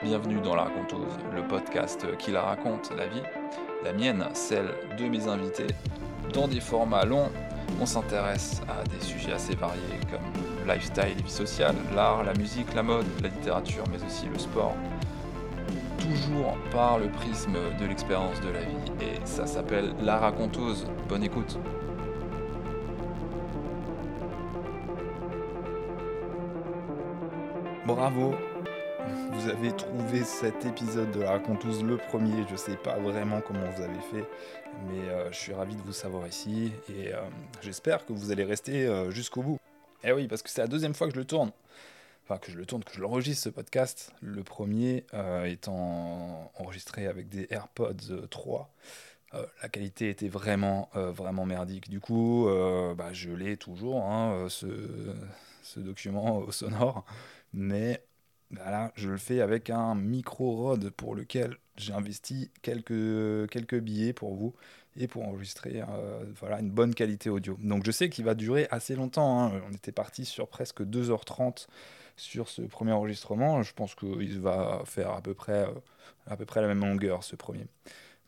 Bienvenue dans La Raconteuse, le podcast qui la raconte, la vie, la mienne, celle de mes invités. Dans des formats longs, on s'intéresse à des sujets assez variés comme lifestyle vie sociale, l'art, la musique, la mode, la littérature, mais aussi le sport. Toujours par le prisme de l'expérience de la vie, et ça s'appelle La Raconteuse. Bonne écoute! Bravo, avez trouvé cet épisode de la Raconteuse le premier. Je sais pas vraiment comment vous avez fait, mais euh, je suis ravi de vous savoir ici et euh, j'espère que vous allez rester euh, jusqu'au bout. Eh oui, parce que c'est la deuxième fois que je le tourne. Enfin, que je le tourne, que je l'enregistre ce podcast. Le premier étant enregistré avec des AirPods 3. la qualité était vraiment, vraiment merdique. Du coup, bah, je l'ai toujours, hein, ce, ce document au sonore mais voilà, je le fais avec un micro Rode pour lequel j'ai investi quelques, quelques billets pour vous et pour enregistrer euh, voilà, une bonne qualité audio. Donc je sais qu'il va durer assez longtemps. Hein. On était parti sur presque 2h30 sur ce premier enregistrement. Je pense qu'il va faire à peu près, euh, à peu près la même longueur ce premier.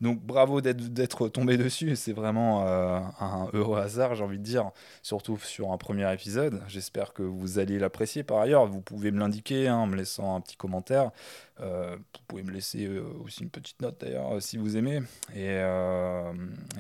Donc bravo d'être tombé dessus, c'est vraiment euh, un heureux hasard, j'ai envie de dire, surtout sur un premier épisode. J'espère que vous allez l'apprécier par ailleurs. Vous pouvez me l'indiquer hein, en me laissant un petit commentaire. Euh, vous pouvez me laisser euh, aussi une petite note d'ailleurs si vous aimez. Et,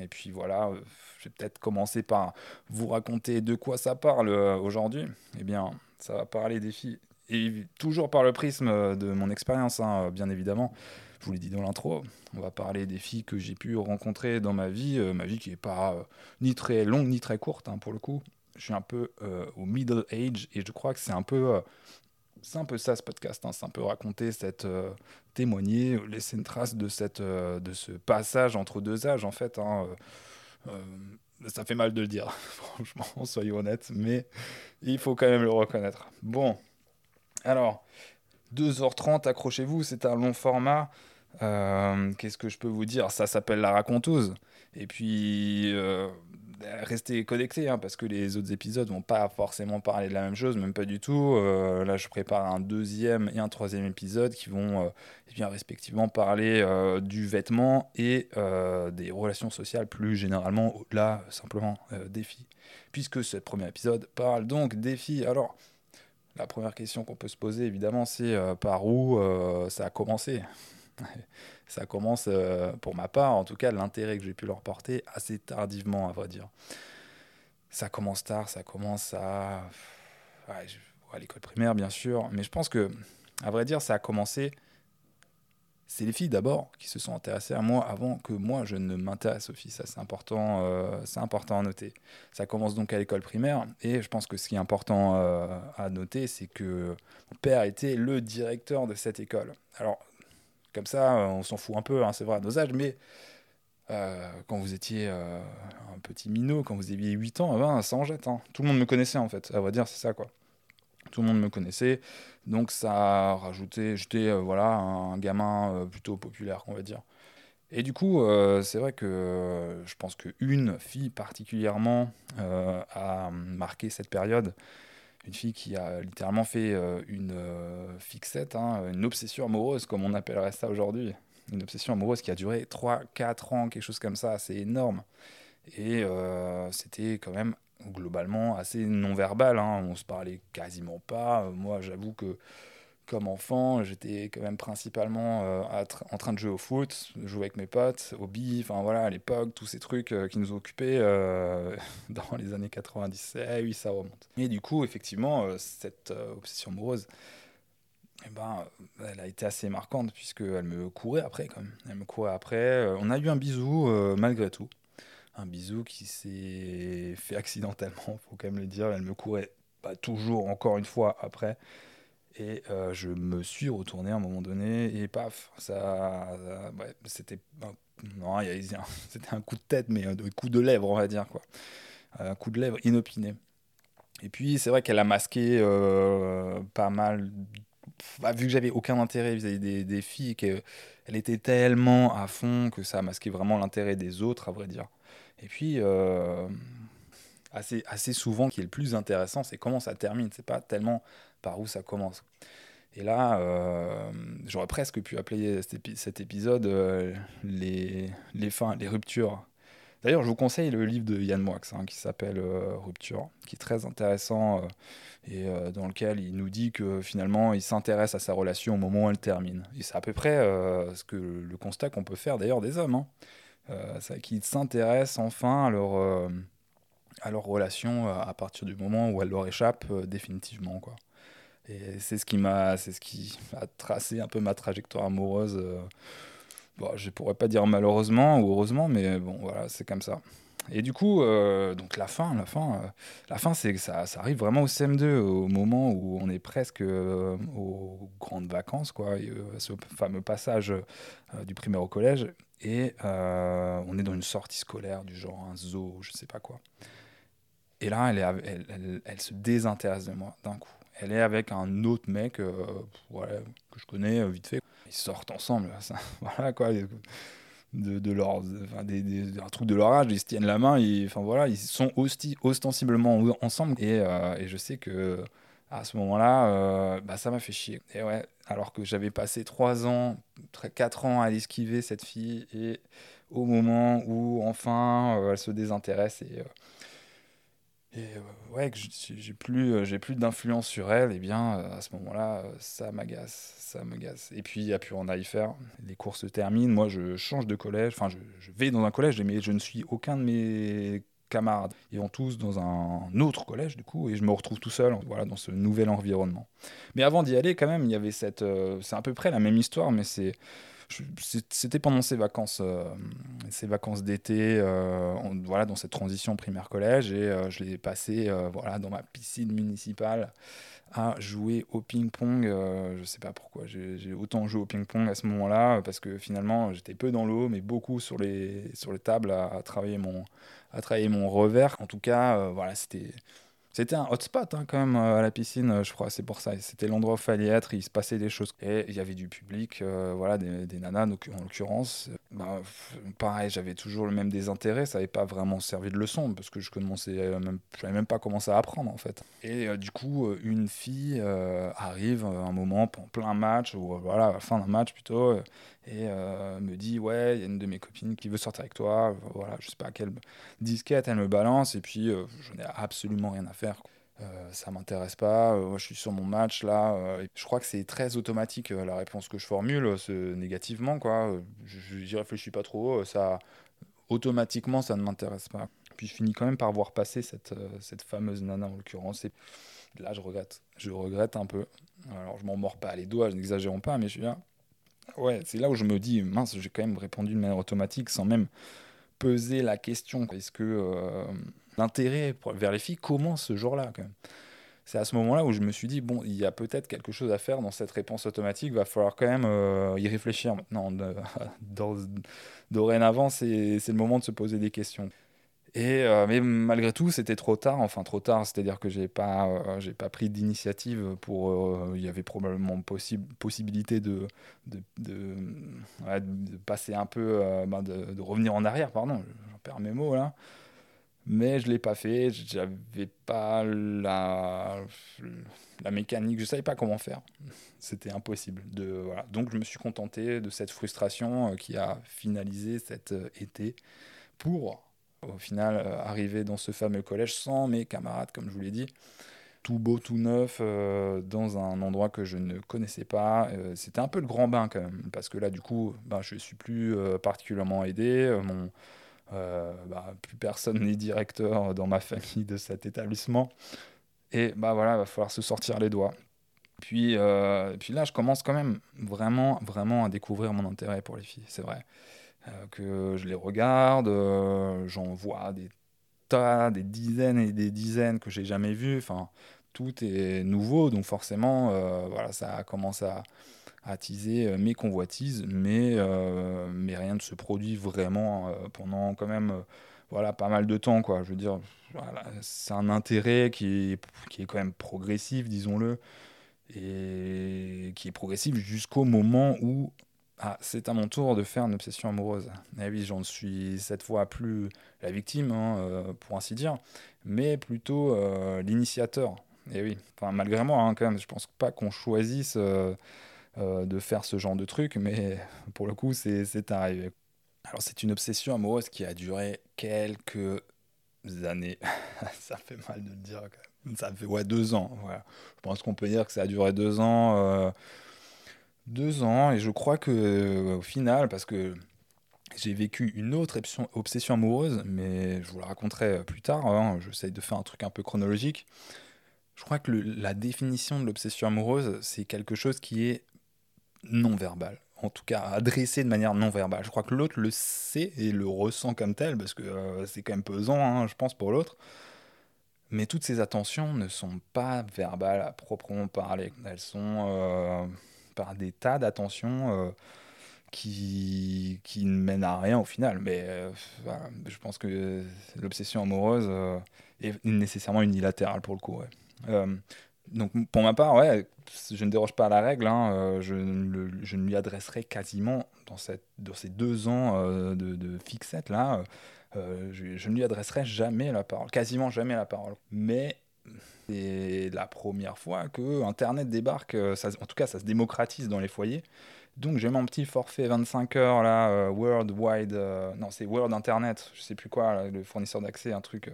puis voilà, je vais peut-être commencer par vous raconter de quoi ça parle aujourd'hui. Eh bien, ça va parler des filles, et toujours par le prisme de mon expérience, hein, bien évidemment je vous l'ai dit dans l'intro, on va parler des filles que j'ai pu rencontrer dans ma vie, euh, ma vie qui n'est pas euh, ni très longue ni très courte hein, pour le coup. Je suis un peu euh, au middle age et je crois que c'est un peu ça ce podcast, hein. c'est un peu raconter cette témoigner, laisser une trace de cette de ce passage entre deux âges en fait. Hein. ça fait mal de le dire, franchement, soyons honnêtes, mais il faut quand même le reconnaître. Bon, alors 2h30, accrochez-vous, c'est un long format. Euh, qu'est-ce que je peux vous dire? Ça s'appelle La Raconteuse. Et puis, euh, restez connectés, hein, parce que les autres épisodes vont pas forcément parler de la même chose, même pas du tout. Euh, là, je prépare un deuxième et un troisième épisode qui vont eh bien, respectivement parler du vêtement et des relations sociales plus généralement, au-delà simplement des filles. Puisque ce premier épisode parle donc des filles. Alors, la première question qu'on peut se poser, évidemment, c'est par où ça a commencé? ça commence, euh, pour ma part, en tout cas, l'intérêt que j'ai pu leur porter assez tardivement, à vrai dire. Ça commence tard, ça commence à, l'école primaire, bien sûr, mais je pense que, à vrai dire, ça a commencé. C'est les filles d'abord qui se sont intéressées à moi avant que moi je ne m'intéresse aux filles. Ça, c'est important, euh, c'est important à noter. Ça commence donc à l'école primaire et je pense que ce qui est important euh, à noter, c'est que mon père était le directeur de cette école. Alors, comme ça, euh, on s'en fout un peu, hein, c'est vrai, à nos âges, mais euh, quand vous étiez euh, un petit minot, quand vous aviez 8 ans, eh ben, ça en jette. Hein. Tout le monde me connaissait, en fait, à vrai dire, c'est ça, quoi. Tout le monde me connaissait, donc ça a rajouté, j'étais voilà, un gamin plutôt populaire, on va dire. Et du coup, c'est vrai que je pense qu'une fille particulièrement a marqué cette période une fille qui a littéralement fait euh, une euh, fixette, hein, une obsession amoureuse, comme on appellerait ça aujourd'hui. Une obsession amoureuse qui a duré 3-4 ans, quelque chose comme ça, c'est énorme. Et euh, c'était quand même globalement assez non-verbal, hein. on se parlait quasiment pas. Moi, j'avoue que comme enfant, j'étais quand même principalement euh, en train de jouer au foot, jouer avec mes potes, au billes, enfin voilà, à l'époque, tous ces trucs euh, qui nous occupaient euh, dans les années 90. Eh oui, ça remonte. Et du coup, effectivement, cette obsession amoureuse, eh ben, elle a été assez marquante puisqu'elle me courait après quand même. Elle me courait après. on a eu un bisou malgré tout. Un bisou qui s'est fait accidentellement, faut quand même le dire. Elle me courait toujours, encore une fois, après. Et euh, je me suis retourné à un moment donné et paf, ça, c'était non, c'était un coup de tête, mais un coup de lèvre, on va dire quoi, un coup de lèvre inopiné. Et puis c'est vrai qu'elle a masqué euh, pas mal, bah, vu que j'avais aucun intérêt vis-à-vis des, filles, qu'elle était tellement à fond que ça a masqué vraiment l'intérêt des autres, à vrai dire. Et puis euh, assez, assez souvent, qui est le plus intéressant, c'est comment ça termine. C'est pas tellement par où ça commence. Et là, euh, j'aurais presque pu appeler cet, épisode euh, les, les fins, les ruptures. D'ailleurs, je vous conseille le livre de Yann Moix hein, qui s'appelle euh, Rupture, qui est très intéressant et dans lequel il nous dit que finalement, il s'intéresse à sa relation au moment où elle termine. Et c'est à peu près ce que le constat qu'on peut faire d'ailleurs des hommes, hein. qu'ils s'intéressent enfin à leur, à leur relation à partir du moment où elle leur échappe définitivement. Quoi. Et c'est ce qui m'a, c'est ce qui a tracé un peu ma trajectoire amoureuse. Euh, bon, je pourrais pas dire malheureusement ou heureusement, mais bon, voilà, c'est comme ça. Et du coup, euh, donc la fin, la fin, euh, la fin, c'est que ça, ça, arrive vraiment au CM2, au moment où on est presque aux grandes vacances, quoi, ce fameux passage du primaire au collège, et on est dans une sortie scolaire du genre un zoo, je sais pas quoi. Et là, elle, elle, elle se désintéresse de moi d'un coup elle est avec un autre mec euh, que je connais euh, vite fait. Ils sortent ensemble, voilà quoi. De, de leur, des, un truc de leur âge, ils se tiennent la main, ils, enfin voilà, ils sont ostensiblement ensemble. Et, euh, et je sais que à ce moment-là, bah, ça m'a fait chier. Et ouais, alors que j'avais passé 3 ans, 4 ans à l'esquiver cette fille, et au moment où enfin elle se désintéresse et et euh, ouais, que j'ai plus, euh, plus d'influence sur elle, et bien euh, à ce moment-là, ça m'agace, ça m'agace. Et puis il n'y a plus rien à y faire. Les cours se terminent, moi je change de collège, enfin je, je, vais dans un collège, mais je ne suis aucun de mes camarades. Ils vont tous dans un autre collège du coup, et je me retrouve tout seul, voilà, dans ce nouvel environnement. Mais avant d'y aller, quand même, il y avait cette, c'est à peu près la même histoire, mais c'est c'était pendant ces vacances, euh, ces vacances d'été, euh, voilà, dans cette transition primaire-collège, et euh, je l'ai passé voilà, dans ma piscine municipale à jouer au ping-pong. je sais pas pourquoi j'ai autant joué au ping-pong à ce moment-là, parce que finalement j'étais peu dans l'eau, mais beaucoup sur les, sur les tables à, travailler mon, à travailler mon revers. En tout cas, voilà, c'était c'était un hotspot hein, quand même euh, à la piscine, euh, je crois, c'est pour ça. C'était l'endroit où il fallait être, il se passait des choses. Et il y avait du public, euh, voilà, des, des, nanas en l'occurrence. Bah, pareil, j'avais toujours le même désintérêt, ça n'avait pas vraiment servi de leçon parce que je commençais même, je même pas commencé à apprendre en fait. Et du coup, une fille arrive un moment, en plein match, ou voilà, à la fin d'un match plutôt, et me dit Ouais, il y a une de mes copines qui veut sortir avec toi, voilà, je sais pas quelle disquette elle me balance, et puis je n'ai absolument rien à faire Euh, ça m'intéresse pas, euh, je suis sur mon match là. Euh, je crois que c'est très automatique la réponse que je formule, négativement quoi. Je n'y réfléchis pas trop, ça automatiquement ça ne m'intéresse pas. Puis je finis quand même par voir passer cette, fameuse nana en l'occurrence. Et là je regrette, je regrette un peu. Alors je m'en mords pas les doigts, n'exagère pas, mais je suis là. Ouais, c'est là où je me dis, mince, j'ai quand même répondu de manière automatique sans même peser la question. Est-ce que l'intérêt vers les filles commence ce jour-là. C'est à ce moment-là où je me suis dit, bon, il y a peut-être quelque chose à faire dans cette réponse automatique, va falloir quand même euh, y réfléchir maintenant. dorénavant, c'est le moment de se poser des questions. Et, euh, mais malgré tout, c'était trop tard, enfin trop tard, c'est-à-dire que j'ai pas, euh, pas pris d'initiative pour. Il y avait probablement possibilité de, de, passer un peu, ben, de, revenir en arrière, pardon, j'en perds mes mots là mais je ne l'ai pas fait. J'avais pas la, la mécanique, je ne savais pas comment faire. C'était impossible. De, voilà. Donc je me suis contenté de cette frustration euh, qui a finalisé cet euh, été pour, au final, euh, arriver dans ce fameux collège sans mes camarades, comme je vous l'ai dit. Tout beau, tout neuf, dans un endroit que je ne connaissais pas. C'était un peu le grand bain quand même, parce que là, du coup, ben, je suis plus particulièrement aidé. Euh, bah, plus personne n'est directeur dans ma famille de cet établissement. Et bah voilà, il va falloir se sortir les doigts. Puis, euh, puis là, je commence quand même vraiment, vraiment à découvrir mon intérêt pour les filles, c'est vrai. Euh, que je les regarde, j'en vois des tas, des dizaines et des dizaines que j'ai jamais vues. Enfin, tout est nouveau, donc forcément, voilà, ça commence à, attiser euh, mes convoitises, mais, euh, mais rien ne se produit vraiment euh, pendant quand même voilà, pas mal de temps. Quoi. Je veux dire, c'est un intérêt qui est, qui est quand même progressif, disons-le, et qui est progressif jusqu'au moment où ah, c'est à mon tour de faire une obsession amoureuse. Et eh oui, j'en suis cette fois plus la victime, hein, pour ainsi dire, mais plutôt l'initiateur Et oui, enfin, malgré moi, hein, quand même, je pense pas qu'on choisisse euh, de faire ce genre de truc, mais pour le coup, c'est arrivé. Alors, c'est une obsession amoureuse qui a duré quelques années. ça fait mal de le dire quand même. Ça fait ouais, deux ans. Voilà. Je pense qu'on peut dire que ça a duré deux ans. Euh, deux ans, et je crois que au final, parce que j'ai vécu une autre obsession amoureuse, mais je vous la raconterai plus tard. Hein, J'essaye de faire un truc un peu chronologique. Je crois que la définition de l'obsession amoureuse, c'est quelque chose qui est non verbal. En tout cas, adressé de manière non verbale. Je crois que l'autre le sait et le ressent comme tel, parce que euh, c'est quand même pesant, hein, je pense, pour l'autre. Mais toutes ces attentions ne sont pas verbales à proprement parler. Elles sont euh, par des tas d'attentions. Euh, qui, qui ne mène à rien au final. Mais je pense que l'obsession amoureuse est nécessairement unilatérale pour le coup. Donc pour ma part, ouais, je ne déroge pas à la règle. Hein, je, je, ne lui adresserai quasiment dans, ces deux ans de, de, fixette là, je, je, ne lui adresserai jamais la parole, quasiment jamais la parole. Mais c'est la première fois que Internet débarque, en tout cas ça se démocratise dans les foyers. Donc j'ai mon petit forfait 25 heures là, euh, World euh, non c'est World Internet, je sais plus quoi, le fournisseur d'accès, un truc.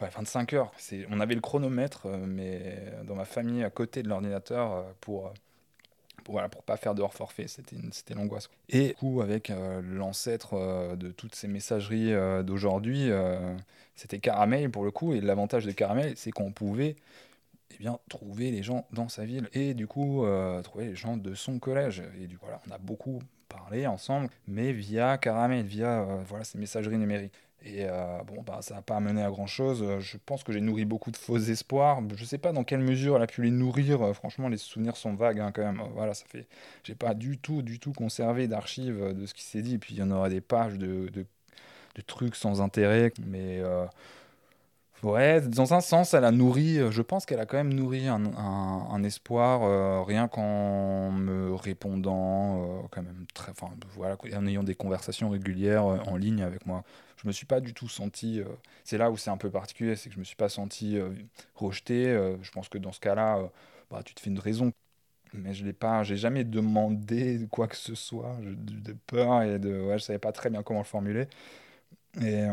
Euh, ouais, 25 heures. On avait le chronomètre, mais dans ma famille à côté de l'ordinateur pour pour, voilà, pour pas faire de hors forfait, c'était l'angoisse. Et du coup, avec l'ancêtre de toutes ces messageries d'aujourd'hui, c'était Caramel pour le coup, et l'avantage de Caramel, c'est qu'on pouvait eh bien, trouver les gens dans sa ville et du coup euh, trouver les gens de son collège. Et du voilà, on a beaucoup parlé ensemble, mais via Caramel, via euh, voilà ces messageries numériques. Et euh, bon, bah, ça n'a pas amené à grand chose. Je pense que j'ai nourri beaucoup de faux espoirs. Je ne sais pas dans quelle mesure elle a pu les nourrir. Franchement, les souvenirs sont vagues hein, quand même. Voilà, ça fait. J'ai pas du tout, du tout conservé d'archives de ce qui s'est dit. Puis il y en aura des pages de, de, trucs sans intérêt. Mais Ouais, dans un sens, elle a nourri, euh, je pense qu'elle a quand même nourri un, un, espoir, euh, rien qu'en me répondant, euh, quand même, très, en ayant des conversations régulières en ligne avec moi. Je me suis pas du tout senti, c'est là où c'est un peu particulier, c'est que je me suis pas senti rejeté. je pense que dans ce cas-là, bah, tu te fais une raison. Mais je l'ai pas, j'ai jamais demandé quoi que ce soit, de, peur et de, ouais, je savais pas très bien comment le formuler. Et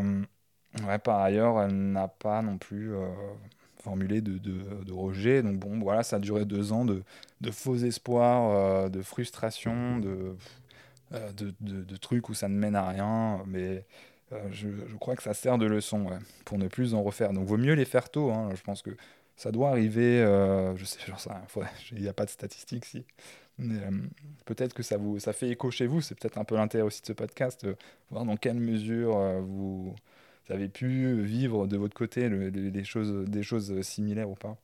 Ouais, par ailleurs, elle n'a pas non plus euh, formulé de, de, rejet. Donc bon, voilà, ça a duré deux ans de, de faux espoirs, euh, de frustration, de, euh, de, trucs où ça ne mène à rien. Mais je, je, crois que ça sert de leçon pour ne plus en refaire. Donc vaut mieux les faire tôt. Hein. Je pense que ça doit arriver, je sais, genre ça, il n'y a pas de statistiques si. peut-être que ça vous ça fait écho chez vous, c'est peut-être un peu l'intérêt aussi de ce podcast, voir dans quelle mesure vous vous avez pu vivre de votre côté les, choses, des choses similaires ou pas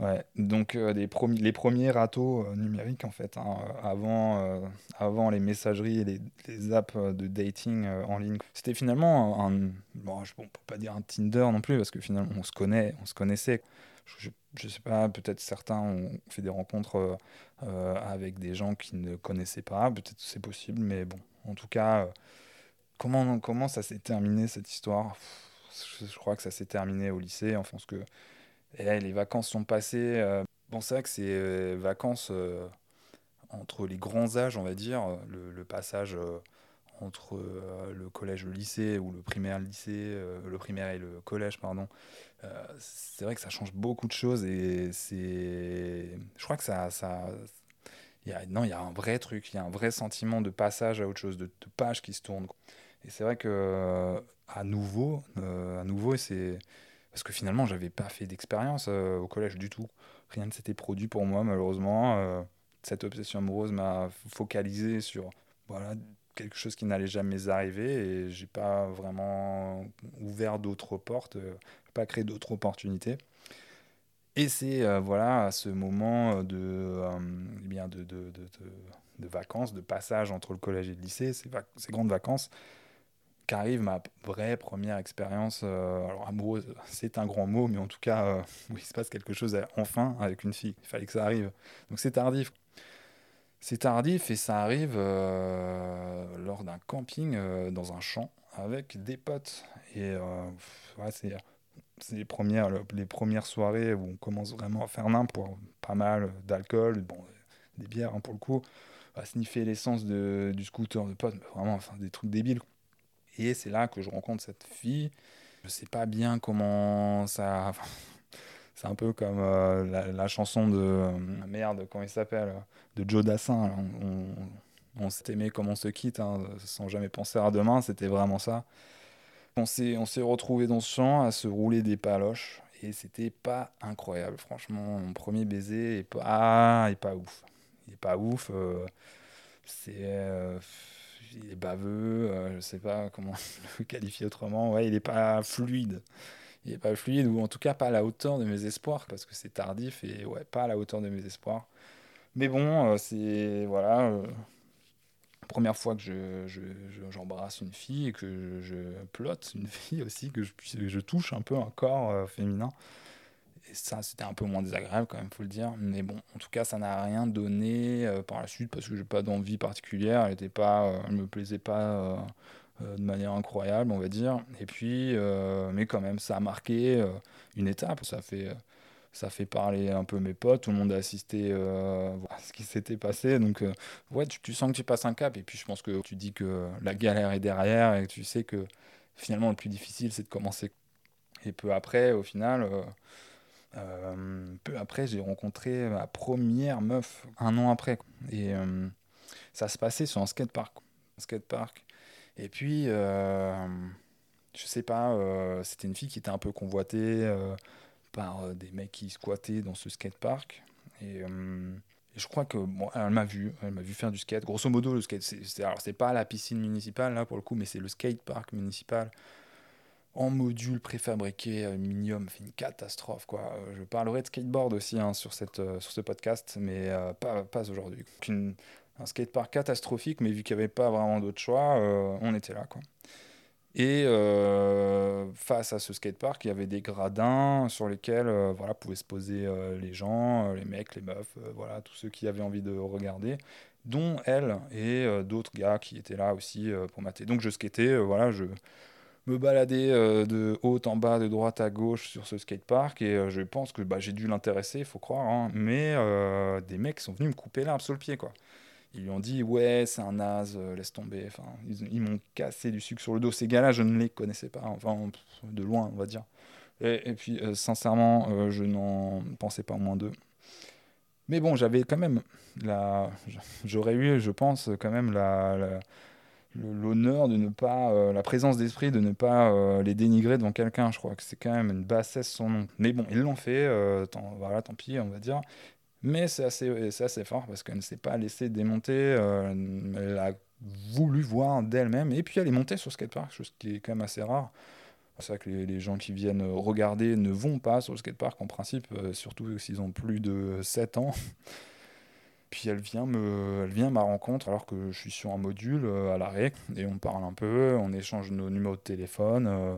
Ouais, donc euh, les, premiers râteaux euh, numériques en fait, hein, avant, euh, avant les messageries et les, apps de dating en ligne, c'était finalement un, bon, je ne peux pas dire un Tinder non plus parce que finalement on se connaît, on se connaissait. Je, je sais pas, peut-être certains ont fait des rencontres avec des gens qui ne connaissaient pas, peut-être c'est possible, mais bon, en tout cas Comment, comment ça s'est terminé cette histoire? Je, crois que ça s'est terminé au lycée. Enfin, que les vacances sont passées. Euh, bon, c'est vrai que c'est euh, vacances euh, entre les grands âges, on va dire, le, passage entre le collège le lycée, ou le primaire le lycée, le primaire et le collège, pardon. c'est vrai que ça change beaucoup de choses et c'est. Je crois que ça. ça non, il y a un vrai truc, il y a un vrai sentiment de passage à autre chose, de, de page qui se tourne. Et c'est vrai que à nouveau, à nouveau, c'est parce que finalement, j'avais pas fait d'expérience euh, au collège du tout. Rien ne s'était produit pour moi, malheureusement. cette obsession amoureuse m'a focalisé sur voilà quelque chose qui n'allait jamais arriver et j'ai pas vraiment ouvert d'autres portes, pas créé d'autres opportunités. Et c'est voilà à ce moment de, eh bien de, de, vacances, de passage entre le collège et le lycée, ces grandes vacances, qu'arrive ma vraie première expérience, euh, alors amoureuse, c'est un grand mot, mais en tout cas, euh, il se passe quelque chose enfin avec une fille. Il fallait que ça arrive. Donc c'est tardif. C'est tardif et ça arrive euh, lors d'un camping dans un champ avec des potes. Et ouais, c'est les premières, les premières soirées où on commence vraiment à faire n'importe pas mal d'alcool, bon, des bières hein, pour le coup, à sniffer l'essence du scooter de pote, vraiment enfin, des trucs débiles. Et c'est là que je rencontre cette fille. Je sais pas bien comment ça. c'est un peu comme euh, la, chanson de. Euh, merde, comment il s'appelle De Joe Dassin. On, on, s'est aimé comme on se quitte, hein, sans jamais penser à demain. C'était vraiment ça. On s'est, on s'est retrouvé dans ce champ à se rouler des paloches. Et c'était pas incroyable, franchement. Mon premier baiser est pas, est pas ouf. Il est pas ouf. Euh, c'est il est baveux, euh, je sais pas comment le qualifier autrement. Ouais, il est pas fluide. Il est pas fluide, ou en tout cas pas à la hauteur de mes espoirs, parce que c'est tardif et ouais, pas à la hauteur de mes espoirs. Mais bon, euh, c'est. Voilà. Euh, première fois que je, j'embrasse une fille et que je, plotte une fille aussi, que je, je touche un peu un corps féminin ça, c'était un peu moins désagréable quand même, faut le dire. Mais bon, en tout cas, ça n'a rien donné euh, par la suite parce que j'ai pas d'envie particulière. Elle était pas, euh, me plaisait pas euh, de manière incroyable, on va dire. Et puis, mais quand même, ça a marqué une étape. Ça fait, ça fait parler un peu mes potes. Tout le monde a assisté à ce qui s'était passé. Donc, ouais, tu, tu, sens que tu passes un cap. Et puis, je pense que tu dis que la galère est derrière et tu sais que finalement, le plus difficile, c'est de commencer. Et peu après, au final peu après, j'ai rencontré ma première meuf un an après. Et euh, ça se passait sur un skatepark. Skatepark. Et puis, euh, je sais pas, c'était une fille qui était un peu convoitée par des mecs qui squattaient dans ce skatepark. Et, je crois que bon, elle m'a vu, elle m'a vu faire du skate. Grosso modo, le skate, c'est, c'est pas la piscine municipale là pour le coup, mais c'est le skatepark municipal en module préfabriqué aluminium, c'est une catastrophe quoi. Euh, je parlerai de skateboard aussi hein, sur, cette, euh, sur ce podcast, mais euh, pas, pas aujourd'hui. Un skatepark catastrophique, mais vu qu'il n'y avait pas vraiment d'autre choix, on était là quoi. Et face à ce skatepark, il y avait des gradins sur lesquels voilà, pouvaient se poser les gens, les mecs, les meufs, voilà, tous ceux qui avaient envie de regarder, dont elle et d'autres gars qui étaient là aussi pour mater. Donc je skatais, voilà, je, me balader euh, de haut en bas, de droite à gauche sur ce skatepark et euh, je pense que bah, j'ai dû l'intéresser, il faut croire. Hein. mais euh, des mecs sont venus me couper l'arbre sur le pied, quoi. Ils lui ont dit ouais c'est un naze, laisse tomber. Enfin, ils, m'ont cassé du sucre sur le dos. Ces gars-là, je ne les connaissais pas, enfin de loin, on va dire. Et, puis sincèrement, je n'en pensais pas moins d'eux. Mais bon, j'avais quand même la, j'aurais eu, je pense, quand même la l'honneur de ne pas, euh, la présence d'esprit de ne pas euh, les dénigrer devant quelqu'un. Je crois que c'est quand même une bassesse son nom. Mais bon, ils l'ont fait, euh, tant, voilà, tant pis, on va dire. Mais c'est assez, c'est assez fort parce qu'elle ne s'est pas laissée démonter. elle a voulu voir d'elle-même. Et puis elle est montée sur skatepark, chose qui est quand même assez rare. C'est vrai que les, les, gens qui viennent regarder ne vont pas sur le skatepark en principe, surtout s'ils ont plus de 7 ans. Puis elle vient, me, elle vient à ma rencontre alors que je suis sur un module euh, à l'arrêt et on parle un peu, on échange nos numéros de téléphone. Euh,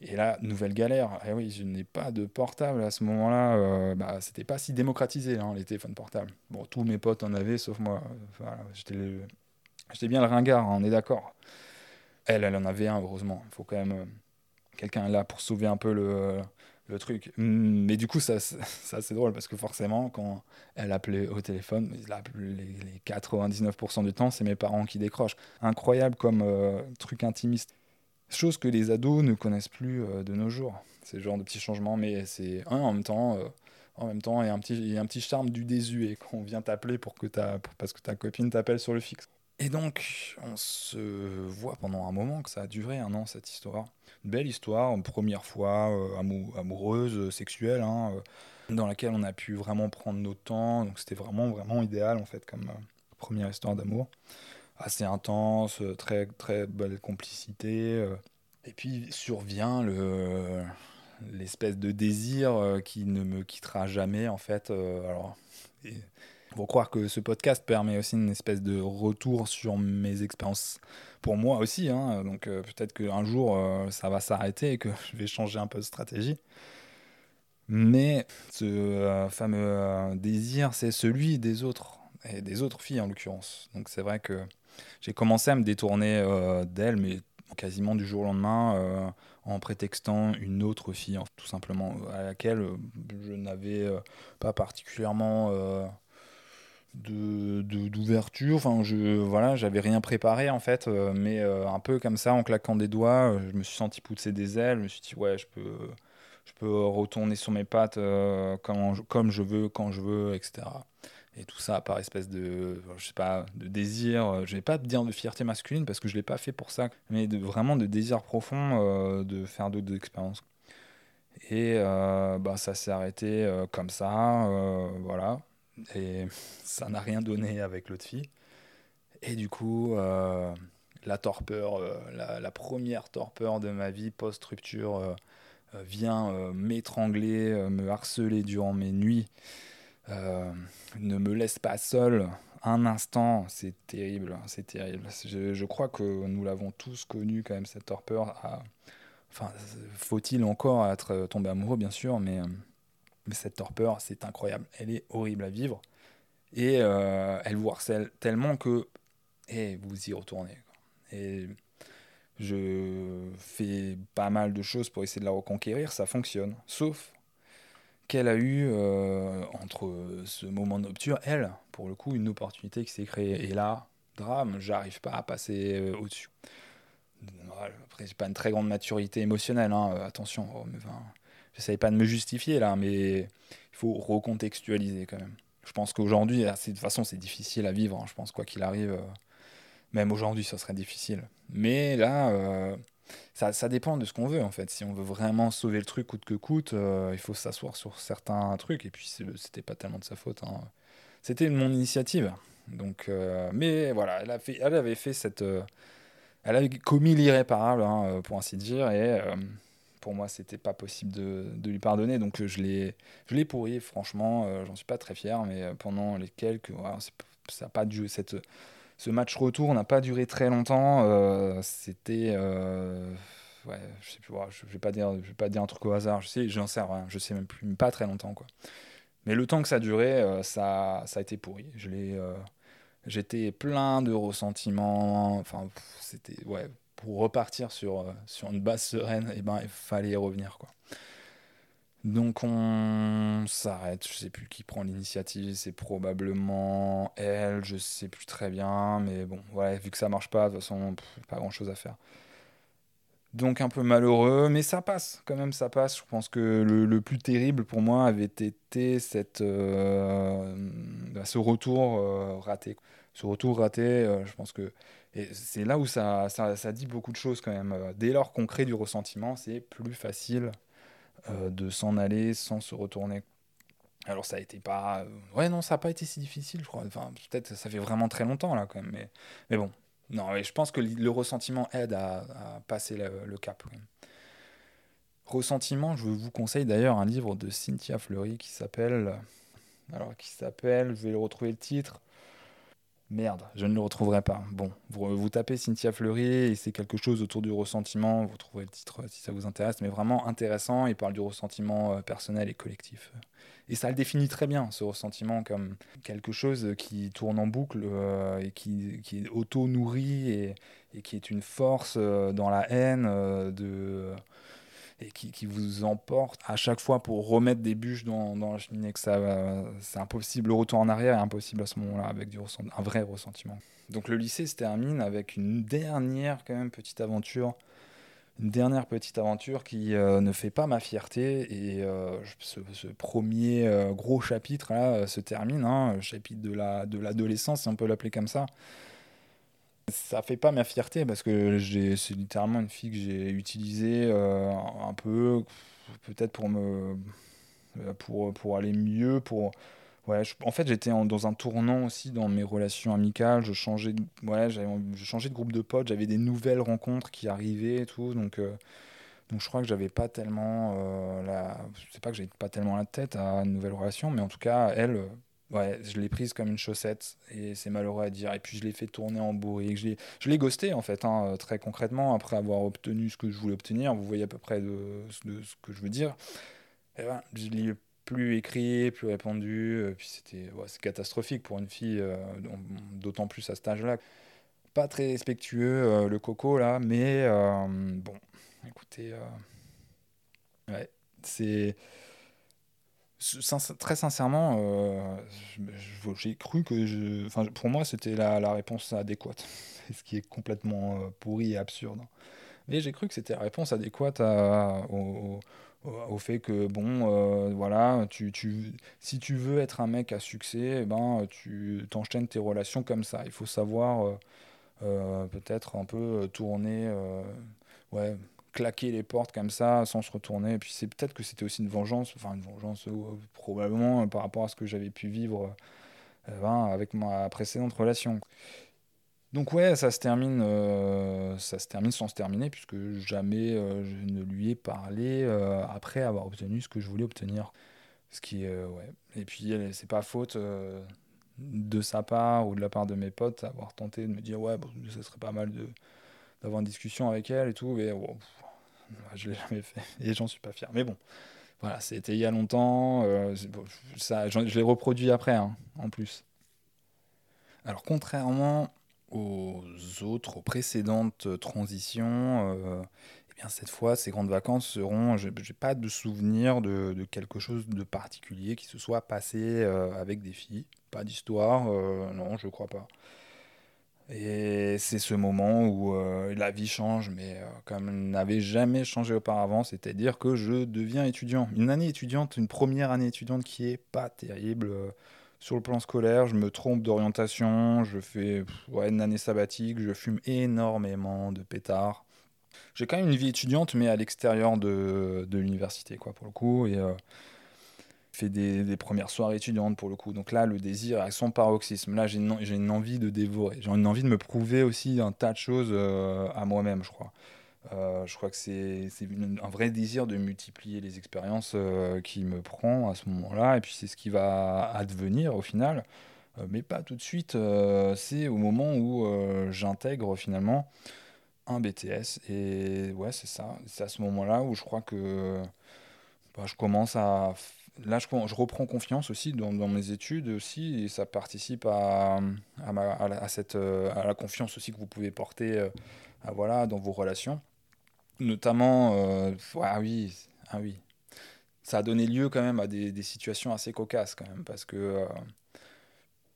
et là, nouvelle galère. Eh oui, je n'ai pas de portable à ce moment-là. Euh, bah, c'était pas si démocratisé, hein, les téléphones portables. Bon, tous mes potes en avaient, sauf moi. Voilà, J'étais bien le ringard, hein, on est d'accord. Elle, elle en avait un, heureusement. Il faut quand même quelqu'un là pour sauver un peu le, le truc. Mais du coup, ça, ça c'est drôle parce que forcément, quand elle appelait au téléphone, les, 99% du temps, c'est mes parents qui décrochent. Incroyable comme euh, truc intimiste. Chose que les ados ne connaissent plus euh, de nos jours. C'est genre de petits changements, mais c'est un en même temps. Euh, en même temps, il y, a un petit, un petit charme du désuet quand on vient t'appeler pour que parce que ta copine t'appelle sur le fixe. Et donc, on se voit pendant un moment, que ça a duré un an cette histoire. Belle histoire, première fois euh, amoureuse, euh, sexuelle, hein, euh, dans laquelle on a pu vraiment prendre nos temps. Donc c'était vraiment, vraiment idéal en fait comme première histoire d'amour. Assez intense, très, très belle complicité. et puis survient le l'espèce de désir qui ne me quittera jamais en fait. Faut croire que ce podcast permet aussi une espèce de retour sur mes expériences pour moi aussi. Hein. Donc euh, peut-être qu'un jour, euh, ça va s'arrêter et que je vais changer un peu de stratégie. Mais ce euh, fameux désir, c'est celui des autres, et des autres filles en l'occurrence. Donc c'est vrai que j'ai commencé à me détourner d'elles, mais quasiment du jour au lendemain, en prétextant une autre fille, tout simplement, à laquelle je n'avais pas particulièrement d'ouverture. Enfin je voilà j'avais rien préparé en fait mais un peu comme ça en claquant des doigts je me suis senti pousser des ailes je me suis dit ouais je peux je peux retourner sur mes pattes comme, comme je veux quand je veux etc et tout ça par espèce de je sais pas de désir je vais pas dire de fierté masculine parce que je l'ai pas fait pour ça mais vraiment de désir profond euh, de faire d'autres expériences. Et euh, bah ça s'est arrêté euh, comme ça voilà et ça n'a rien donné avec l'autre fille et du coup la torpeur la, la, première torpeur de ma vie post rupture vient m'étrangler me harceler durant mes nuits euh, ne me laisse pas seul un instant, c'est terrible, c'est terrible. Je, crois que nous l'avons tous connu quand même cette torpeur. Enfin, faut-il encore être tombé amoureux, bien sûr, mais, mais cette torpeur, c'est incroyable. Elle est horrible à vivre et euh, elle vous harcèle tellement que et vous y retournez. Et je fais pas mal de choses pour essayer de la reconquérir, ça fonctionne. Sauf qu'elle a eu euh, entre ce moment rupture, elle, pour le coup, une opportunité qui s'est créée. Et là, drame, j'arrive pas à passer euh, au-dessus. Après, j'ai pas une très grande maturité émotionnelle, hein, attention. Oh, enfin, J'essaye pas de me justifier là, mais il faut recontextualiser quand même. Je pense qu'aujourd'hui, de toute façon, c'est difficile à vivre. Hein. Je pense quoi qu'il arrive, même aujourd'hui, ça serait difficile. Mais là, ça, dépend de ce qu'on veut en fait. Si on veut vraiment sauver le truc coûte que coûte, euh, il faut s'asseoir sur certains trucs. Et puis c'était pas tellement de sa faute. Hein. C'était mon initiative. Donc, euh, mais voilà, elle, avait fait cette, euh, elle avait commis l'irréparable hein, pour ainsi dire. Pour moi, c'était pas possible de, de, lui pardonner. Donc je l'ai, je l'ai pourri. Franchement, j'en suis pas très fier. Mais pendant les quelques, ça n'a pas dû ce match retour n'a pas duré très longtemps. Euh, c'était. Euh, ouais, je sais plus, je vais pas dire, je vais pas dire un truc au hasard. Je sais, j'en sais rien. Je sais même plus, pas très longtemps quoi. Mais le temps que ça durait, euh, ça, ça a été pourri. Je l'ai, j'étais plein de ressentiments. Enfin, c'était ouais. Pour repartir sur sur une base sereine, et eh ben il fallait y revenir quoi. Donc on s'arrête, je sais plus qui prend l'initiative, c'est probablement elle, je sais plus très bien, mais bon, voilà, vu que ça marche pas, de toute façon, pas grand chose à faire. Donc un peu malheureux, mais ça passe, quand même ça passe. Je pense que le, plus terrible pour moi avait été cette, euh, bah, ce retour euh, raté. Ce retour raté, euh, je pense que c'est là où ça, dit beaucoup de choses quand même. Dès lors qu'on crée du ressentiment, c'est plus facile euh, de s'en aller sans se retourner. Alors ça a été pas... Ouais non, ça n'a pas été si difficile, je crois. Enfin, peut-être ça fait vraiment très longtemps là quand même. Mais, mais bon, non, je pense que le ressentiment aide à, passer le, cap. Ressentiment, je vous conseille d'ailleurs un livre de Cynthia Fleury qui s'appelle... Alors qui s'appelle, je vais retrouver le titre, Merde, je ne le retrouverai pas. Bon, vous, vous tapez Cynthia Fleury et c'est quelque chose autour du ressentiment. Vous trouverez le titre si ça vous intéresse, mais vraiment intéressant. Il parle du ressentiment euh, personnel et collectif. Et ça le définit très bien, ce ressentiment, comme quelque chose qui tourne en boucle euh, et qui, qui est auto-nourri et, qui est une force euh, dans la haine de et qui, vous emporte à chaque fois pour remettre des bûches dans, la cheminée, que c'est impossible. Le retour en arrière est impossible à ce moment-là avec du un vrai ressentiment. Donc le lycée se termine avec une dernière quand même petite aventure, une dernière petite aventure qui euh, ne fait pas ma fierté et euh, ce, premier euh, gros chapitre se termine, hein, chapitre de la de l'adolescence si on peut l'appeler comme ça. Ça fait pas ma fierté parce que c'est littéralement une fille que j'ai utilisée euh, un peu, peut-être pour me, euh, pour, pour aller mieux, pour. Ouais, en fait, j'étais dans un tournant aussi dans mes relations amicales. Je changeais, de, ouais, je changeais de groupe de potes. J'avais des nouvelles rencontres qui arrivaient et tout. Donc, euh, donc je crois que j'avais pas tellement la. C'est pas que j'avais pas tellement la tête à une nouvelle relation, mais en tout cas, elle, Ouais, je l'ai prise comme une chaussette et c'est malheureux à dire. Et puis je l'ai fait tourner en bourrique. Je l'ai ghosté en fait, hein, très concrètement, après avoir obtenu ce que je voulais obtenir. Vous voyez à peu près de, ce que je veux dire. Et ben, je l'ai plus écrit, plus répondu. Et puis c'était ouais, c'est catastrophique pour une fille, euh, d'autant plus à cet âge-là. Pas très respectueux, euh, le coco là, mais euh, bon, écoutez, ouais, c'est très sincèrement, euh, j'ai cru que je, pour moi, c'était la, réponse adéquate, ce qui est complètement euh, pourri et absurde. Mais j'ai cru que c'était la réponse adéquate au, au, fait que bon, euh, voilà, tu, tu, si tu veux être un mec à succès, eh ben, tu t'enchaînes tes relations comme ça. Il faut savoir peut-être un peu tourner, ouais claquer les portes comme ça sans se retourner. Et puis c'est peut-être que c'était aussi une vengeance, enfin une vengeance euh, probablement euh, par rapport à ce que j'avais pu vivre euh, ben, avec ma précédente relation. Donc ouais, ça se termine, ça se termine sans se terminer puisque jamais je ne lui ai parlé après avoir obtenu ce que je voulais obtenir. Ce qui ouais. Et puis c'est pas faute de sa part ou de la part de mes potes avoir tenté de me dire ouais, bon, ça serait pas mal d'avoir une discussion avec elle et tout. Mais je l'ai jamais fait et j'en suis pas fier. Mais bon, voilà, c'était il y a longtemps. Euh, ça, je l'ai reproduit après, hein, en plus. Alors, contrairement aux autres, aux précédentes transitions, euh, eh bien cette fois, ces grandes vacances seront. Je n'ai pas de souvenir de, quelque chose de particulier qui se soit passé euh, avec des filles. Pas d'histoire, non, je crois pas. Et c'est ce moment où euh, la vie change, mais euh, comme elle n'avait jamais changé auparavant, c'est-à-dire que je deviens étudiant. Une année étudiante, une première année étudiante qui est pas terrible euh, sur le plan scolaire. Je me trompe d'orientation, je fais une année sabbatique, je fume énormément de pétards. J'ai quand même une vie étudiante, mais à l'extérieur de, l'université, quoi, pour le coup. Fait des, premières soirées étudiantes pour le coup. Donc là, le désir a son paroxysme. Là, j'ai une, une, envie de dévorer. J'ai une envie de me prouver aussi un tas de choses euh, à moi-même, je crois. Euh, je crois que c'est un vrai désir de multiplier les expériences euh, qui me prend à ce moment-là. Et puis c'est ce qui va advenir au final. mais pas tout de suite. c'est au moment où j'intègre finalement un BTS. Et ouais, c'est ça. C'est à ce moment-là où je crois que bah, je commence à là, je, reprends confiance aussi dans, mes études aussi, et ça participe à, à, euh, à la confiance aussi que vous pouvez porter euh, voilà, dans vos relations. Notamment, euh, ah oui, ah oui, ça a donné lieu quand même à des, situations assez cocasses quand même, parce que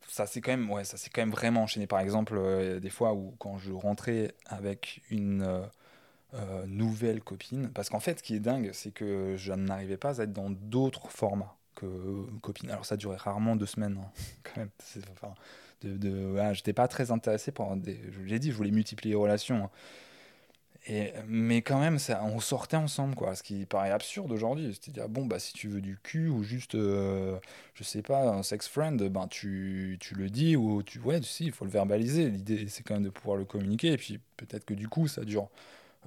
ça s'est quand même, ouais, quand même vraiment enchaîné. Par exemple, des fois où quand je rentrais avec une euh, nouvelle copine. Parce qu'en fait, ce qui est dingue, c'est que je n'arrivais pas à être dans d'autres formats que copine. Alors ça durait rarement deux semaines, hein, quand même. Enfin, j'étais pas très intéressé par des. Je l'ai dit, je voulais multiplier les relations. Hein. Et, mais quand même, ça, on sortait ensemble, quoi. Ce qui paraît absurde aujourd'hui. C'est-à-dire, bon, bah, si tu veux du cul ou juste, euh, je sais pas, un sex friend, ben, tu, tu le dis ou tu. Ouais, si, il faut le verbaliser. L'idée, c'est quand même de pouvoir le communiquer. Et puis, peut-être que du coup, ça dure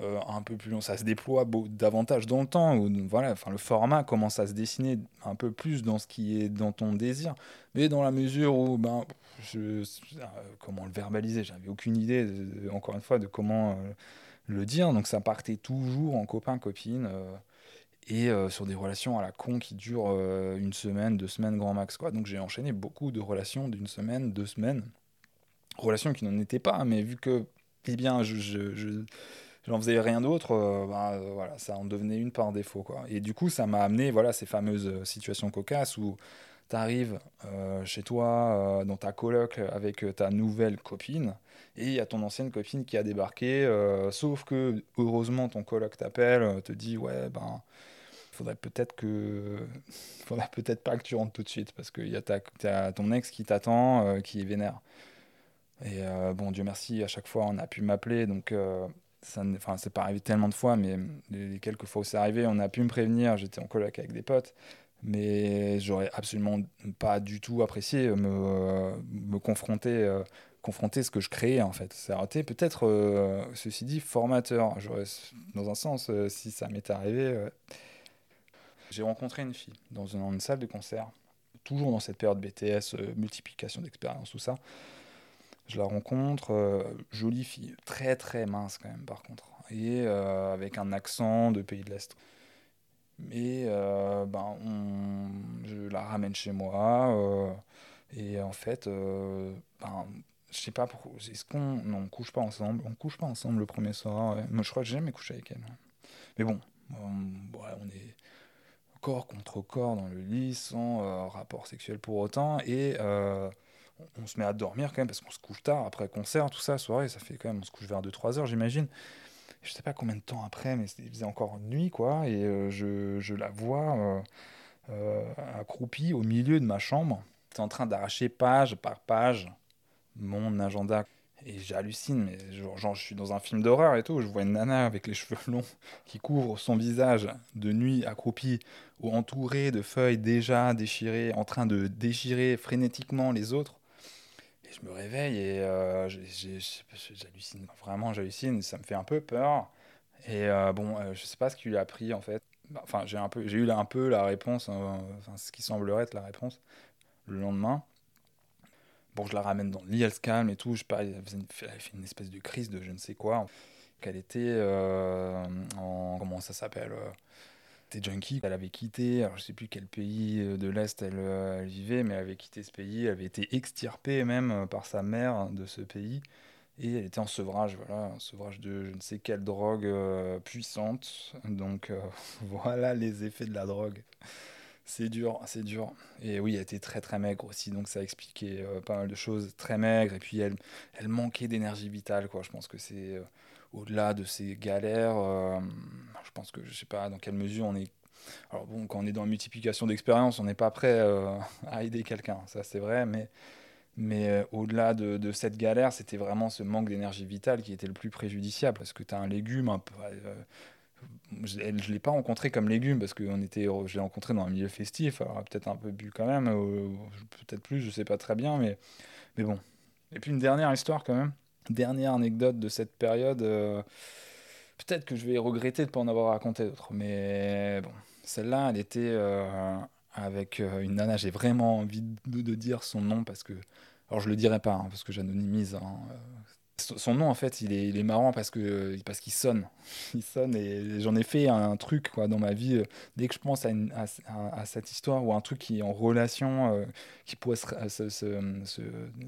euh, un peu plus long, ça se déploie davantage dans le temps, où, voilà, enfin, le format commence à se dessiner un peu plus dans ce qui est dans ton désir, mais dans la mesure où, ben, je, euh, comment le verbaliser, j'avais aucune idée, encore une fois, de comment euh, le dire, donc ça partait toujours en copain-copine, et sur des relations à la con qui durent une semaine, deux semaines grand max, quoi. Donc j'ai enchaîné beaucoup de relations d'une semaine, deux semaines, relations qui n'en étaient pas, mais vu que, eh bien, je j'en faisais rien d'autre, euh, bah, euh, voilà, ça en devenait une par défaut. Quoi. Et du coup, ça m'a amené voilà, ces fameuses euh, situations cocasses où tu arrives chez toi, dans ta coloc, avec ta nouvelle copine, et il y a ton ancienne copine qui a débarqué, sauf que heureusement ton coloc t'appelle, te dit ouais, ben faudrait peut-être que faudrait peut-être pas que tu rentres tout de suite parce qu'il y a ton ex qui t'attend qui est vénère et bon Dieu merci à chaque fois on a pu m'appeler donc enfin c'est pas arrivé tellement de fois mais les, quelques fois où c'est arrivé on a pu me prévenir j'étais en coloc avec des potes mais j'aurais absolument pas du tout apprécié me, me confronter euh, confronter ce que je créais en fait. Ça aurait été peut-être euh, ceci dit formateur. Dans un sens euh, si ça m'était arrivé j'ai rencontré une fille dans une, une, salle de concert toujours dans cette période BTS multiplication d'expériences tout ça je la rencontre, euh, jolie fille, très très mince quand même par contre, et euh, avec un accent de pays de l'Est. Mais euh, ben, je la ramène chez moi, et en fait, ben, je sais pas est-ce qu'on. Non, on couche pas ensemble, on couche pas ensemble le premier soir. Moi je crois que j'ai jamais couché avec elle. Mais bon, on est corps contre corps dans le lit, sans rapport sexuel pour autant, et on, se met à dormir quand même, parce qu'on se couche tard, après concert, tout ça, soirée, ça fait quand même, on se couche vers 2-3 heures, j'imagine. Je sais pas combien de temps après, mais il faisait encore nuit, quoi, et je, je, la vois accroupie au milieu de ma chambre, en train d'arracher page par page mon agenda. Et j'hallucine, mais genre, je suis dans un film d'horreur et tout, je vois une nana avec les cheveux longs qui couvre son visage de nuit accroupie ou entourée de feuilles déjà déchirées, en train de déchirer frénétiquement les autres. Je me réveille et euh, j'hallucine, vraiment j'hallucine, ça me fait un peu peur. Et euh, bon, euh, je sais pas ce qu'il a pris en fait. Enfin, j'ai un peu, j'ai eu un peu la réponse, hein, enfin, ce qui semblerait être la réponse le lendemain. Bon, je la ramène dans le calme et tout. Je parie, elle, elle fait une espèce de crise de je ne sais quoi. Qu'elle était euh, en. Comment ça s'appelle junkie. Elle avait quitté, alors je sais plus quel pays euh, de l'Est elle, elle, vivait, mais elle avait quitté ce pays. Elle avait été extirpée même par sa mère de ce pays. Et elle était en sevrage, voilà, un sevrage de je ne sais quelle drogue puissante. Donc voilà les effets de la drogue. C'est dur, c'est dur. Et oui, elle était très très maigre aussi, donc ça expliquait euh, pas mal de choses. Très maigre, et puis elle, elle manquait d'énergie vitale, quoi. Je pense que c'est euh, au-delà de ces galères. Euh, je pense que je sais pas dans quelle mesure on est. Alors bon, quand on est dans la multiplication d'expériences, on n'est pas prêt à aider quelqu'un, ça c'est vrai, mais. Mais au-delà de, cette galère, c'était vraiment ce manque d'énergie vitale qui était le plus préjudiciable, parce que tu as un légume un peu, je ne l'ai pas rencontré comme légume parce que était, je l'ai rencontré dans un milieu festif, alors peut-être un peu bu quand même, peut-être plus, je sais pas très bien, mais, mais bon. Et puis une dernière histoire quand même, dernière anecdote de cette période, euh, peut-être que je vais regretter de ne pas en avoir raconté d'autres, mais bon, celle-là, elle était euh, avec euh, une nana, j'ai vraiment envie de, dire son nom parce que, alors je le dirai pas, hein, parce que j'anonymise, hein, son nom, en fait, il est, marrant parce que parce qu'il sonne. Il sonne et j'en ai fait un truc quoi, dans ma vie. Dès que je pense à, à, cette histoire ou un truc qui est en relation, euh, qui pourrait se, se,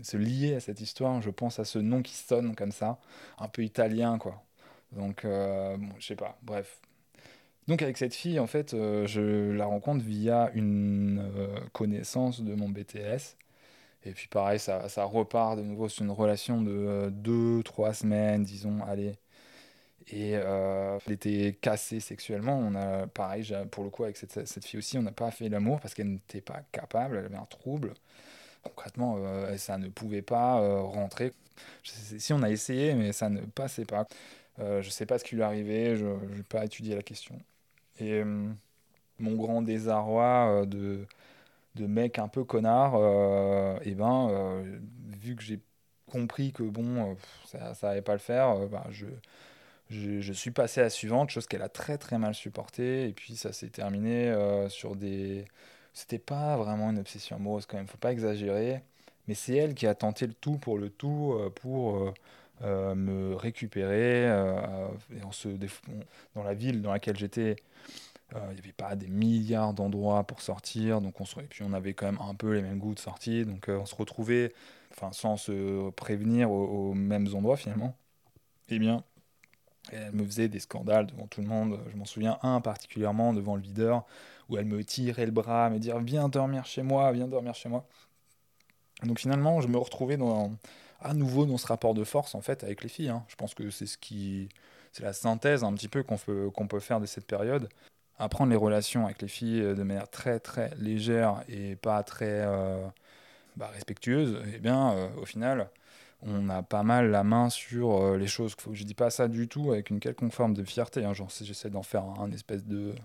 se, lier à cette histoire, je pense à ce nom qui sonne comme ça, un peu italien, quoi. Donc, euh, bon, je sais pas, bref. Donc, avec cette fille, en fait, euh, je la rencontre via une connaissance de mon BTS. Et puis pareil, ça, repart de nouveau sur une relation de 2-3 euh, semaines, disons, allez. Et euh, elle était cassée sexuellement. On a, pareil, pour le coup, avec cette, fille aussi, on n'a pas fait l'amour parce qu'elle n'était pas capable, elle avait un trouble. Concrètement, euh, ça ne pouvait pas euh, rentrer. Si on a essayé, mais ça ne passait pas. je ne sais pas ce qui lui arrivait, je n'ai pas étudié la question. Et mon grand désarroi de de mec un peu connard, et euh, eh ben, euh, vu que j'ai compris que bon, euh, ça, ça allait pas le faire, bah, je, je, suis passé à la suivante, chose qu'elle a très très mal supportée, et puis ça s'est terminé sur des. C'était pas vraiment une obsession amoureuse quand même, faut pas exagérer, mais c'est elle qui a tenté le tout pour le tout pour. me récupérer en se dans la ville dans laquelle j'étais euh, il n'y avait pas des milliards d'endroits pour sortir, donc on se... et puis on avait quand même un peu les mêmes goûts de sortie, donc euh, on se retrouvait, enfin sans se prévenir aux, mêmes endroits finalement. Eh bien, elle me faisait des scandales devant tout le monde. Je m'en souviens un particulièrement devant le videur où elle me tirait le bras, me dire viens dormir chez moi, viens dormir chez moi. Donc finalement, je me retrouvais à nouveau dans ce rapport de force en fait avec les filles. Hein. Je pense que c'est ce qui, c'est la synthèse un petit peu qu'on peut, qu'on peut faire de cette période apprendre les relations avec les filles euh, de manière très très légère et pas très euh, bah, respectueuse, eh bien, euh, au final, on a pas mal la main sur les choses. Je dis pas ça du tout avec une quelconque forme de fierté. Hein. J'essaie d'en faire un, espèce de,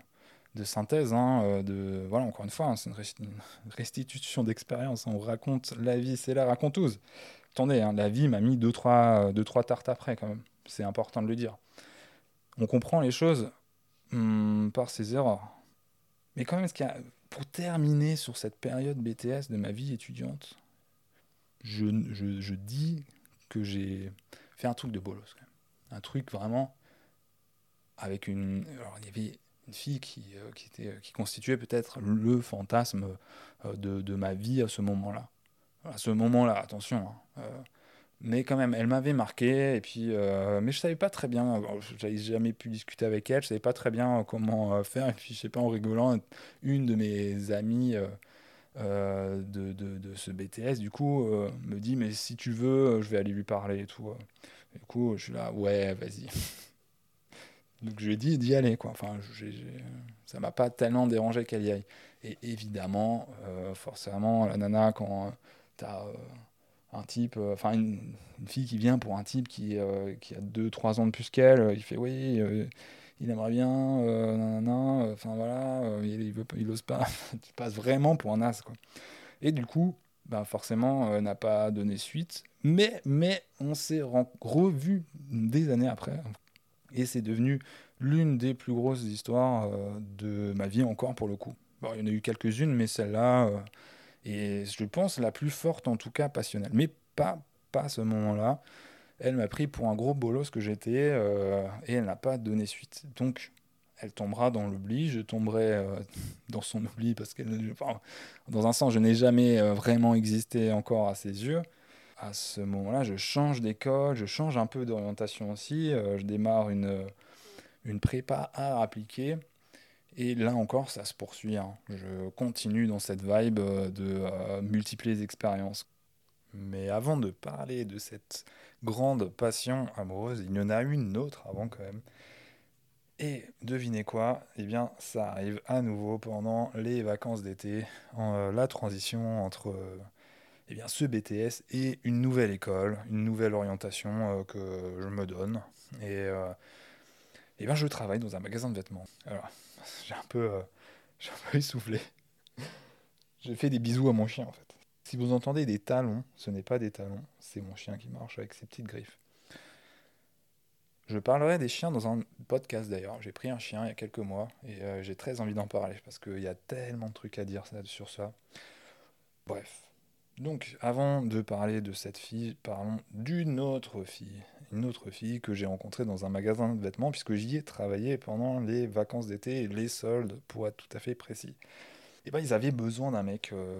de synthèse. Hein, voilà, encore une fois, hein, c'est une, restitution d'expérience. On raconte la vie, c'est la raconteuse. Attendez, la vie m'a mis deux trois, deux, trois tartes après, quand même. C'est important de le dire. On comprend les choses Hmm, par ses erreurs. Mais quand même, ce a, pour terminer sur cette période BTS de ma vie étudiante, je, je, je dis que j'ai fait un truc de bolos. Un truc vraiment avec une. Alors, il y avait une fille qui, euh, qui, était, qui constituait peut-être le fantasme euh, de, de, ma vie à ce moment-là. À ce moment-là, attention. Hein. Euh, Mais quand même, elle m'avait marqué, et puis, mais je savais pas très bien, j'avais jamais pu discuter avec elle, je savais pas très bien comment faire, et puis je sais pas, en rigolant, une de mes amies de, de, de, ce BTS, du coup, me dit, mais si tu veux, je vais aller lui parler et tout. Du coup, je suis là, ouais, vas-y. Donc je lui ai dit d'y aller, quoi. Enfin, ça m'a pas tellement dérangé qu'elle y aille. Et évidemment, euh, forcément, la nana, quand tu as euh, un type, euh, enfin une, fille qui vient pour un type qui, qui a 2-3 ans de plus qu'elle, il fait oui, il aimerait bien, nanana, enfin voilà, il, veut, il ose pas. tu passes vraiment pour un as, quoi. Et du coup, ben forcément, n'a pas donné suite. Mais, mais on s'est revu des années après. Et c'est devenu l'une des plus grosses histoires euh, de ma vie encore pour le coup. Bon, il y en a eu quelques-unes, mais celle-là euh, est, je pense, la plus forte, en tout cas passionnelle. Mais pas, pas à ce moment-là. Elle m'a pris pour un gros bolos que j'étais euh, et elle n'a pas donné suite. Donc, elle tombera dans l'oubli, je tomberai dans son oubli parce que, dans un sens, je n'ai jamais vraiment existé encore à ses yeux à ce moment-là, je change d'école, je change un peu d'orientation aussi. Euh, je démarre une, euh, une prépa à appliquer. Et là encore, ça se poursuit. Hein. Je continue dans cette vibe euh, de multiples expériences. Mais avant de parler de cette grande passion amoureuse, il y en a une autre avant quand même. Et devinez quoi? Eh bien, ça arrive à nouveau pendant les vacances d'été, la transition entre eh bien, ce BTS est une nouvelle école, une nouvelle orientation euh, que je me donne. Et, euh, eh bien, je travaille dans un magasin de vêtements. Alors, j'ai un peu, euh, un peu essoufflé. J'ai fait des bisous à mon chien, en fait. Si vous entendez des talons, ce n'est pas des talons, c'est mon chien qui marche avec ses petites griffes. Je parlerai des chiens dans un podcast d'ailleurs. J'ai pris un chien il y a quelques mois et j'ai très envie d'en parler parce qu'il y a tellement de trucs à dire sur ça. Bref, donc, avant de parler de cette fille, parlons d'une autre fille. Une autre fille que j'ai rencontrée dans un magasin de vêtements, puisque j'y ai travaillé pendant les vacances d'été les soldes, pour être tout à fait précis. Et ben, ils avaient besoin d'un mec. Euh,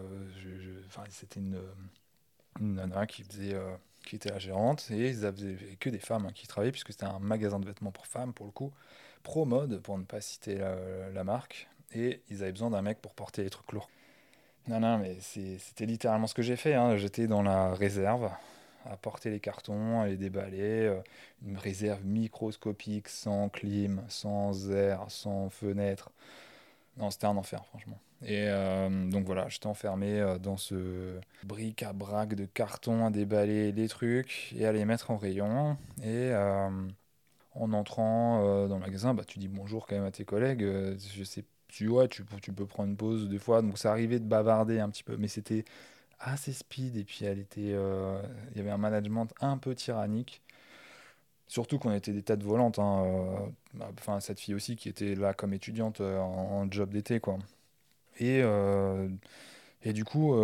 c'était une, une, nana qui faisait. Euh, était la gérante, et ils avaient que des femmes hein, qui travaillaient, puisque c'était un magasin de vêtements pour femmes, pour le coup, pro mode, pour ne pas citer la, la marque, et ils avaient besoin d'un mec pour porter les trucs lourds. Non, non, mais c'était littéralement ce que j'ai fait. Hein. J'étais dans la réserve, à porter les cartons, à les déballer. Euh, une réserve microscopique, sans clim, sans air, sans fenêtre. Non, c'était un enfer, franchement. Et euh, donc voilà, j'étais enfermé euh, dans ce bric-à-brac de cartons à déballer les trucs et à les mettre en rayon. Et en entrant dans le magasin, bah, tu dis bonjour quand même à tes collègues. je sais tu, tu, tu, peux prendre une pause des fois. Donc ça arrivait de bavarder un petit peu, mais c'était assez speed. Et puis elle était, euh, il y avait un management un peu tyrannique. Surtout qu'on était des têtes volantes. Hein, euh, bah, enfin, cette fille aussi qui était là comme étudiante euh, en, job d'été, quoi. Et, et du coup,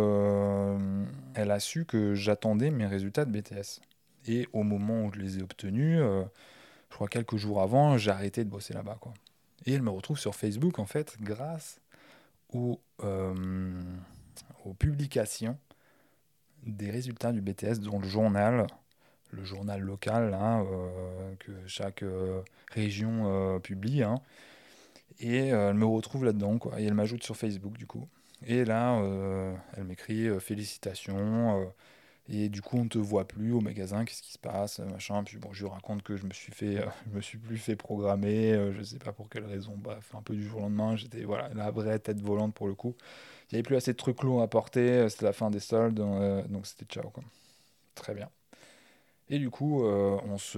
elle a su que j'attendais mes résultats de BTS. Et au moment où je les ai obtenus, je crois quelques jours avant, j'ai arrêté de bosser là-bas, quoi. Et elle me retrouve sur Facebook, en fait, grâce aux, euh, publications des résultats du BTS dans le journal, le journal local hein, euh, que chaque euh, région publie. Hein. et elle me retrouve là-dedans, quoi. Et elle m'ajoute sur Facebook, du coup. Et là, elle m'écrit félicitations et du coup, on ne te voit plus au magasin, qu'est-ce qui se passe, machin. Puis bon, je lui raconte que je me suis fait, euh, je me suis plus fait programmer, euh, je sais pas pour quelle raison. Bref, un peu du jour au lendemain, j'étais voilà la vraie tête volante pour le coup. Il n'y avait plus assez de trucs lourds à porter, euh, c'était la fin des soldes, donc c'était ciao quoi. Très bien. Et du coup, on se,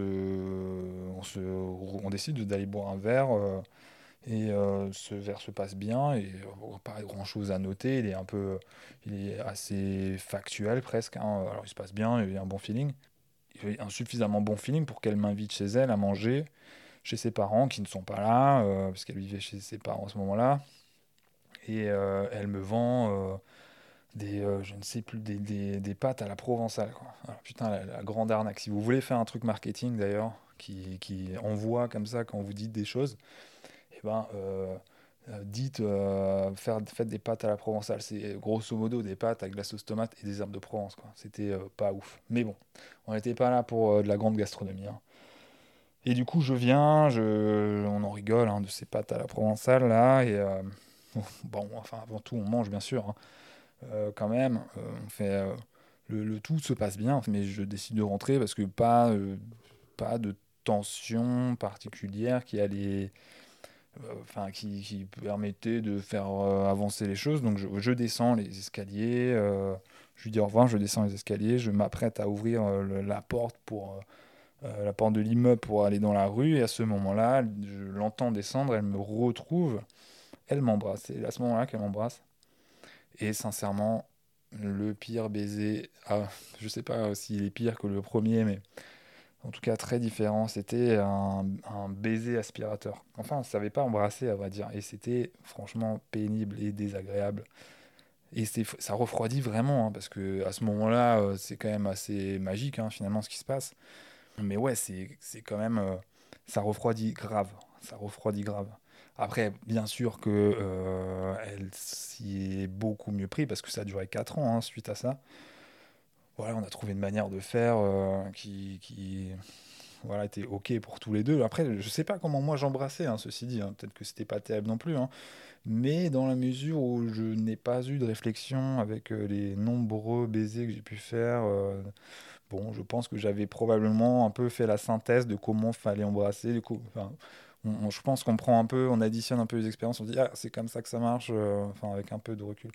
on se, on décide d'aller boire un verre. Et euh, ce verre se passe bien et euh, pas grand chose à noter. Il est un peu, il est assez factuel presque. Hein. Alors il se passe bien, il y a un bon feeling. Il y a un suffisamment bon feeling pour qu'elle m'invite chez elle à manger, chez ses parents qui ne sont pas là, euh, parce qu'elle vivait chez ses parents à ce moment-là. Et elle me vend des, je ne sais plus, des, des, des, pâtes à la provençale. Quoi. Alors, putain, la, la, grande arnaque. Si vous voulez faire un truc marketing d'ailleurs, qui, qui envoie comme ça quand vous dites des choses, eh ben, euh, dites faire, faites des pâtes à la provençale. C'est grosso modo des pâtes avec de la sauce tomate et des herbes de Provence. C'était pas ouf. Mais bon, on n'était pas là pour de la grande gastronomie. Hein. Et du coup, je viens, je, on en rigole hein, de ces pâtes à la provençale là. Et bon, enfin, avant tout, on mange bien sûr. Hein. quand même, on fait le, tout se passe bien, mais je décide de rentrer parce que pas, euh, pas de tension particulière qui allait. Euh, enfin, qui, permettait de faire euh, avancer les choses. Donc, je, descends les escaliers, je lui dis au revoir, je descends les escaliers, je m'apprête à ouvrir la porte pour. la porte de l'immeuble pour aller dans la rue et à ce moment-là, je l'entends descendre, elle me retrouve, elle m'embrasse. C'est à ce moment-là qu'elle m'embrasse. Et sincèrement, le pire baiser. Ah, je sais pas s'il est pire que le premier, mais en tout cas très différent. C'était un, baiser aspirateur. Enfin, on ne savait pas embrasser, à vrai dire. Et c'était franchement pénible et désagréable. Et ça refroidit vraiment, hein, parce que à ce moment-là, euh, c'est quand même assez magique, hein, finalement, ce qui se passe. Mais ouais, c'est quand même. Euh, ça refroidit grave. Ça refroidit grave. Après, bien sûr que euh, elle s'y est beaucoup mieux pris parce que ça a duré 4 ans hein, suite à ça. Voilà, on a trouvé une manière de faire euh, qui, qui, voilà, était ok pour tous les deux. Après, je sais pas comment moi j'embrassais, hein, ceci dit, hein. peut-être que c'était pas terrible non plus. Mais dans la mesure où je n'ai pas eu de réflexion avec euh, les nombreux baisers que j'ai pu faire, bon, je pense que j'avais probablement un peu fait la synthèse de comment fallait embrasser. Je pense qu'on prend un peu, on additionne un peu les expériences, on dit ah c'est comme ça que ça marche, euh, enfin avec un peu de recul.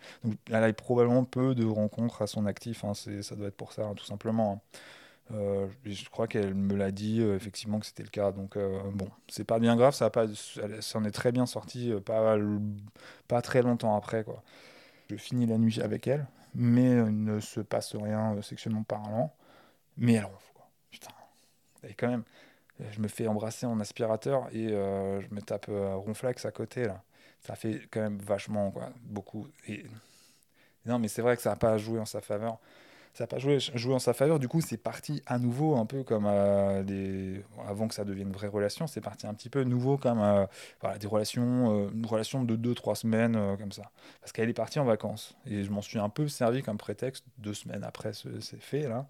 Elle a probablement peu de rencontres à son actif, hein, ça doit être pour ça hein, tout simplement. Hein. Euh, je crois qu'elle me l'a dit euh, effectivement que c'était le cas. Donc bon, c'est pas bien grave, ça s'en est très bien sortie, pas, pas très longtemps après quoi. Je finis la nuit avec elle, mais il ne se passe rien sexuellement parlant. Mais elle ronfle quoi. Putain, et quand même je me fais embrasser en aspirateur et euh, je me tape euh, ronflex à côté là. Ça fait quand même vachement quoi, beaucoup. Non mais c'est vrai que ça n'a pas joué en sa faveur. Ça n'a pas joué, joué en sa faveur. Du coup c'est parti à nouveau un peu comme euh, des... avant que ça devienne une vraie relation. C'est parti un petit peu nouveau comme voilà, des relations, une relation de 2-3 semaines comme ça. Parce qu'elle est partie en vacances et je m'en suis un peu servi comme prétexte deux semaines après ces faits là.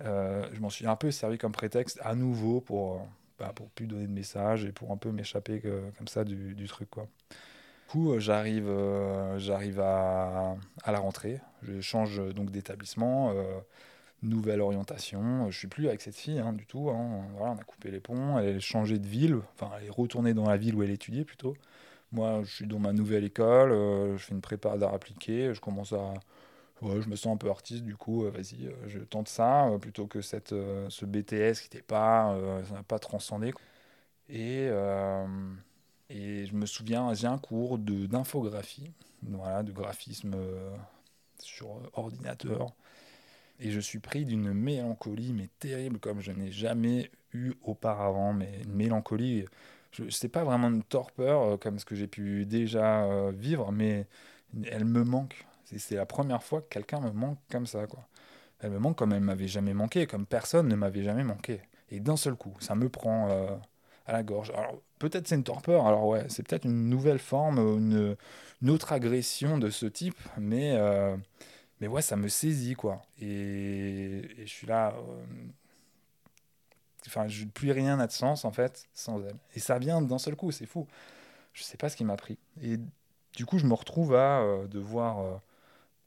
Euh, je m'en suis un peu servi comme prétexte à nouveau pour, bah, pour plus donner de messages et pour un peu m'échapper comme ça du, truc. Du coup, euh, j'arrive, euh, j'arrive à, la rentrée. Je change donc d'établissement, nouvelle orientation. Je suis plus avec cette fille hein, du tout. Hein. On a coupé les ponts. Elle est changée de ville. Enfin, elle est retournée dans la ville où elle étudiait plutôt. Moi, je suis dans ma nouvelle école. je fais une prépa d'art appliqué. Je commence à je me sens un peu artiste, du coup, euh, vas-y, euh, je tente ça, euh, plutôt que cette, ce BTS qui n'était pas, pas transcendé. Et, et je me souviens, j'ai un cours d'infographie, voilà, de graphisme sur ordinateur. Et je suis pris d'une mélancolie, mais terrible, comme je n'ai jamais eu auparavant. Mais une mélancolie, je sais pas vraiment une torpeur, comme ce que j'ai pu déjà vivre, mais elle me manque. C'est la première fois que quelqu'un me manque comme ça, quoi. Elle me manque comme elle m'avait jamais manqué, comme personne ne m'avait jamais manqué. Et d'un seul coup, ça me prend euh, à la gorge. Alors, peut-être c'est une torpeur, alors ouais, c'est peut-être une nouvelle forme, une, autre agression de ce type, mais, euh, mais ouais, ça me saisit, quoi. Et, je suis là. Euh, enfin, plus rien n'a de sens, en fait, sans elle. Et ça vient d'un seul coup, c'est fou. Je sais pas ce qui m'a pris. Et du coup, je me retrouve à devoir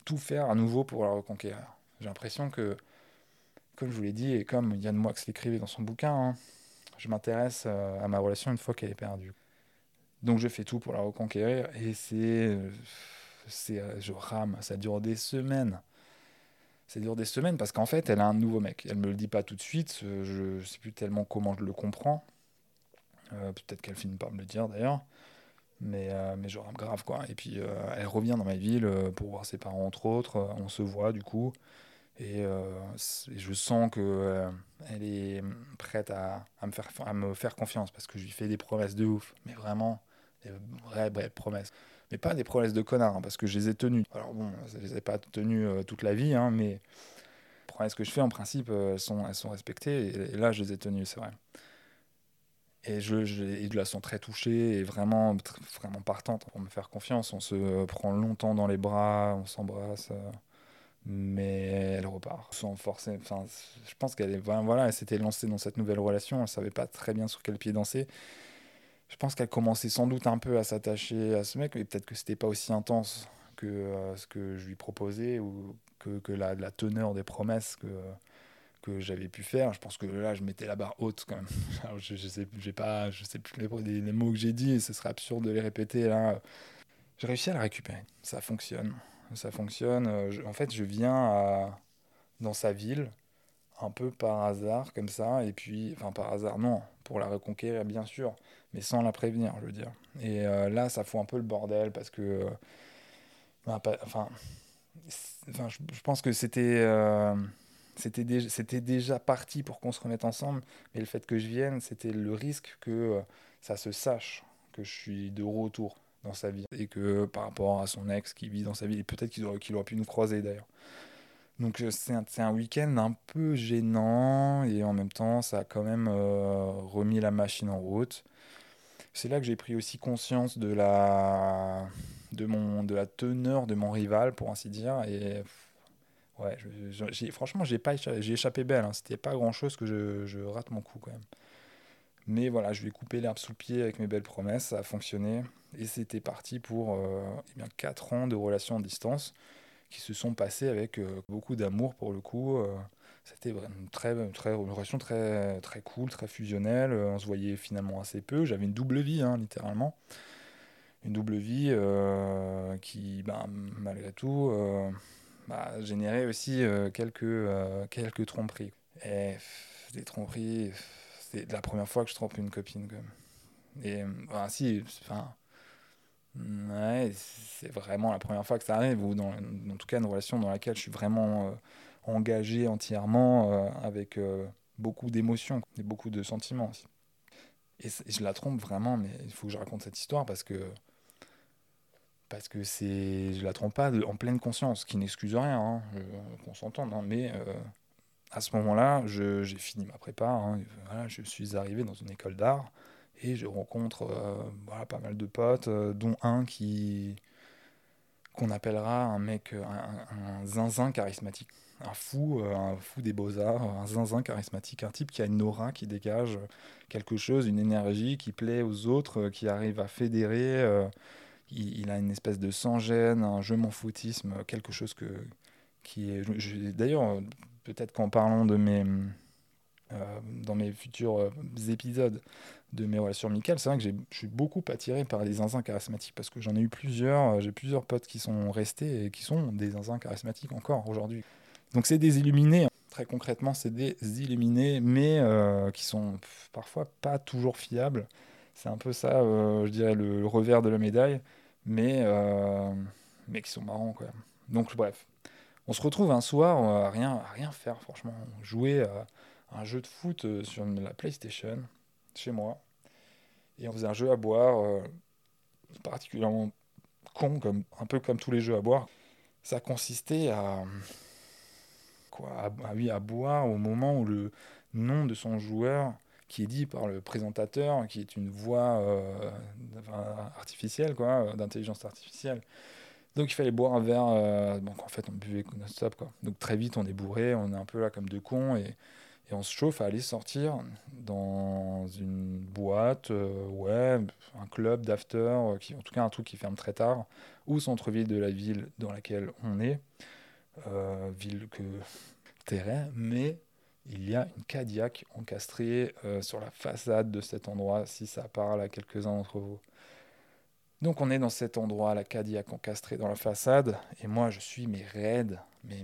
tout faire à nouveau pour la reconquérir. J'ai l'impression que, comme je vous l'ai dit, et comme Yann Moix l'écrivait dans son bouquin, hein, je m'intéresse euh, à ma relation une fois qu'elle est perdue. Donc je fais tout pour la reconquérir et c'est. c'est euh, je rame, ça dure des semaines. Ça dure des semaines parce qu'en fait, elle a un nouveau mec. Elle me le dit pas tout de suite, je sais plus tellement comment je le comprends. Euh, peut-être qu'elle finit par me le dire d'ailleurs. Mais, euh, mais genre grave quoi. Et puis euh, elle revient dans ma ville euh, pour voir ses parents entre autres. on se voit du coup. Et, je sens que elle est prête à, à, me faire, à me faire confiance parce que je lui fais des promesses de ouf. Mais vraiment, des vraies, vraies promesses. Mais pas des promesses de connard hein, parce que je les ai tenues. Alors bon, je les ai pas tenues toute la vie, hein, mais les promesses que je fais en principe, elles sont, elles sont respectées. Et, et là, je les ai tenues, c'est vrai. Et je, je, la sens très touchée et vraiment, vraiment partante pour me faire confiance. On se prend longtemps dans les bras, on s'embrasse, mais elle repart sans forcer. Je pense qu'elle voilà, elle s'était lancée dans cette nouvelle relation. Elle savait pas très bien sur quel pied danser. Je pense qu'elle commençait sans doute un peu à s'attacher à ce mec, mais peut-être que c'était pas aussi intense que euh, ce que je lui proposais ou que, que la, la teneur des promesses que que j'avais pu faire. Je pense que là, je mettais la barre haute quand même. je, je sais, j'ai pas, je sais plus les, mots que j'ai dit ce serait absurde de les répéter là. J'ai réussi à la récupérer. Ça fonctionne. Ça fonctionne. Euh, en fait, je viens dans sa ville un peu par hasard comme ça et puis, enfin par hasard non, pour la reconquérir bien sûr, mais sans la prévenir, je veux dire. Et euh, là, ça fout un peu le bordel parce que, euh, bah, enfin, enfin, je, pense que c'était c'était déjà, c'était déjà parti pour qu'on se remette ensemble, mais le fait que je vienne, c'était le risque que euh, ça se sache que je suis de retour dans sa vie et que par rapport à son ex qui vit dans sa vie, et peut-être qu'il aurait, aurait pu nous croiser d'ailleurs. Donc euh, c'est un, un week-end un peu gênant et en même temps ça a quand même euh, remis la machine en route. C'est là que j'ai pris aussi conscience de la, de, mon, de la teneur de mon rival pour ainsi dire et Ouais, franchement, j'ai échappé, échappé belle. Hein. C'était pas grand chose que je, je, rate mon coup quand même. Mais voilà, je lui ai coupé l'herbe sous le pied avec mes belles promesses. Ça a fonctionné. Et c'était parti pour euh, eh bien, 4 ans de relations en distance qui se sont passés avec euh, beaucoup d'amour pour le coup. Euh, c'était une, très, très, une relation très, très cool, très fusionnelle. on se voyait finalement assez peu. J'avais une double vie, hein, littéralement. Une double vie qui, ben, malgré tout bah, générer aussi euh, quelques, euh, quelques tromperies. Et des tromperies, c'est la première fois que je trompe une copine. Quand. Et bah, si, enfin, ouais, c'est vraiment la première fois que ça arrive, ou dans, en tout cas une relation dans laquelle je suis vraiment euh, engagé entièrement avec beaucoup d'émotions et beaucoup de sentiments aussi. Et je la trompe vraiment, mais il faut que je raconte cette histoire parce que parce que c'est, je la trompe pas en pleine conscience, qui n'excuse rien, hein, qu'on s'entende, hein, mais euh, à ce moment-là, j'ai fini ma prépa, hein, je suis arrivé dans une école d'art et je rencontre euh, pas mal de potes, euh, dont un qui qu'on appellera un mec, un, un, zinzin charismatique, un fou, un fou des beaux-arts, un zinzin charismatique, un type qui a une aura, qui dégage quelque chose, une énergie qui plaît aux autres, qui arrive à fédérer il, a une espèce de sans-gêne, un je m'en foutisme, quelque chose que, qui est. D'ailleurs, peut-être qu'en parlant de mes. Euh, dans mes futurs euh, épisodes de mes relations amicales, c'est vrai que je suis beaucoup attiré par les zinzins charismatiques parce que j'en ai eu plusieurs. Euh, j'ai plusieurs potes qui sont restés et qui sont des zinzins charismatiques encore aujourd'hui. Donc c'est des illuminés. Hein. Très concrètement, c'est des illuminés, mais qui sont parfois pas toujours fiables. C'est un peu ça, je dirais, le, revers de la médaille mais, euh, mais qui sont marrants même. Donc bref, on se retrouve un soir à rien, à rien faire franchement, jouer à un jeu de foot euh, sur la PlayStation chez moi, et on faisait un jeu à boire euh, particulièrement con, comme, un peu comme tous les jeux à boire. Ça consistait à quoi oui, à boire au moment où le nom de son joueur qui est dit par le présentateur, qui est une voix euh, artificielle, quoi, d'intelligence artificielle. Donc il fallait boire un verre. Euh, donc en fait, on buvait non-stop. Quoi. Donc très vite, on est bourré, on est un peu là comme deux cons et, et on se chauffe à aller sortir dans une boîte, euh, ouais, un club d'after, qui, en tout cas un truc qui ferme très tard, ou centre-ville de la ville dans laquelle on est. ville que terrain, mais il y a une Cadillac encastrée euh, sur la façade de cet endroit, si ça parle à quelques-uns d'entre vous. Donc on est dans cet endroit, la Cadillac encastrée dans la façade, et moi je suis mais raide, mais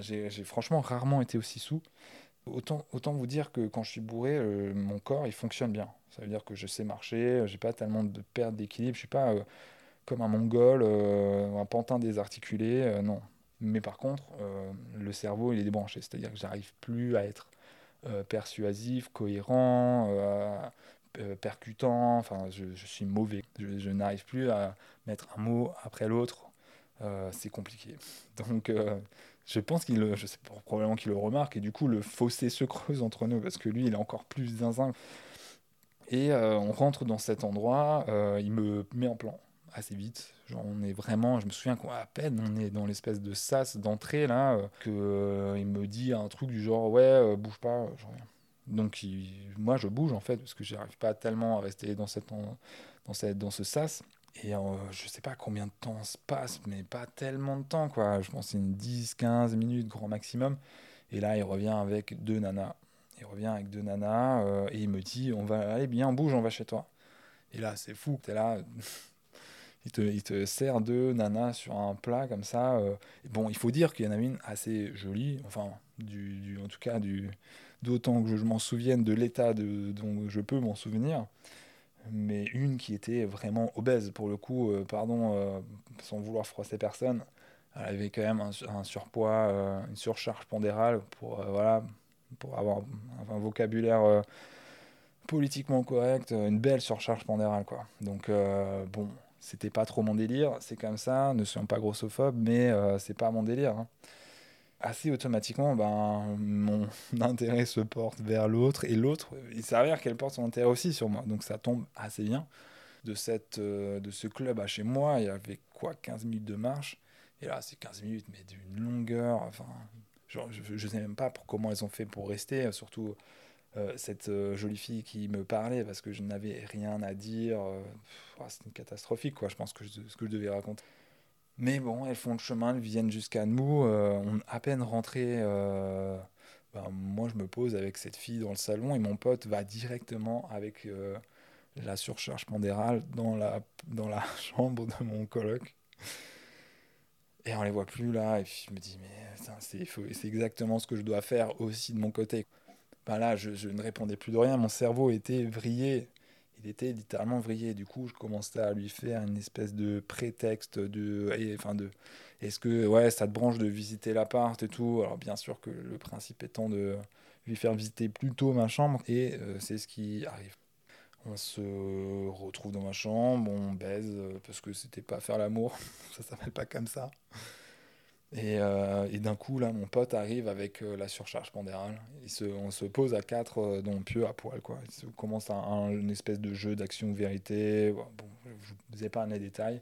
j'ai franchement rarement été aussi sous. Autant, autant vous dire que quand je suis bourré, euh, mon corps il fonctionne bien. Ça veut dire que je sais marcher, j'ai pas tellement de perte d'équilibre, je suis pas euh, comme un mongol, un pantin désarticulé, non. Mais par contre, euh, le cerveau, il est débranché. C'est-à-dire que j'arrive plus à être euh, persuasif, cohérent, euh, percutant. Enfin, je, suis mauvais. Je, n'arrive plus à mettre un mot après l'autre. c'est compliqué. Donc, je pense qu'il, je sais probablement qu'il le remarque. Et du coup, le fossé se creuse entre nous parce que lui, il est encore plus zinzin. Et on rentre dans cet endroit, il me met en plan assez vite. On est vraiment, je me souviens qu'à peine on est dans l'espèce de sas d'entrée là, que il me dit un truc du genre ouais, bouge pas, genre rien. Donc moi je bouge en fait parce que j'arrive pas tellement à rester dans, cette, dans, cette, dans ce sas. Et euh, je sais pas combien de temps se passe, mais pas tellement de temps quoi. Je pense une 10-15 minutes grand maximum. Et là il revient avec deux nanas. Il revient avec deux nanas euh, et il me dit on va aller bien bouge, on va chez toi. Et là c'est fou, es là. il, te, il te sert deux nanas sur un plat comme ça. Euh. bon, il faut dire qu'il y en a une assez jolie, enfin, du, du en tout cas d'autant que je m'en souvienne de l'état dont je peux m'en souvenir, mais une qui était vraiment obèse, pour le coup, euh, pardon, euh, sans vouloir froisser personne, elle avait quand même un, surpoids, euh, une surcharge pondérale pour, voilà, pour avoir un, vocabulaire politiquement correct, une belle surcharge pondérale, quoi. Donc, bon, c'était pas trop mon délire, c'est comme ça, ne soyons pas grossophobes, mais c'est pas mon délire. Hein assez automatiquement, ben, mon intérêt se porte vers l'autre et l'autre, il s'avère qu'elle porte son intérêt aussi sur moi. Donc ça tombe assez bien. De, cette, euh, de ce club à chez moi, il y avait quoi 15 minutes de marche? Et là, c'est 15 minutes, mais d'une longueur. Enfin, je ne sais même pas pour comment elles ont fait pour rester. Surtout euh, cette euh, jolie fille qui me parlait parce que je n'avais rien à dire. C'était catastrophique, quoi. Je pense que ce que je devais raconter. Mais bon, elles font le chemin, elles viennent jusqu'à nous. Euh, on à peine rentré. Euh, ben, moi, je me pose avec cette fille dans le salon et mon pote va directement avec euh, la surcharge pondérale dans la, dans la chambre de mon coloc. Et on les voit plus là. Et puis je me dis, mais c'est exactement ce que je dois faire aussi de mon côté. Ben là, je, ne répondais plus de rien. Mon cerveau était vrillé il était littéralement vrillé. Du coup, je commençais à lui faire une espèce de prétexte de, est-ce que ouais, ça te branche de visiter l'appart et tout? Alors bien sûr que le principe étant de lui faire visiter plutôt ma chambre et euh, c'est ce qui arrive. On se retrouve dans ma chambre, on baise euh, parce que c'était pas faire l'amour, ça s'appelle pas comme ça. Et, euh, et d'un coup, là, mon pote arrive avec euh, la surcharge pondérale. On se pose à quatre euh, dans pieu à poil. Quoi. Il commence un, une espèce de jeu d'action-vérité. Bon, je vous pas les détails.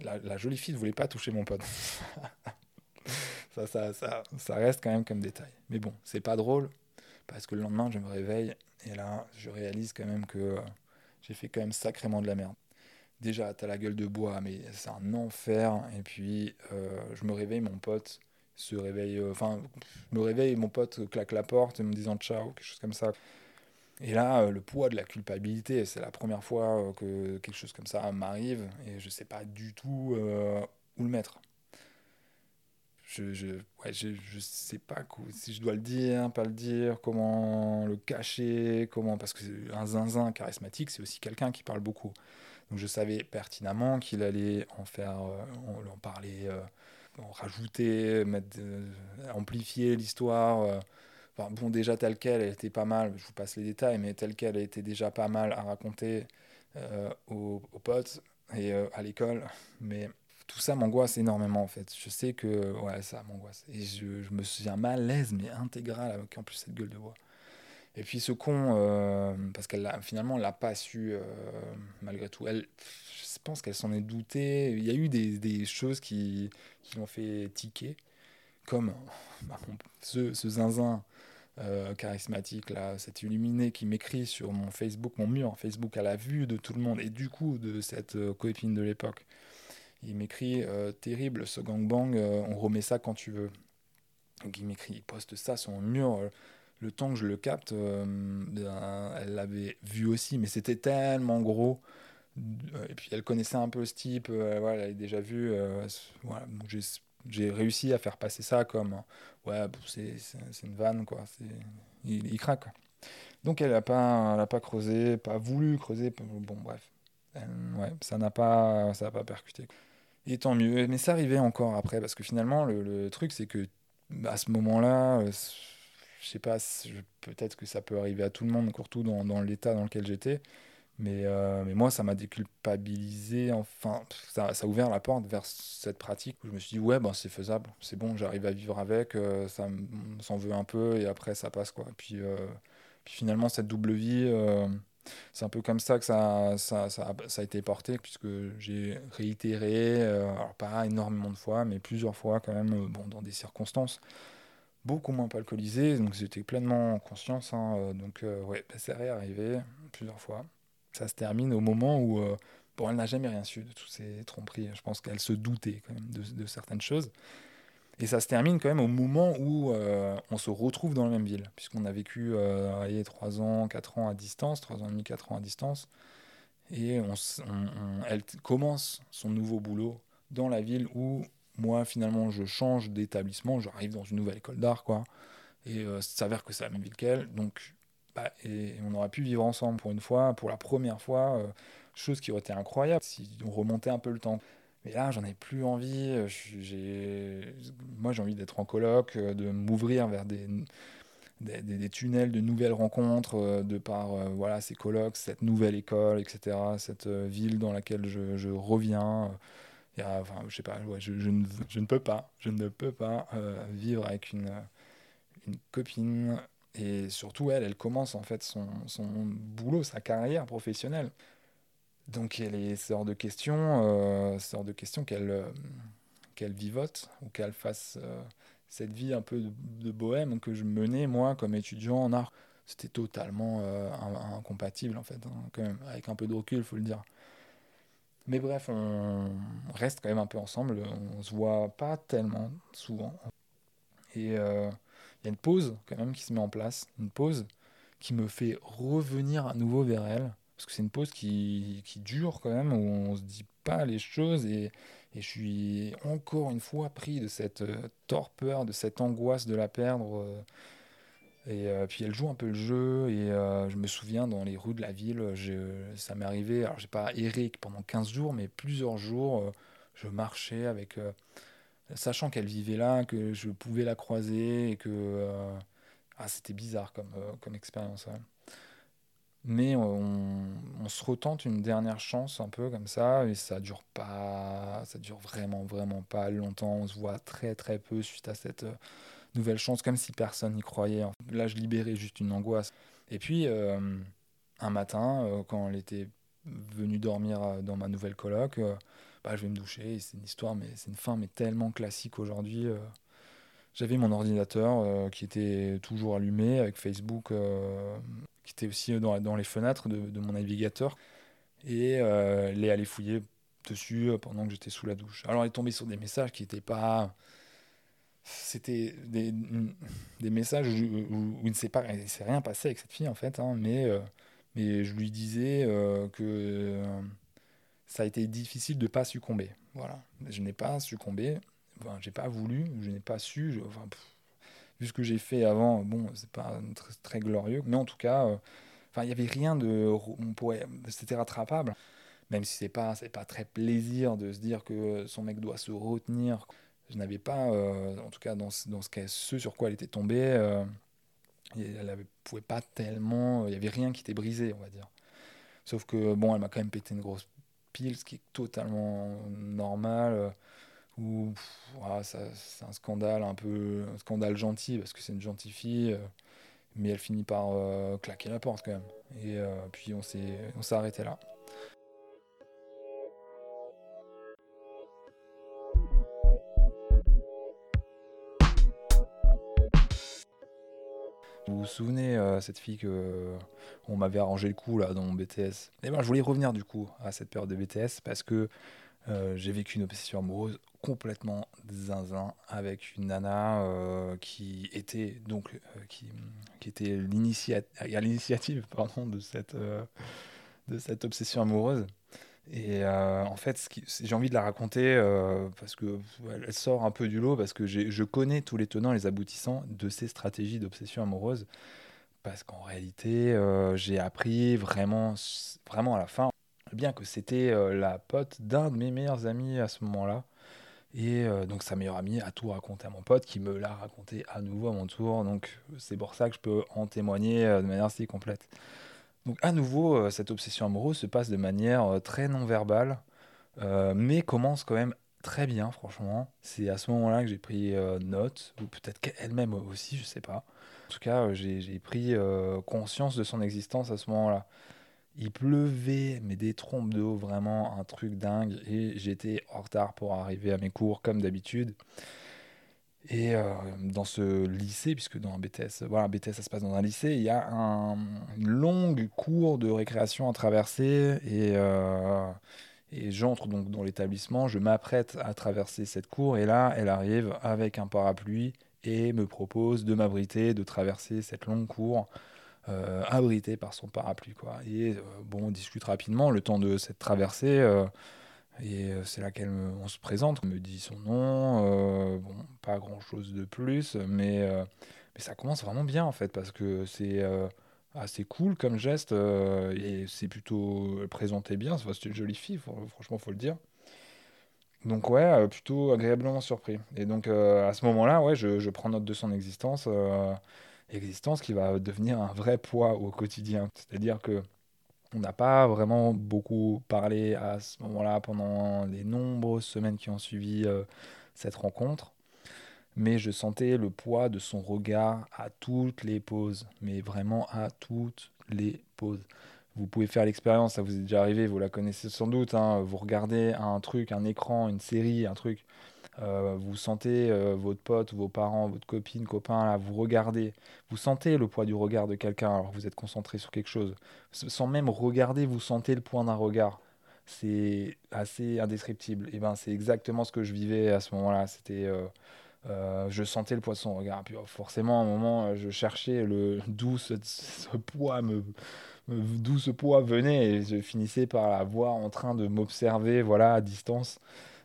La, la, jolie fille ne voulait pas toucher mon pote. ça, ça, ça, ça, reste quand même comme détail. Mais bon, c'est pas drôle parce que le lendemain, je me réveille et là, je réalise quand même que j'ai fait quand même sacrément de la merde déjà, t'as la gueule de bois, mais c'est un enfer. Et puis, euh, je me réveille, mon pote se réveille, euh, enfin, me réveille, mon pote claque la porte en me disant ciao, quelque chose comme ça. Et là, euh, le poids de la culpabilité, c'est la première fois que quelque chose comme ça m'arrive et je sais pas du tout où le mettre. Je, je, ouais, je, je sais pas si je dois le dire, pas le dire, comment le cacher, comment. Parce que un zinzin charismatique, c'est aussi quelqu'un qui parle beaucoup. Je savais pertinemment qu'il allait en faire, euh, en, parler, euh, en rajouter, euh, amplifier l'histoire. Bon, déjà telle qu'elle, elle était pas mal, je vous passe les détails, mais telle qu'elle, elle était déjà pas mal à raconter aux, potes et à l'école. Mais tout ça m'angoisse énormément en fait. Je sais que ouais, ça m'angoisse. Et je, je, me souviens malaise, mais intégral, avec en plus cette gueule de bois. Et puis ce con, euh, parce qu'elle finalement, l'a pas su, euh, malgré tout. Elle, je pense qu'elle s'en est doutée. Il y a eu des, des choses qui, qui l'ont fait tiquer, comme bah, ce, ce, zinzin euh, charismatique, là, cet illuminé qui m'écrit sur mon Facebook, mon mur Facebook à la vue de tout le monde, et du coup de cette copine de l'époque. Il m'écrit Terrible ce gangbang, on remet ça quand tu veux. Donc il m'écrit, il poste ça sur mon mur le temps que je le capte, euh, ben, elle l'avait vu aussi, mais c'était tellement gros. Euh, et puis elle connaissait un peu ce type, euh, elle avait déjà vu. voilà, j'ai réussi à faire passer ça comme ouais, c'est une vanne, quoi. Il, craque. Donc elle n'a pas, elle pas creusé, pas voulu creuser. Bon, bref. ouais, ça n'a pas, ça pas percuté. Et tant mieux. Mais ça arrivait encore après, parce que finalement, le, le truc, c'est que à ce moment-là, je sais pas, peut-être que ça peut arriver à tout le monde, surtout dans, dans l'état dans lequel j'étais. Mais, euh, mais moi, ça m'a déculpabilisé. Enfin, ça, ça, a ouvert la porte vers cette pratique où je me suis dit, ouais, ben, c'est faisable, c'est bon, j'arrive à vivre avec, euh, ça s'en veut un peu et après ça passe. quoi. Puis, euh, Puis finalement, cette double vie, euh, c'est un peu comme ça que ça, ça, ça, a été porté, puisque j'ai réitéré, alors pas énormément de fois, mais plusieurs fois quand même, bon, dans des circonstances beaucoup moins alcoolisé, donc j'étais pleinement en conscience. Hein, donc ouais, bah, ça est arrivé plusieurs fois. Ça se termine au moment où Bon, elle n'a jamais rien su de toutes ces tromperies. Je pense qu'elle se doutait quand même de, certaines choses. Et ça se termine quand même au moment où euh, on se retrouve dans la même ville, puisqu'on a vécu euh, 3 ans, 4 ans à distance, 3 ans et demi, 4 ans à distance. Et on, elle commence son nouveau boulot dans la ville où moi, finalement, je change d'établissement, j'arrive dans une nouvelle école d'art, quoi. Et euh, ça s'avère que c'est la même ville qu'elle. Donc, bah, et on aurait pu vivre ensemble pour une fois, pour la première fois. Euh, chose qui aurait été incroyable si on remontait un peu le temps. Mais là, j'en ai plus envie. Euh. Moi, j'ai envie d'être en coloc, euh, de m'ouvrir vers des, tunnels de nouvelles rencontres, de par voilà, ces colocs, cette nouvelle école, etc., cette ville dans laquelle je reviens. Enfin, je sais pas, je, je, ne, je, ne, peux pas, je ne peux pas vivre avec une, une copine. Et surtout, elle, elle commence en fait son, son boulot, sa carrière professionnelle. Donc y a ce hors de question, euh, hors de question qu'elle euh, qu'elle vivote ou qu'elle fasse euh, cette vie un peu de, bohème que je menais moi comme étudiant en art. C'était totalement euh, incompatible en fait, hein, quand même, avec un peu de recul, il faut le dire. Mais bref, on reste quand même un peu ensemble, on se voit pas tellement souvent. Et il y a une pause quand même qui se met en place, une pause qui me fait revenir à nouveau vers elle parce que c'est une pause qui, qui, dure quand même, où on se dit pas les choses, et, et je suis encore une fois pris de cette euh, torpeur, de cette angoisse de la perdre. Euh, et euh, puis elle joue un peu le jeu, et je me souviens dans les rues de la ville, ça m'est arrivé, alors j'ai pas erré pendant 15 jours, mais plusieurs jours, je marchais avec, sachant qu'elle vivait là, que je pouvais la croiser, et que ah, c'était bizarre comme, comme expérience. Mais on, se retente une dernière chance un peu comme ça et ça dure pas, ça dure vraiment vraiment pas longtemps. On se voit très très peu suite à cette euh, nouvelle chance, comme si personne n'y croyait. Là, je libérais juste une angoisse. Et puis euh, un matin, euh, quand elle était venue dormir dans ma nouvelle coloc, bah, je vais me doucher. C'est une histoire, mais c'est une fin mais tellement classique aujourd'hui. J'avais mon ordinateur qui était toujours allumé avec Facebook qui était aussi dans, les fenêtres de, de, mon navigateur. Et euh, elle est allée fouiller dessus euh, pendant que j'étais sous la douche. Alors elle est tombée sur des messages qui n'étaient pas. C'était des, des, messages où, il ne s'est rien passé avec cette fille en fait, hein, mais, euh, mais je lui disais euh, que ça a été difficile de ne pas succomber. Voilà. Je n'ai pas succombé, enfin, j'ai pas voulu, je n'ai pas su. Je, enfin, vu ce que j'ai fait avant, bon, c'est pas très, glorieux, mais en tout cas, euh, il n'y avait rien de, on pourrait, c'était rattrapable. Même si c'est pas, c'est pas très plaisir de se dire que son mec doit se retenir. Je n'avais pas, euh, en tout cas dans, dans ce, ce sur quoi elle était tombée, euh, elle pouvait pas tellement, il n'y avait rien qui était brisé, on va dire. Sauf que bon, elle m'a quand même pété une grosse pile, ce qui est totalement normal où c'est un scandale un peu un scandale gentil parce que c'est une gentille fille euh, mais elle finit par euh, claquer la porte quand même et euh, puis on s'est arrêté là Vous vous souvenez, cette fille que on m'avait arrangé le coup là dans mon BTS eh ben, je voulais revenir du coup à cette période de BTS parce que j'ai vécu une obsession amoureuse complètement zinzin avec une nana euh, qui était donc euh, qui, était l'initiative euh, de cette obsession amoureuse et en fait j'ai envie de la raconter parce que elle sort un peu du lot parce que je connais tous les tenants et les aboutissants de ces stratégies d'obsession amoureuse parce qu'en réalité j'ai appris vraiment vraiment à la fin bien que c'était la pote d'un de mes meilleurs amis à ce moment-là et euh, donc sa meilleure amie a tout raconté à mon pote qui me l'a raconté à nouveau à mon tour. Donc c'est pour ça que je peux en témoigner euh, de manière si complète. Donc à nouveau, euh, cette obsession amoureuse se passe de manière très non verbale, mais commence quand même très bien, franchement. C'est à ce moment-là que j'ai pris euh, note, ou peut-être qu'elle-même aussi, je sais pas. En tout cas, euh, j'ai pris euh, conscience de son existence à ce moment-là. Il pleuvait, mais des trompes d'eau, vraiment un truc dingue. Et j'étais en retard pour arriver à mes cours, comme d'habitude. Et dans ce lycée, puisque dans un BTS, voilà, un BTS ça se passe dans un lycée, il y a un, une longue cour de récréation à traverser. Et et j'entre donc dans l'établissement, je m'apprête à traverser cette cour, et là, elle arrive avec un parapluie et me propose de m'abriter, de traverser cette longue cour, euh, abritée par son parapluie. Et euh, bon, on discute rapidement le temps de cette traversée, euh, et c'est là qu'on se présente, on me dit son nom, bon, pas grand-chose de plus, mais, mais ça commence vraiment bien en fait, parce que c'est assez cool comme geste euh, et c'est plutôt présenté bien. C'est une jolie fille, franchement, faut le dire. Donc ouais, euh, plutôt agréablement surpris. Et donc euh, à ce moment-là, ouais, je, prends note de son existence, existence qui va devenir un vrai poids au quotidien. C'est-à-dire que on n'a pas vraiment beaucoup parlé à ce moment-là pendant les nombreuses semaines qui ont suivi cette rencontre mais je sentais le poids de son regard à toutes les pauses, mais vraiment à toutes les pauses. Vous pouvez faire l'expérience, ça vous est déjà arrivé, vous la connaissez sans doute. Hein. vous regardez un truc, un écran, une série, un truc. Euh, vous sentez euh, votre pote, vos parents, votre copine, copain, vous regardez, vous sentez le poids du regard de quelqu'un alors que vous êtes concentré sur quelque chose. Sans même regarder, vous sentez le point d'un regard. C'est assez indescriptible. Et ben, c'est exactement ce que je vivais à ce moment-là. C'était euh, euh, je sentais le poisson regarde. Puis oh, forcément, à un moment, je cherchais le d'où ce, poids me, d'où ce poids venait et je finissais par la voir en train de m'observer, voilà, à distance.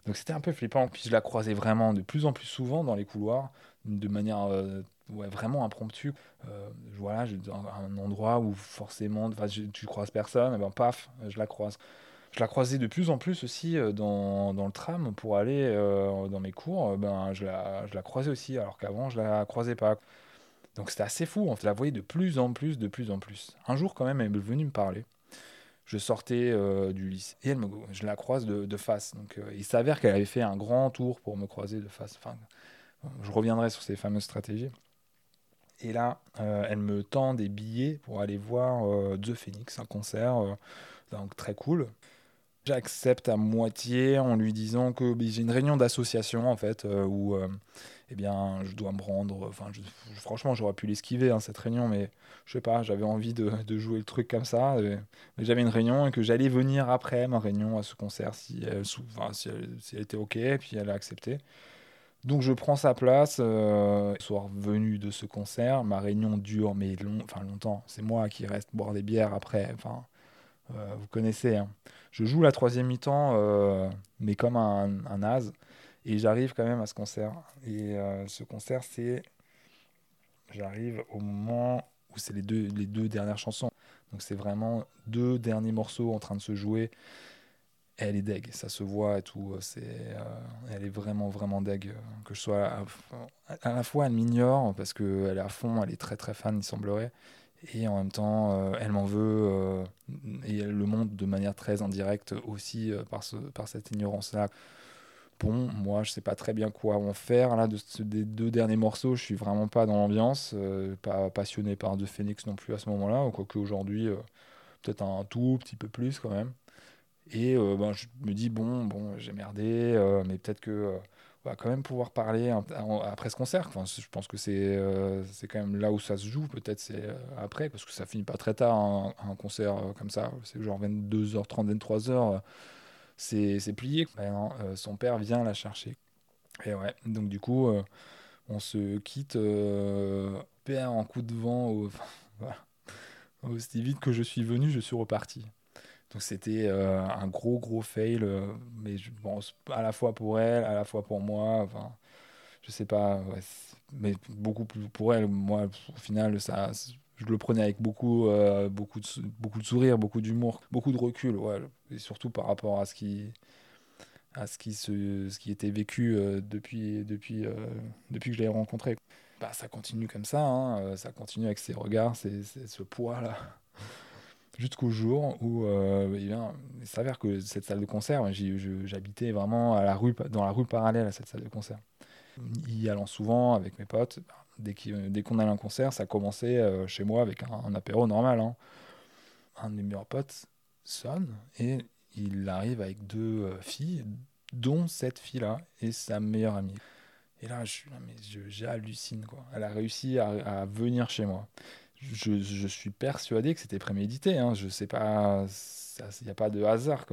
Donc c'était un peu flippant. Puis je la croisais vraiment de plus en plus souvent dans les couloirs, de manière euh, vraiment impromptue. voilà, dans un endroit où forcément, tu croises personne, et ben paf, je la croise. Je la croisais de plus en plus aussi euh, dans, dans le tram pour aller euh, dans mes cours. Euh, ben, je, la, je la croisais aussi, alors qu'avant, je la croisais pas. Donc c'était assez fou, on la voyait de plus en plus, de plus en plus. Un jour, quand même, elle est venue me parler. Je sortais du lycée et elle me, je la croise de, face. Donc il s'avère qu'elle avait fait un grand tour pour me croiser de face. Enfin, je reviendrai sur ces fameuses stratégies. Et là, elle me tend des billets pour aller voir The Phoenix, un concert donc très cool. J'accepte à moitié en lui disant que ben, j'ai une réunion d'association en fait euh, où euh, eh bien je dois me rendre. Enfin, franchement, j'aurais pu l'esquiver hein, cette réunion, mais je sais pas, j'avais envie de, jouer le truc comme ça. mais j'avais une réunion et que j'allais venir après ma réunion à ce concert si elle, enfin, si elle, était ok, puis elle a accepté. Donc je prends sa place. Euh, soir venu de ce concert, ma réunion dure mais long, enfin longtemps. C'est moi qui reste boire des bières après. Enfin, euh, vous connaissez. Hein. Je joue la troisième mi-temps, euh, mais comme un, un as. Et j'arrive quand même à ce concert. Et euh, ce concert, c'est. J'arrive au moment où c'est les deux, les deux dernières chansons. Donc c'est vraiment deux derniers morceaux en train de se jouer. Elle est deg, ça se voit et tout. C'est, elle est vraiment, vraiment deg. Que je sois. À, la fois, elle m'ignore parce qu'elle est à fond, elle est très, très fan, il semblerait et en même temps, euh, elle m'en veut euh, et elle le montre de manière très indirecte aussi euh, par, ce, par cette ignorance-là. Bon, moi, je sais pas très bien quoi en faire là de ce, des deux derniers morceaux. Je suis vraiment pas dans l'ambiance, pas passionné par The Phoenix non plus à ce moment-là, quoique aujourd'hui, peut-être un tout petit peu plus quand même. Et ben, je me dis bon, bon, j'ai merdé, mais peut-être que va quand même pouvoir parler après ce concert. Enfin, je pense que c'est euh, c'est quand même là où ça se joue, peut-être c'est euh, après, parce que ça finit pas très tard un, concert euh, comme ça. C'est genre 22h30, 23h, c'est plié. Ben son père vient la chercher. Et ouais, donc du coup, on se quitte père en coup de vent au, aussi vite que je suis venu, je suis reparti. Donc c'était euh, un gros gros fail, euh, mais je pense à la fois pour elle, à la fois pour moi. Enfin, je sais pas, mais beaucoup plus pour elle. Moi, au final, ça, je le prenais avec beaucoup, euh, beaucoup, de, sourire, beaucoup d'humour, beaucoup de recul, et surtout par rapport à ce qui, à ce qui, se, ce qui était vécu depuis, depuis, depuis que je l'ai rencontré. Bah, ça continue comme ça, hein, ça continue avec ses regards, ce poids là Jusqu'au jour où eh bien, il s'avère que cette salle de concert, j'habitais vraiment à la rue, dans la rue parallèle à cette salle de concert. Y allant souvent avec mes potes, dès qu'on allait à un concert, ça commençait chez moi avec un, apéro normal. Hein. Un de mes meilleurs potes sonne et il arrive avec deux filles, dont cette fille-là et sa meilleure amie. Et là. Quoi. Elle a réussi à, venir chez moi. Je, je suis persuadé que c'était prémédité. Hein. Je il n'y a pas de hasard.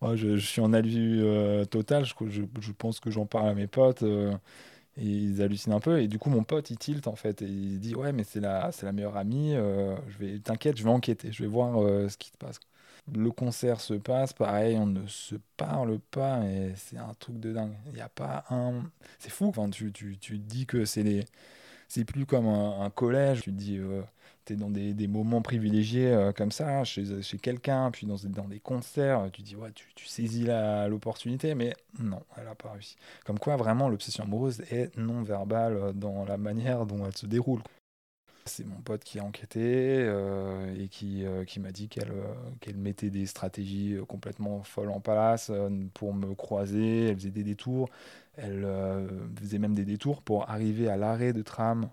Moi, je, suis en alu euh, total. Je, je, pense que j'en parle à mes potes. Euh, et ils hallucinent un peu. Et du coup, mon pote, il tilt en fait. Et il dit Ouais, mais c'est la, la meilleure amie. Euh, je vais, T'inquiète, je vais enquêter. Je vais voir ce qui se passe le concert se passe, pareil, on ne se parle pas, et c'est un truc de dingue. Il n'y a pas un. C'est fou, enfin, tu, tu, tu dis que c'est les. C'est plus comme un, collège, tu te dis, euh, tu dans des, des, moments privilégiés euh, comme ça, chez, chez quelqu'un, puis dans, dans des concerts, tu dis, ouais, tu, tu saisis l'opportunité, mais non, elle n'a pas réussi. Comme quoi, vraiment, l'obsession amoureuse est non verbale euh, dans la manière dont elle se déroule. C'est mon pote qui a enquêté euh, et qui, qui m'a dit qu'elle qu'elle mettait des stratégies complètement folles en place pour me croiser. Elle faisait des détours. Elle faisait même des détours pour arriver à l'arrêt de tram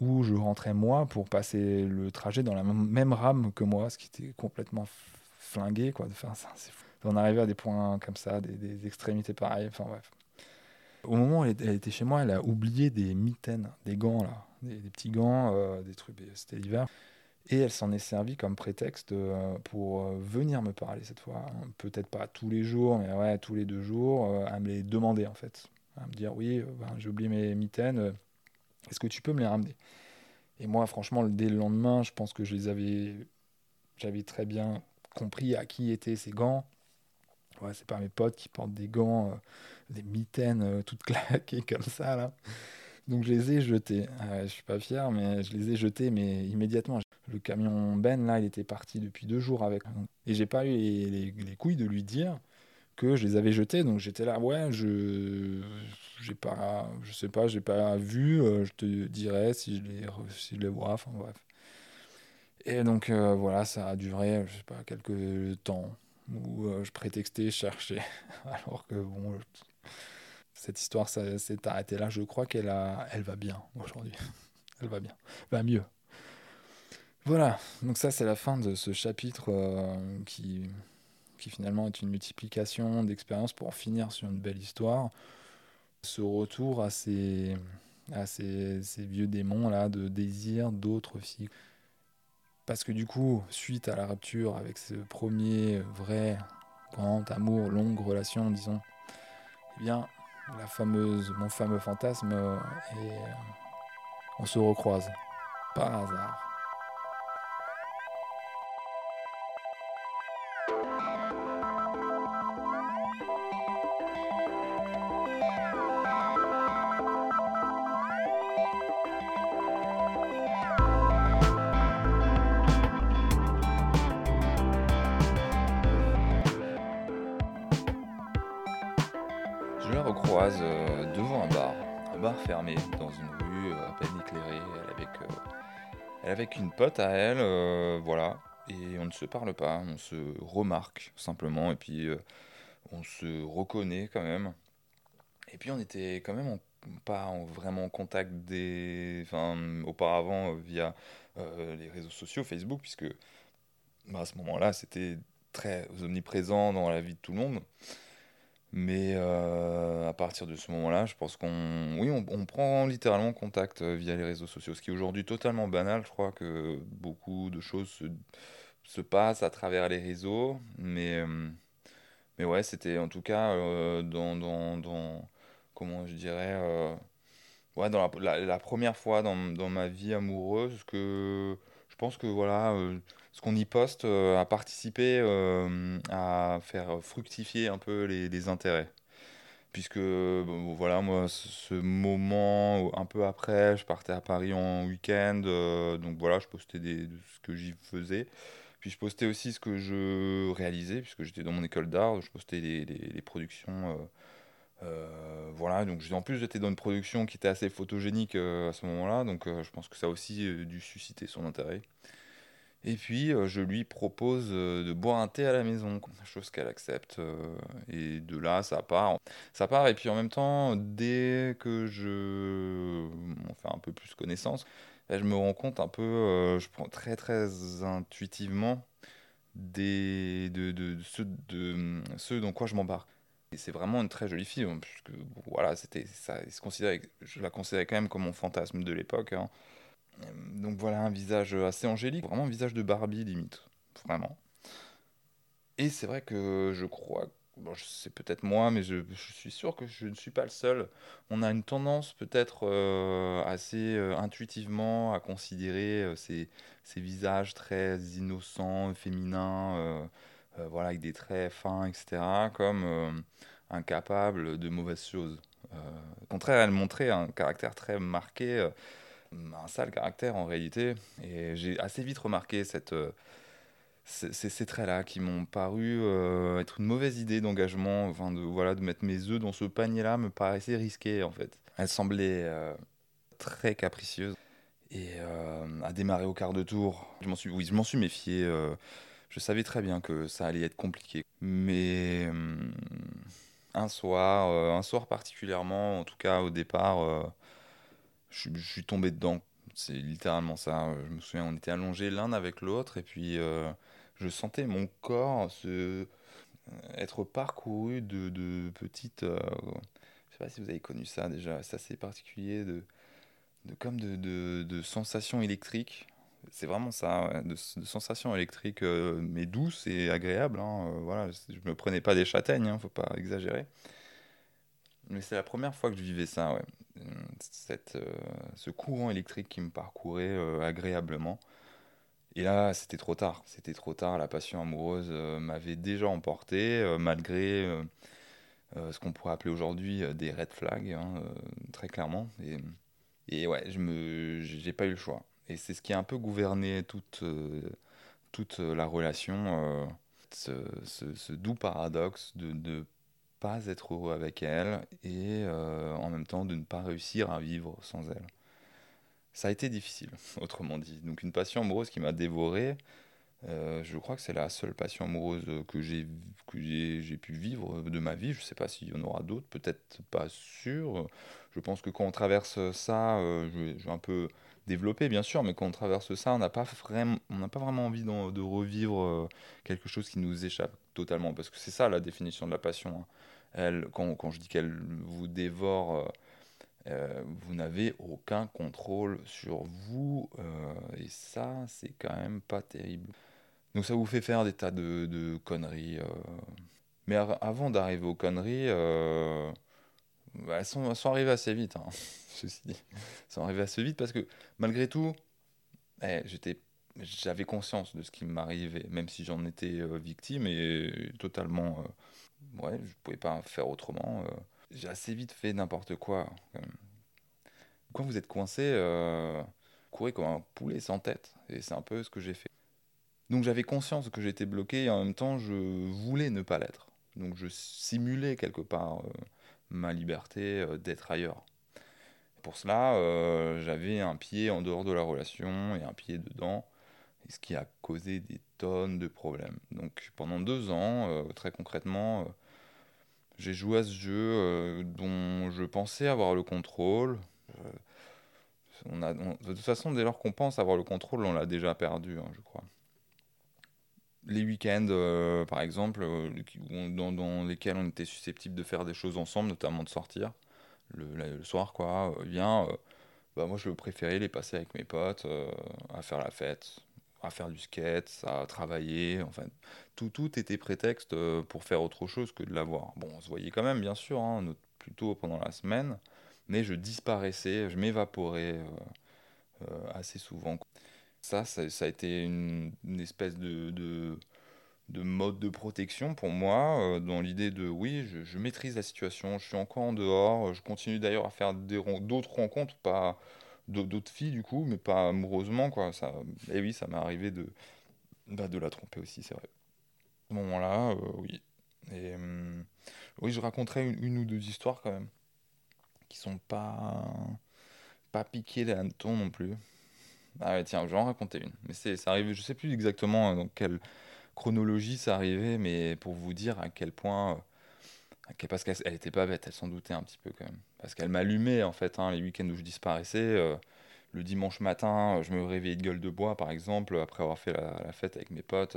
où je rentrais moi pour passer le trajet dans la même rame que moi, ce qui était complètement flingué quoi, de faire ça. On arrivait à des points comme ça, des, extrémités pareilles. Enfin bref. Au moment où elle, était chez moi, elle a oublié des mitaines, des gants là des, petits gants, euh, des trucs, c'était l'hiver. Et elle s'en est servie comme prétexte euh, pour euh, venir me parler cette fois. Peut-être pas tous les jours, mais ouais, tous les deux jours, à me les demander en fait. À me dire oui, ben, j'ai oublié mes mitaines, est-ce que tu peux me les ramener? Et moi, franchement, dès le lendemain, je pense que je les avais. J'avais très bien compris à qui étaient ces gants. Ouais, c'est pas mes potes qui portent des gants, des mitaines toutes claquées comme ça là. Donc je les ai jetés. Euh, je suis pas fier, mais je les ai jetés, mais immédiatement. Le camion Ben, là, il était parti depuis deux jours avec. Et j'ai pas eu les, couilles de lui dire que je les avais jetés. Donc j'étais là, ouais, je j'ai pas, je sais pas, j'ai pas vu. Euh, je te dirai si je les, si je les vois. Enfin bref. Et donc euh, voilà, ça a duré, je sais pas, quelques temps où je prétextais chercher, alors que bon cette histoire s'est arrêtée là. Je crois qu'elle elle va bien aujourd'hui. elle va bien, va mieux. Voilà, donc ça c'est la fin de ce chapitre euh, qui, qui finalement est une multiplication d'expériences pour finir sur une belle histoire. Ce retour à ces, à vieux démons là de désir d'autres filles. Parce que du coup, suite à la rupture avec ce premier vrai grand amour, longue relation, disons, eh bien, la fameuse, mon fameux fantasme, et on se recroise par hasard. Pote à elle, voilà. Et on ne se parle pas, on se remarque simplement, et puis on se reconnaît quand même. Et puis on était quand même pas vraiment en contact des, enfin, auparavant via les réseaux sociaux, Facebook, puisque bah, à ce moment-là c'était très omniprésent dans la vie de tout le monde. Mais euh, à partir de ce moment-là, je pense qu'on oui, on, prend littéralement contact euh, via les réseaux sociaux, ce qui est aujourd'hui totalement banal. Je crois que beaucoup de choses se, se passent à travers les réseaux, mais, euh, mais ouais, c'était en tout cas dans, dans, dans, comment je dirais, ouais, dans la, la, première fois dans, dans, ma vie amoureuse que je pense que voilà ce qu'on y poste euh, a participé euh, à faire fructifier un peu les, intérêts. Puisque, voilà, moi, ce moment, un peu après, je partais à Paris en week-end, euh, donc voilà, je postais des, ce que j'y faisais. Puis je postais aussi ce que je réalisais, puisque j'étais dans mon école d'art, je postais les, les, productions. voilà, donc en plus j'étais dans une production qui était assez photogénique à ce moment-là, donc je pense que ça a aussi dû susciter son intérêt. Et puis, euh, je lui propose euh, de boire un thé à la maison, chose qu'elle accepte. euh, et de là, ça part. Ça part, et puis en même temps, dès que je on fait un peu plus connaissance, je me rends compte un peu, je prends très très intuitivement des, de, de, de ce, de ce dans quoi je m'embarque. Et c'est vraiment une très jolie fille, hein, puisque voilà, c'était je la considérais quand même comme mon fantasme de l'époque. hein. Euh, Donc voilà, un visage assez angélique, vraiment un visage de Barbie limite, vraiment. Et c'est vrai que je crois, c'est peut-être moi, mais je, suis sûr que je ne suis pas le seul. On a une tendance peut-être euh, assez euh, intuitivement à considérer ces, visages très innocents, féminins, voilà, avec des traits fins, etc., comme incapables de mauvaises choses. Au contraire, elle montrait un caractère très marqué. Un sale caractère en réalité. Et j'ai assez vite remarqué cette, euh, ces, traits-là qui m'ont paru euh, être une mauvaise idée d'engagement. Enfin, de, voilà, de mettre mes œufs dans ce panier-là me paraissait risqué en fait. Elle semblait euh, très capricieuse. Et à démarrer au quart de tour, je m'en suis, oui, suis méfié. je savais très bien que ça allait être compliqué. Mais hum, un soir, un soir particulièrement, en tout cas au départ, je, suis- tombé dedans. C'est littéralement ça. Je me souviens, on était allongés l'un avec l'autre et puis euh, je sentais mon corps se être parcouru de, de petites. euh, je sais pas si vous avez connu ça déjà. C'est assez particulier de, de comme de, de, sensations électriques. C'est vraiment ça, de, sensations électriques, euh, mais douces et agréables. hein, euh, voilà, je me prenais pas des châtaignes, hein, faut pas exagérer. Mais c'est la première fois que je vivais ça, ouais. Cette, euh, ce courant électrique qui me parcourait euh, agréablement. Et là, c'était trop tard. C'était trop tard. La passion amoureuse euh, m'avait déjà emporté, malgré ce qu'on pourrait appeler aujourd'hui des red flags, hein, très clairement. Et, et ouais, je me, j'ai pas eu le choix. Et c'est ce qui a un peu gouverné toute, toute la relation, ce, ce- doux paradoxe de pas être heureux avec elle et euh, en même temps de ne pas réussir à vivre sans elle. Ça a été difficile, autrement dit. Donc une passion amoureuse qui m'a dévoré, euh, je crois que c'est la seule passion amoureuse que j'ai que j'ai pu vivre de ma vie. Je sais pas s'il y en aura d'autres, peut-être pas sûr. Je pense que quand on traverse ça, euh, je, vais, un peu développer bien sûr, mais quand on traverse ça, on n'a pas vraiment, pas vraiment envie de revivre quelque chose qui nous échappe totalement, parce que c'est ça la définition de la passion. hein. Elle, quand, quand je dis qu'elle vous dévore, euh, euh, vous n'avez aucun contrôle sur vous, euh, et ça, c'est quand même pas terrible. Donc ça vous fait faire des tas de, de conneries. Mais av- avant d'arriver aux conneries, bah, elles, sont, elles sont arrivées assez vite, hein, ceci dit. Elles sont arrivées assez vite parce que malgré tout, eh, j'étais, j'avais conscience de ce qui m'arrivait, même si j'en étais euh, victime et totalement... euh, ouais, je pouvais pas faire autrement. euh. J'ai assez vite fait n'importe quoi. quand vous êtes coincé, courez comme un poulet sans tête. Et c'est un peu ce que j'ai fait. Donc j'avais conscience que j'étais bloqué et en même temps je voulais ne pas l'être. Donc je simulais quelque part ma liberté d'être ailleurs. Pour cela, j'avais un pied en dehors de la relation et un pied dedans, ce qui a causé des tonnes de problèmes. Donc pendant deux ans, euh, très concrètement, euh, j'ai joué à ce jeu euh, dont je pensais avoir le contrôle. De toute façon, dès lors qu'on pense avoir le contrôle, on l'a déjà perdu, hein, je crois les week-ends, par exemple, dans, lesquels on était susceptible de faire des choses ensemble, notamment de sortir le, soir, quoi, bien, bah, moi je préférais les passer avec mes potes, à faire la fête, à faire du skate, à travailler, enfin, tout, tout était prétexte euh, pour faire autre chose que de l'avoir. Bon, on se voyait quand même, bien sûr, hein, plutôt pendant la semaine, mais je disparaissais, je m'évaporais euh, euh, assez souvent. Ça, ça, a été une, espèce de, de, de mode de protection pour moi, dans l'idée de oui, je, je maîtrise la situation, je suis encore en dehors, je continue d'ailleurs à faire d'autres rencontres, pas d'autres filles du coup, mais pas amoureusement, quoi. Ça, et oui, ça m'est arrivé de, bah, de la tromper aussi, c'est vrai. À ce moment-là, euh, oui. Hum, oui, je raconterai une, ou deux histoires quand même, qui sont pas, pas piquées les hannetons non plus. Ah ouais, tiens, je vais en raconter une. Mais c'est, ça arrive, je sais plus exactement dans quelle chronologie ça arrivait, mais pour vous dire à quel point. Parce qu'elle elle était pas bête, elle s'en doutait un petit peu quand même. Parce qu'elle m'allumait en fait, hein, les week-ends où je disparaissais. le dimanche matin, je me réveillais de gueule de bois par exemple, après avoir fait la, fête avec mes potes.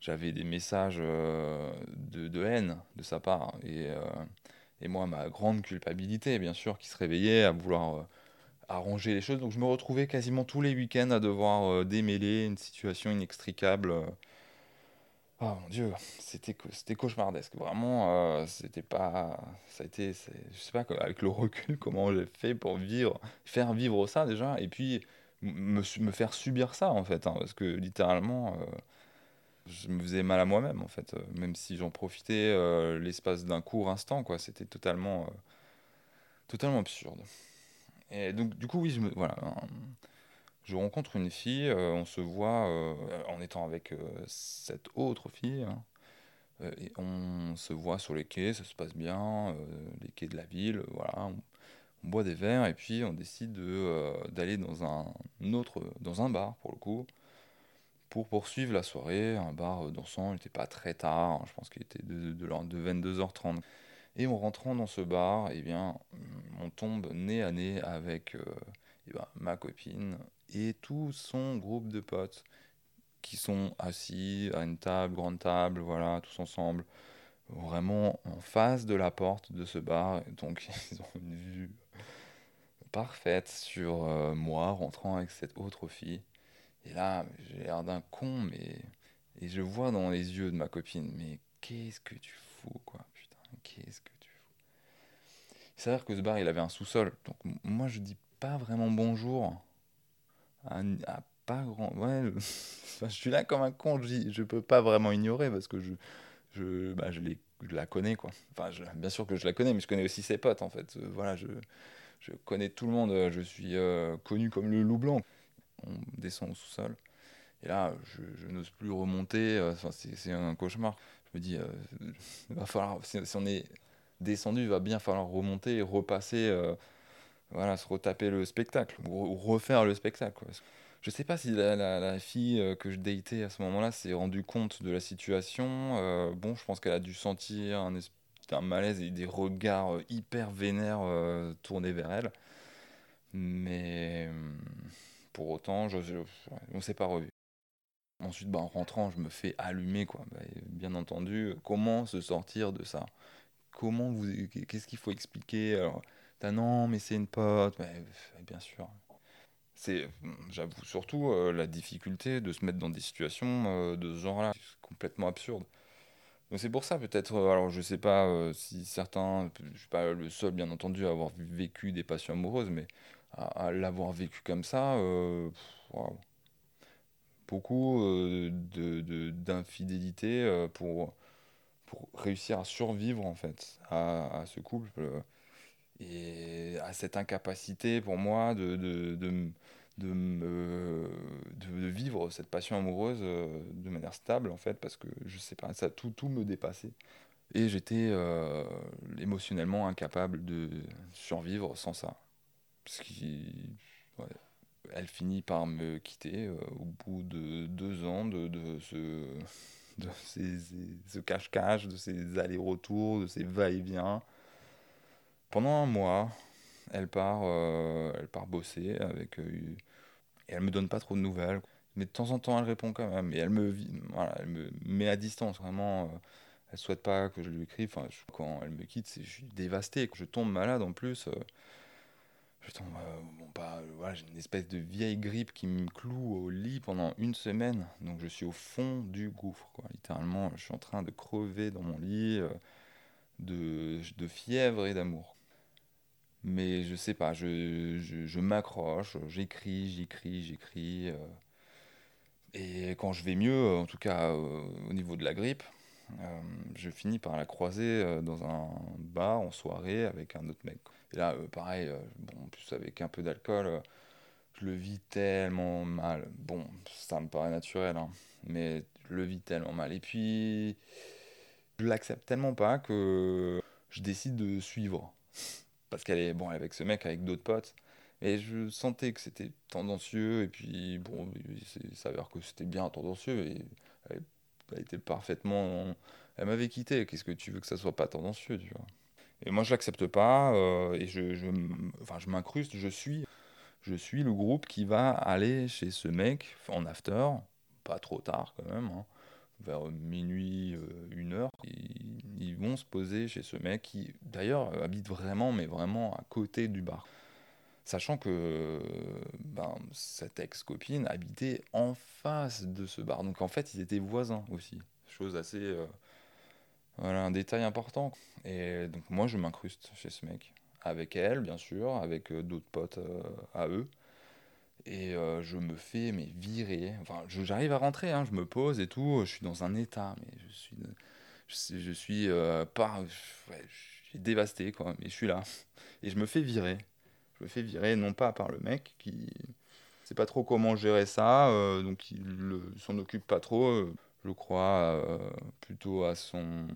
j'avais des messages de, de, haine de sa part. Et, et moi, ma grande culpabilité, bien sûr, qui se réveillait à vouloir arranger les choses. Donc je me retrouvais quasiment tous les week-ends à devoir euh, démêler une situation inextricable. Oh mon dieu, c'était c'était cauchemardesque. Vraiment, euh, c'était pas. Ça a été. Je sais pas, avec le recul, comment j'ai fait pour vivre, faire vivre ça déjà, et puis me, me faire subir ça en fait. Hein, parce que littéralement, euh, je me faisais mal à moi-même en fait. même si j'en profitais l'espace d'un court instant, quoi. C'était totalement. totalement absurde. Et donc, du coup, oui, je, voilà, je rencontre une fille, euh, on se voit euh, en étant avec euh, cette autre fille, hein, et on se voit sur les quais, ça se passe bien, les quais de la ville, voilà, on, boit des verres, et puis on décide d'aller dans un autre, dans un bar, pour le coup, pour poursuivre la soirée, un bar dansant, il n'était pas très tard, hein, je pense qu'il était de, de, de 22h30. Et en rentrant dans ce bar, eh bien, on tombe nez à nez avec eh ben, ma copine et tout son groupe de potes qui sont assis à une table, grande table, voilà, tous ensemble, vraiment en face de la porte de ce bar. Donc ils ont une vue parfaite sur euh, moi rentrant avec cette autre fille. Et là, j'ai l'air d'un con, mais. Et je vois dans les yeux de ma copine, mais qu'est-ce que tu fous, quoi qu'est-ce que tu fous? Il s'avère que ce bar, il avait un sous-sol. Donc moi, je dis pas vraiment bonjour à, pas grand... Ouais, je suis là comme un con, je, je peux pas vraiment ignorer parce que je, je, bah, je, je la connais, quoi. Enfin, bien sûr que je la connais, mais je connais aussi ses potes, en fait. Euh, voilà, je, je connais tout le monde, je suis euh, connu comme le loup blanc. On descend au sous-sol. Et là, je, n'ose plus remonter. Euh, enfin, c'est un cauchemar me dis, euh, va falloir, si, on est descendu, il va bien falloir remonter repasser, euh, voilà, se retaper le spectacle, ou, refaire le spectacle. Quoi. Je sais pas si la, fille euh, que je datais à ce moment-là s'est rendue compte de la situation. bon, je pense qu'elle a dû sentir un, un, malaise et des regards hyper vénères tournés vers elle. Mais pour autant, je, on ne s'est pas revu. Ensuite, bah, en rentrant, je me fais allumer, quoi. Bah, bien entendu, comment se sortir de ça? Comment vous, qu'est-ce qu'il faut expliquer? Non, mais c'est une pote. bien sûr. C'est, j'avoue surtout euh, la difficulté de se mettre dans des situations euh, de ce genre-là, complètement absurde. Donc c'est pour ça peut-être, euh, alors je sais pas si certains, je suis pas le seul bien entendu à avoir vécu des passions amoureuses, mais à, l'avoir vécu comme ça, beaucoup euh, de, d'infidélité pour, pour réussir à survivre en fait à, ce couple et à cette incapacité pour moi de, de, de, de, de, vivre cette passion amoureuse euh, de manière stable en fait parce que je sais pas ça tout, tout me dépassait et j'étais émotionnellement incapable de survivre sans ça ce qui elle finit par me quitter euh, au bout de deux ans de, de ce, de ces, ce cache-cache, de ces allers-retours, de ces va-et-vient. Pendant un mois, elle part, euh, elle part bosser avec. Euh, et elle me donne pas trop de nouvelles. Mais de temps en temps, elle répond quand même. Et elle me, voilà, elle me met à distance, vraiment. elle souhaite pas que je lui écrive. Enfin, quand elle me quitte, je suis dévasté. Je tombe malade en plus. Je tombe, euh, bon, pas, voilà, j'ai une espèce de vieille grippe qui me cloue au lit pendant une semaine. Donc je suis au fond du gouffre, quoi. Littéralement, je suis en train de crever dans mon lit euh, de, fièvre et d'amour. Mais je sais pas, je, je, m'accroche, j'écris, j'écris, j'écris. Euh, et quand je vais mieux, en tout cas au niveau de la grippe, je finis par la croiser dans un bar en soirée avec un autre mec. Et là, euh, pareil, euh, bon, en plus avec un peu d'alcool, euh, je le vis tellement mal. Bon, ça me paraît naturel, hein, mais je le vis tellement mal. Et puis, je l'accepte tellement pas que je décide de suivre. Parce qu'elle est, bon, avec ce mec, avec d'autres potes. Et je sentais que c'était tendancieux, et puis bon, il s'avère que c'était bien tendancieux, elle, était parfaitement. Elle m'avait quitté, qu'est-ce que tu veux que ça soit pas tendancieux, tu vois? Et moi, je l'accepte pas, euh, et je, enfin, je m'incruste, je suis, je suis le groupe qui va aller chez ce mec en after, pas trop tard quand même, hein, vers minuit, euh, une heure. Ils, vont se poser chez ce mec qui, d'ailleurs, habite vraiment, mais vraiment à côté du bar. Sachant que ben, cette ex-copine habitait en face de ce bar. Donc en fait, ils étaient voisins aussi. Chose assez. Euh, voilà, un détail important. Et donc moi, je m'incruste chez ce mec. Avec elle, bien sûr, avec euh, d'autres potes euh, à eux. Et je me fais mais virer. Enfin, j'arrive à rentrer, hein, je me pose et tout. Je suis dans un état, mais je suis, je, suis pas, ouais, dévasté quoi. Mais je suis là et je me fais virer je me fais virer non pas par le mec qui sait pas trop comment gérer ça, euh, donc il s'en occupe pas trop, euh, je crois, euh, plutôt à son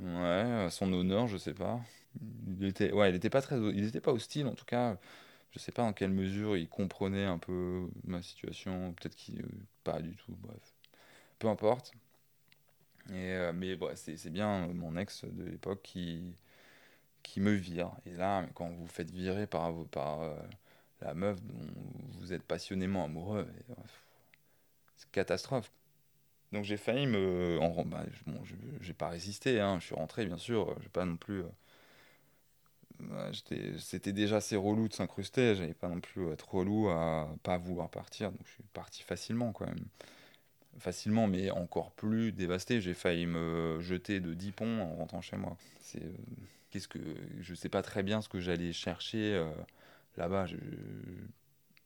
ouais, à son honneur, je sais pas. Il était ouais, il était pas très il était pas hostile en tout cas. Je sais pas dans quelle mesure il comprenait un peu ma situation, peut-être qu'il pas du tout, bref. Peu importe. Et, mais bon, c'est bien mon ex de l'époque qui, qui me vire. Et là, quand vous faites virer par, par euh, la meuf dont vous êtes passionnément amoureux, c'est catastrophe. Donc j'ai failli me. En, bah, bon, j'ai pas résisté, hein, je suis rentré bien sûr, j'ai pas non plus. Euh, c'était déjà assez relou de s'incruster, j'avais pas non plus être relou à pas vouloir partir, donc je suis parti facilement quand même. Facilement, mais encore plus dévasté, j'ai failli me jeter de 10 ponts en rentrant chez moi. C'est. Euh, qu'est-ce que je sais pas très bien ce que j'allais chercher euh, là-bas.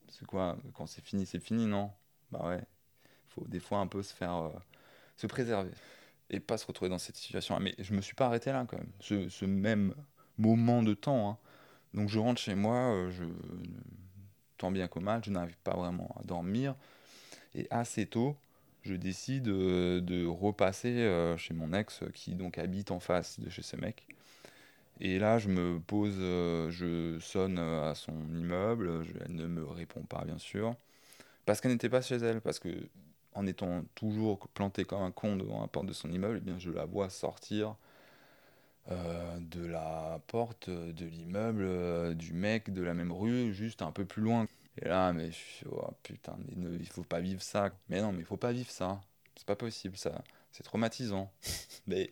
C'est quoi Quand c'est fini, c'est fini, non? Bah ouais. Faut des fois un peu se faire euh, se préserver et pas se retrouver dans cette situation. Mais je me suis pas arrêté là quand même. Ce, ce même moment de temps. Hein. Donc je rentre chez moi, euh, je tant bien que mal, je n'arrive pas vraiment à dormir et assez tôt je décide de repasser chez mon ex qui donc habite en face de chez ce mec et là, je me pose, euh, je sonne à son immeuble, elle ne me répond pas, bien sûr, parce qu'elle n'était pas chez elle, parce que en étant toujours planté comme un con devant la porte de son immeuble, eh bien, je la vois sortir euh, de la porte de l'immeuble euh, du mec de la même rue, juste un peu plus loin. Et là, mais je oh, putain, mais il faut pas vivre ça. Mais non, mais il faut pas vivre ça. C'est pas possible, ça. C'est traumatisant. mais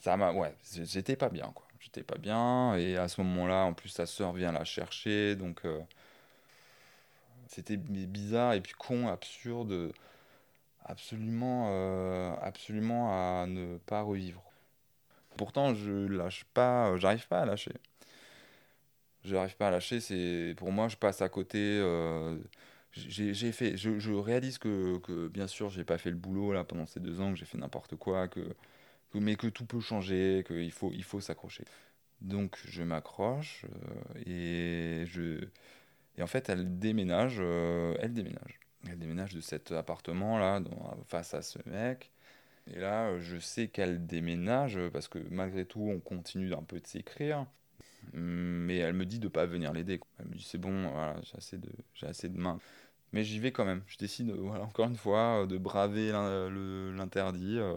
ça m'a, ouais, j'étais pas bien, quoi j'étais pas bien. Et à ce moment-là, en plus, sa sœur vient la chercher. Donc, euh, c'était bizarre et puis con, absurde, absolument, euh, absolument à ne pas revivre. Pourtant, je lâche pas, j'arrive pas à lâcher. J'arrive pas à lâcher. C'est pour moi, je passe à côté. Euh, j'ai fait, je, je, réalise que, que bien sûr, j'ai pas fait le boulot là pendant ces deux ans, que j'ai fait n'importe quoi, que mais que tout peut changer, qu'il faut, il faut s'accrocher. Donc je m'accroche euh, et je et en fait elle déménage, euh, elle déménage, elle déménage de cet appartement là face à ce mec. Et là je sais qu'elle déménage parce que malgré tout on continue un peu de s'écrire, mais elle me dit de pas venir l'aider. Elle me dit c'est bon, voilà, j'ai assez de j'ai assez de mains. Mais j'y vais quand même. Je décide voilà encore une fois de braver l'interdit. Euh,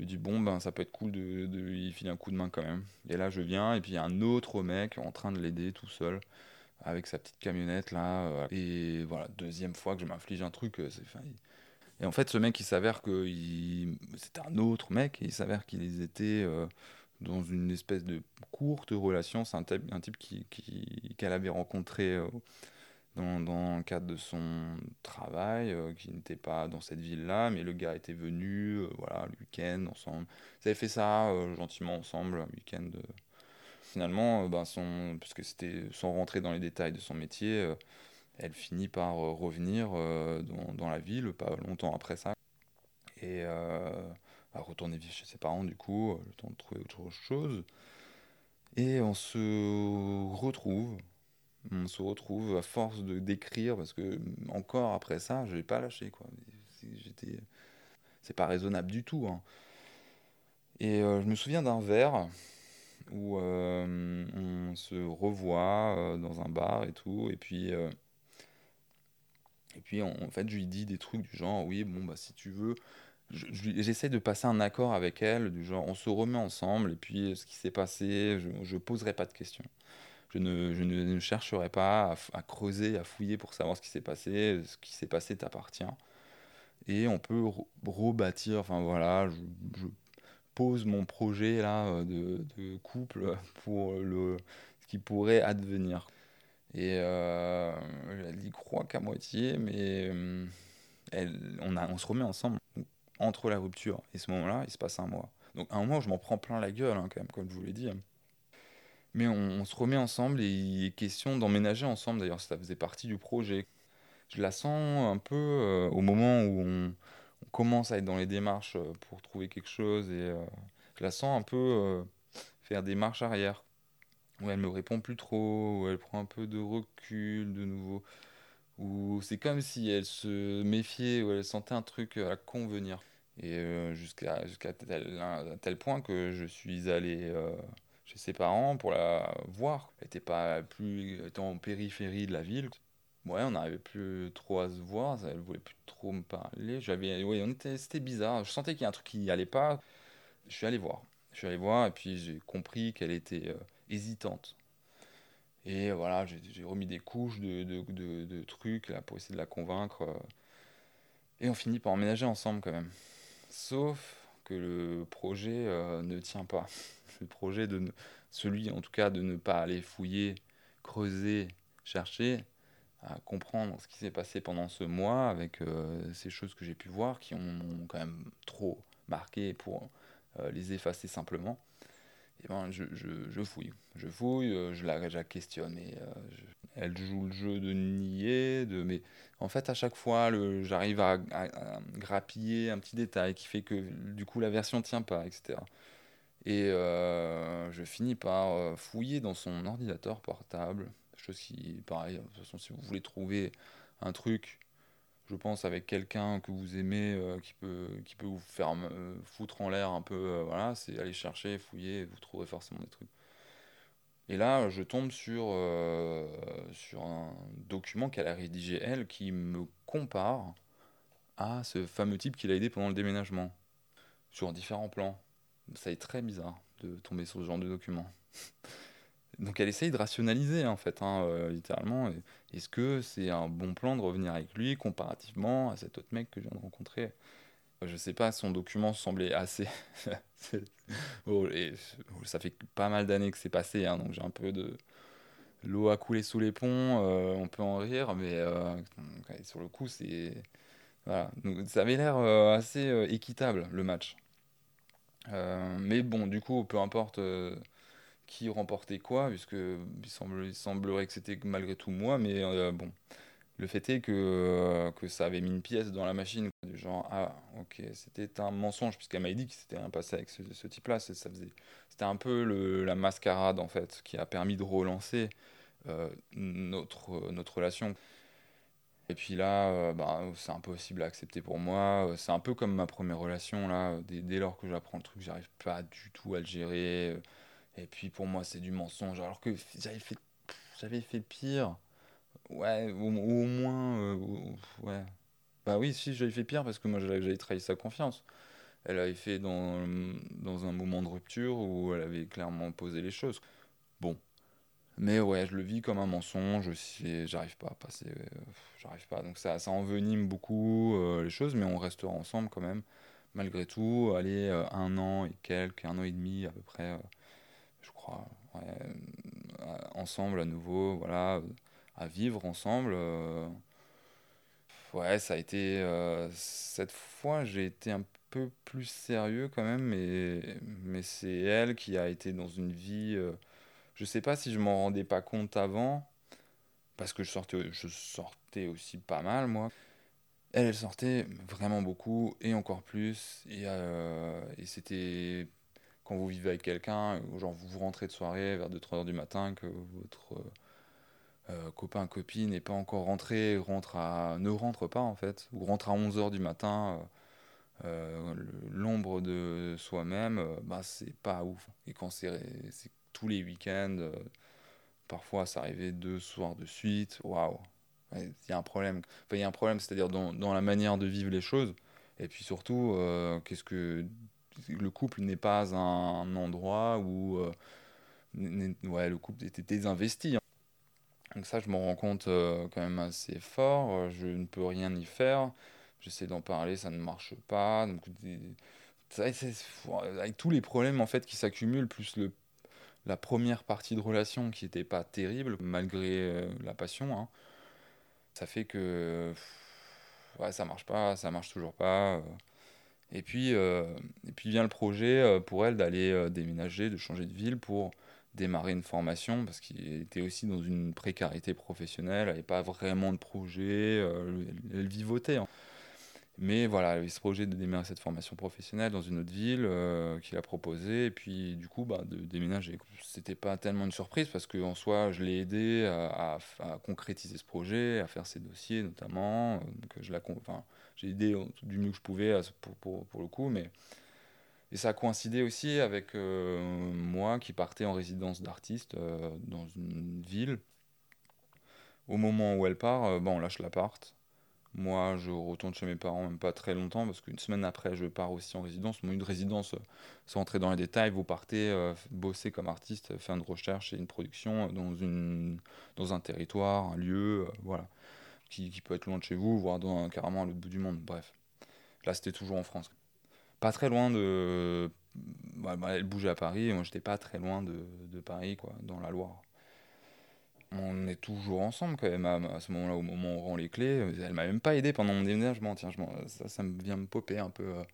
je dis bon ben ça peut être cool de, de, lui filer un coup de main quand même. Et là je viens et puis il y a un autre mec en train de l'aider tout seul avec sa petite camionnette là. Euh, et voilà, deuxième fois que je m'inflige un truc. Euh, et en fait ce mec il s'avère que il, c'était un autre mec et il s'avère qu'ils étaient euh, dans une espèce de courte relation. C'est un, type, un type qui, qui, qu'elle avait rencontré dans, dans, le cadre de son travail, euh, qui n'était pas dans cette ville-là, mais le gars était venu, euh, voilà, le week-end, ensemble. Ils avaient fait ça euh, gentiment ensemble, un week-end. Finalement, ben, son, puisque c'était sans rentrer dans les détails de son métier, elle finit par revenir dans, dans, la ville, pas longtemps après ça, et à retourner vivre chez ses parents, du coup, le temps de trouver autre chose. Et on se retrouve on se retrouve à force de d'écrire parce que encore après ça je n'ai pas lâché quoi j'étais c'est pas raisonnable du tout hein. et euh, je me souviens d'un verre où on se revoit dans un bar et tout, et puis et puis en, fait je lui dis des trucs du genre oui bon bah si tu veux j'essaie de passer un accord avec elle, du genre on se remet ensemble, et puis ce qui s'est passé, je ne poserai pas de questions. Je ne, je ne, chercherai pas à, creuser, à fouiller pour savoir ce qui s'est passé. Ce qui s'est passé t'appartient. Et on peut rebâtir, enfin voilà, je, pose mon projet là de, de, couple pour le, ce qui pourrait advenir. Et euh, elle y croit qu'à moitié, mais euh, elle, on, a, on se remet ensemble entre la rupture et ce moment-là, il se passe un mois. Donc un mois, je m'en prends plein la gueule, hein, quand même, comme je vous l'ai dit. Mais on, se remet ensemble et il est question d'emménager ensemble, d'ailleurs, ça faisait partie du projet. Je la sens un peu euh, au moment où on, commence à être dans les démarches euh, pour trouver quelque chose et euh, je la sens un peu faire des marches arrière. Où elle me répond plus trop, où elle prend un peu de recul de nouveau. Où c'est comme si elle se méfiait, où elle sentait un truc à convenir. Et euh, jusqu'à jusqu'à tel, point que je suis allé euh, chez ses parents pour la voir. Elle était pas plus en périphérie de la ville. Ouais, on n'arrivait plus trop à se voir, elle voulait plus trop me parler. J'avais, ouais, c'était bizarre. Je sentais qu'il y a un truc qui allait pas. Je suis allé voir. Je suis allé voir et puis j'ai compris qu'elle était euh, hésitante. Et voilà, j'ai remis des couches de, de, de, de, trucs là, pour essayer de la convaincre. Et on finit par emménager ensemble quand même. Sauf que le projet euh, ne tient pas. Le projet de celui en tout cas de ne pas aller fouiller, creuser, chercher, à comprendre ce qui s'est passé pendant ce mois avec euh, ces choses que j'ai pu voir qui ont quand même trop marqué pour euh, les effacer simplement. Et ben je, je, fouille, je fouille, je la, je la questionne et elle joue le jeu de nier, de mais en fait à chaque fois j'arrive à, grappiller un petit détail qui fait que du coup la version tient pas, etc. Et euh, je finis par euh, fouiller dans son ordinateur portable, chose qui, pareil, de toute façon si vous voulez trouver un truc, je pense avec quelqu'un que vous aimez, euh, qui, peut, qui peut vous faire foutre en l'air un peu, voilà, c'est aller chercher, fouiller, vous trouverez forcément des trucs. Et là, je tombe sur, euh, sur un document qu'elle a rédigé, elle, qui me compare à ce fameux type qui l'a aidé pendant le déménagement, sur différents plans. Ça est très bizarre de tomber sur ce genre de document. Donc elle essaye de rationaliser, en fait, hein, euh, littéralement. Est-ce que c'est un bon plan de revenir avec lui comparativement à cet autre mec que je viens de rencontrer? Je sais pas, son document semblait assez. ça fait pas mal d'années que c'est passé, hein, donc j'ai un peu de. L'eau a coulé sous les ponts, euh, on peut en rire, mais euh, sur le coup, c'est. Voilà. Ça avait l'air euh, assez équitable, le match. mais bon, du coup, peu importe qui remportait quoi, puisque il, semble, il semblerait que c'était malgré tout moi, mais bon. Le fait est que, euh, que ça avait mis une pièce dans la machine, du genre, ah, ok, c'était un mensonge, puisqu'elle m'a dit que c'était un passé avec ce, ce type-là. C'était un peu le, la mascarade, en fait, qui a permis de relancer euh, notre, notre relation. Et puis là, euh, bah, c'est impossible à accepter pour moi. C'est un peu comme ma première relation, là. Dès, dès lors que j'apprends le truc, j'arrive pas du tout à le gérer. Et puis pour moi, c'est du mensonge. Alors que j'avais fait, j'avais fait pire. Ouais, au, au moins. Euh, ouais. Bah oui, si, j'avais fait pire parce que moi j'avais trahi sa confiance. Elle avait fait dans, dans un moment de rupture où elle avait clairement posé les choses. Bon. Mais ouais, je le vis comme un mensonge, j'arrive pas à passer. Euh, j'arrive pas. Donc ça, ça envenime beaucoup euh, les choses, mais on restera ensemble quand même. Malgré tout, aller un an et quelques, un an et demi à peu près, je crois, ensemble à nouveau, voilà à vivre ensemble. Euh, ouais, ça a été. Euh, cette fois, j'ai été un peu plus sérieux quand même, mais, mais c'est elle qui a été dans une vie. Euh, je sais pas si je m'en rendais pas compte avant, parce que je sortais, je sortais aussi pas mal, moi. Elle, elle sortait vraiment beaucoup, et encore plus. Et, et c'était quand vous vivez avec quelqu'un, genre vous rentrez de soirée vers 2-3 heures du matin, que votre euh, copain, copine n'est pas encore rentré, rentre ne rentre pas en fait, ou rentre à 11h du matin, euh, euh, l'ombre de soi-même, bah, c'est pas ouf. Et quand c'est tous les week-ends. parfois, ça arrivait deux soirs de suite. Waouh! Il y a un problème. Enfin, il y a un problème, c'est-à-dire dans, dans, la manière de vivre les choses. Et puis surtout, qu'est-ce que le couple n'est pas un, endroit où ouais, le couple était désinvesti. Donc ça, je me rends compte quand même assez fort. Je ne peux rien y faire. J'essaie d'en parler, ça ne marche pas. Donc, avec tous les problèmes en fait qui s'accumulent, plus le, la première partie de relation qui n'était pas terrible, malgré la passion, hein, ça fait que ouais, ça marche pas, ça marche toujours pas. Et puis, euh, et puis vient le projet euh, pour elle d'aller euh, déménager, de changer de ville pour démarrer une formation parce qu'il était aussi dans une précarité professionnelle, elle n'avait pas vraiment de projet, elle, elle vivotait. Hein. Mais voilà, il avait ce projet de démarrer cette formation professionnelle dans une autre ville euh, qu'il a proposé, et puis du coup, bah, de déménager. C'était pas tellement une surprise parce qu'en soi, je l'ai aidé à, concrétiser ce projet, à faire ses dossiers notamment. Donc, je enfin, j'ai aidé du mieux que je pouvais pour, pour, pour, le coup, mais. Et ça a coïncidé aussi avec euh, moi qui partais en résidence d'artiste euh, dans une ville. Au moment où elle part, bon, on lâche l'appart moi, je retourne chez mes parents, même pas très longtemps, parce qu'une semaine après, je pars aussi en résidence. Une résidence, sans entrer dans les détails, vous partez euh, bosser comme artiste, faire une recherche et une production dans, une, dans un territoire, un lieu, euh, voilà, qui, peut être loin de chez vous, voire carrément à l'autre bout du monde. Bref, là, c'était toujours en France. Pas très loin de. Bah, bah, elle bougeait à Paris, moi, j'étais pas très loin de, de Paris, quoi, dans la Loire on est toujours ensemble quand même à, ce moment-là, au moment où on rend les clés. Elle m'a même pas aidé pendant mon déménagement. Tiens, ça, ça me vient me popper un peu. Euh,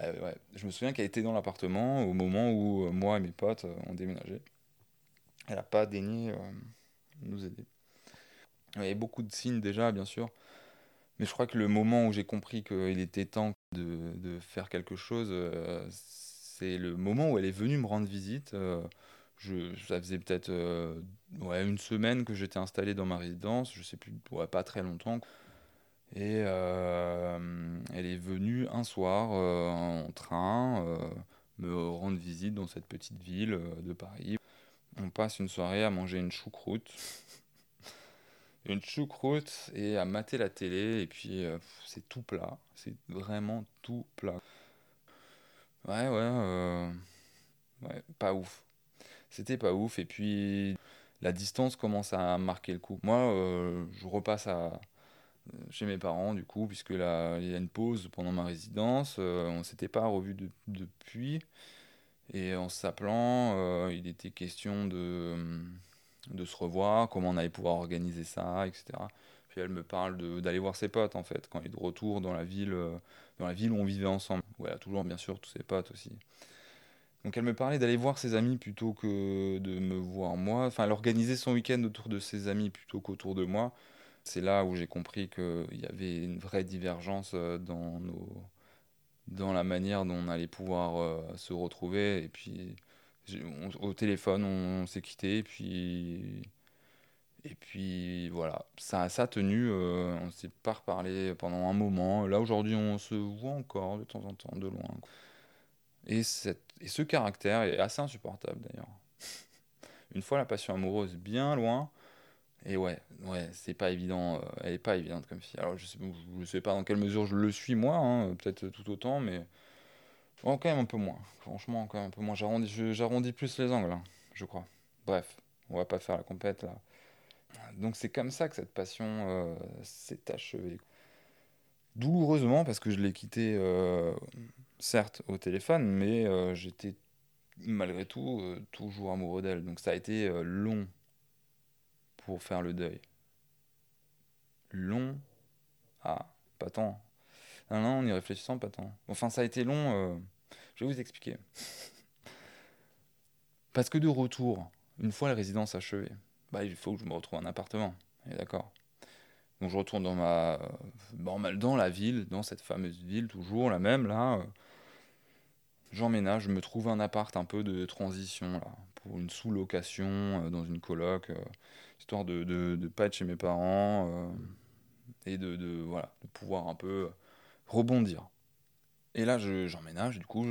euh, je me souviens qu'elle était dans l'appartement au moment où euh, moi et mes potes ont déménagé. Elle n'a pas daigné nous aider. Il y avait beaucoup de signes déjà, bien sûr. Mais je crois que le moment où j'ai compris qu'il était temps de, faire quelque chose, c'est le moment où elle est venue me rendre visite je, ça faisait peut-être euh, une semaine que j'étais installé dans ma résidence, je sais plus, ouais, pas très longtemps. Et euh, elle est venue un soir euh, en train me rendre visite dans cette petite ville de Paris. On passe une soirée à manger une choucroute. Une choucroute et à mater la télé. Et puis c'est tout plat. C'est vraiment tout plat. Ouais, ouais. ouais pas ouf c'était pas ouf. Et puis la distance commence à marquer le coup. Moi, euh, je repasse chez mes parents, du coup, puisque là, il y a une pause pendant ma résidence. Euh, on s'était pas revu depuis. Et en s'appelant, euh, il était question de, de se revoir, comment on allait pouvoir organiser ça, etc. Puis elle me parle d'aller voir ses potes, en fait, quand il est de retour dans la ville, dans la ville où on vivait ensemble. Ouais, toujours, bien sûr, tous ses potes aussi. Donc elle me parlait d'aller voir ses amis plutôt que de me voir moi. Enfin, elle organisait son week-end autour de ses amis plutôt qu'autour de moi. C'est là où j'ai compris qu'il y avait une vraie divergence euh, dans, nos... dans la manière dont on allait pouvoir euh, se retrouver. Et puis, au téléphone, on, s'est quitté. Et puis, et puis voilà, ça, ça a tenu. Euh, on s'est pas reparlé pendant un moment. Là, aujourd'hui, on se voit encore de temps en temps, de loin. Et, cette, et ce caractère est assez insupportable d'ailleurs. Une fois la passion amoureuse bien loin, et ouais, ouais, c'est pas évident, euh, elle est pas évidente comme fille. Alors je je sais pas dans quelle mesure je le suis moi, hein, peut-être tout autant, mais quand même un peu moins. Franchement, quand même un peu moins. J'arrondis plus les angles, hein, je crois. Bref, on va pas faire la compète là. Donc c'est comme ça que cette passion euh, s'est achevée. Douloureusement parce que je l'ai quitté euh, certes au téléphone, mais euh, j'étais malgré tout toujours amoureux d'elle. Donc ça a été long pour faire le deuil. Long Ah, pas tant. Non, non, y réfléchissant, pas tant. Enfin, ça a été long. Je vais vous expliquer. Parce que de retour, une fois la résidence achevée, bah, il faut que je me retrouve un appartement. D'accord donc je retourne dans ma, dans la ville, dans cette fameuse ville, toujours la même là j'emménage, je me trouve un appart un peu de transition, là, pour une sous-location euh, dans une coloc, euh, histoire de, de, pas être chez mes parents euh, et de, de, voilà, de pouvoir un peu rebondir. Et là, j'emménage, du coup,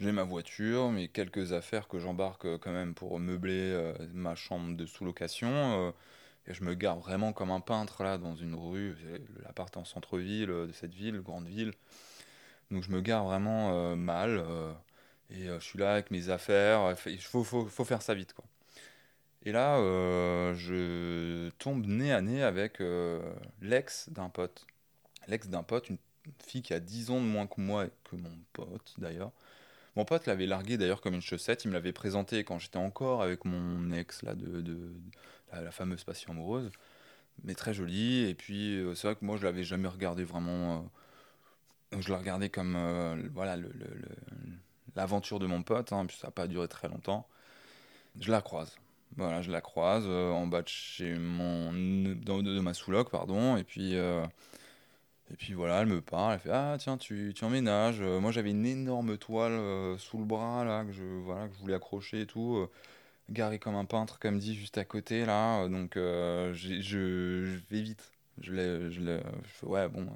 J'ai ma voiture, mes quelques affaires que j'embarque euh, quand même pour meubler euh, ma chambre de sous-location. euh, et je me gare vraiment comme un peintre là dans une rue. L'appart en centre-ville de cette ville, grande ville. Donc je me gare vraiment mal. et je suis là avec mes affaires. Il faut, faut, faut faire ça vite quoi. Et là, je tombe nez à nez avec l'ex d'un pote. L'ex d'un pote, une fille qui a 10 ans de moins que moi et que mon pote d'ailleurs. Mon pote l'avait largué d'ailleurs comme une chaussette. Il me l'avait présenté quand j'étais encore avec mon ex là de, de- la, fameuse passion amoureuse, mais très jolie. Et puis euh, c'est vrai que moi je l'avais jamais regardé vraiment. euh, je la regardais comme euh, voilà le- le- le- l'aventure de mon pote. hein, puis ça n'a pas duré très longtemps. Je la croise. Voilà, je la croise en bas de chez mon de, de ma sous-loc, pardon. Et puis et puis voilà, elle me parle, elle fait Ah, tiens, tu, tu emménages. Euh, moi, j'avais une énorme toile euh, sous le bras, là, que je, voilà, que je voulais accrocher et tout. euh, garée comme un peintre, comme dit, juste à côté, là. donc, euh, je, vais vite. Je l'ai, je ouais, bon,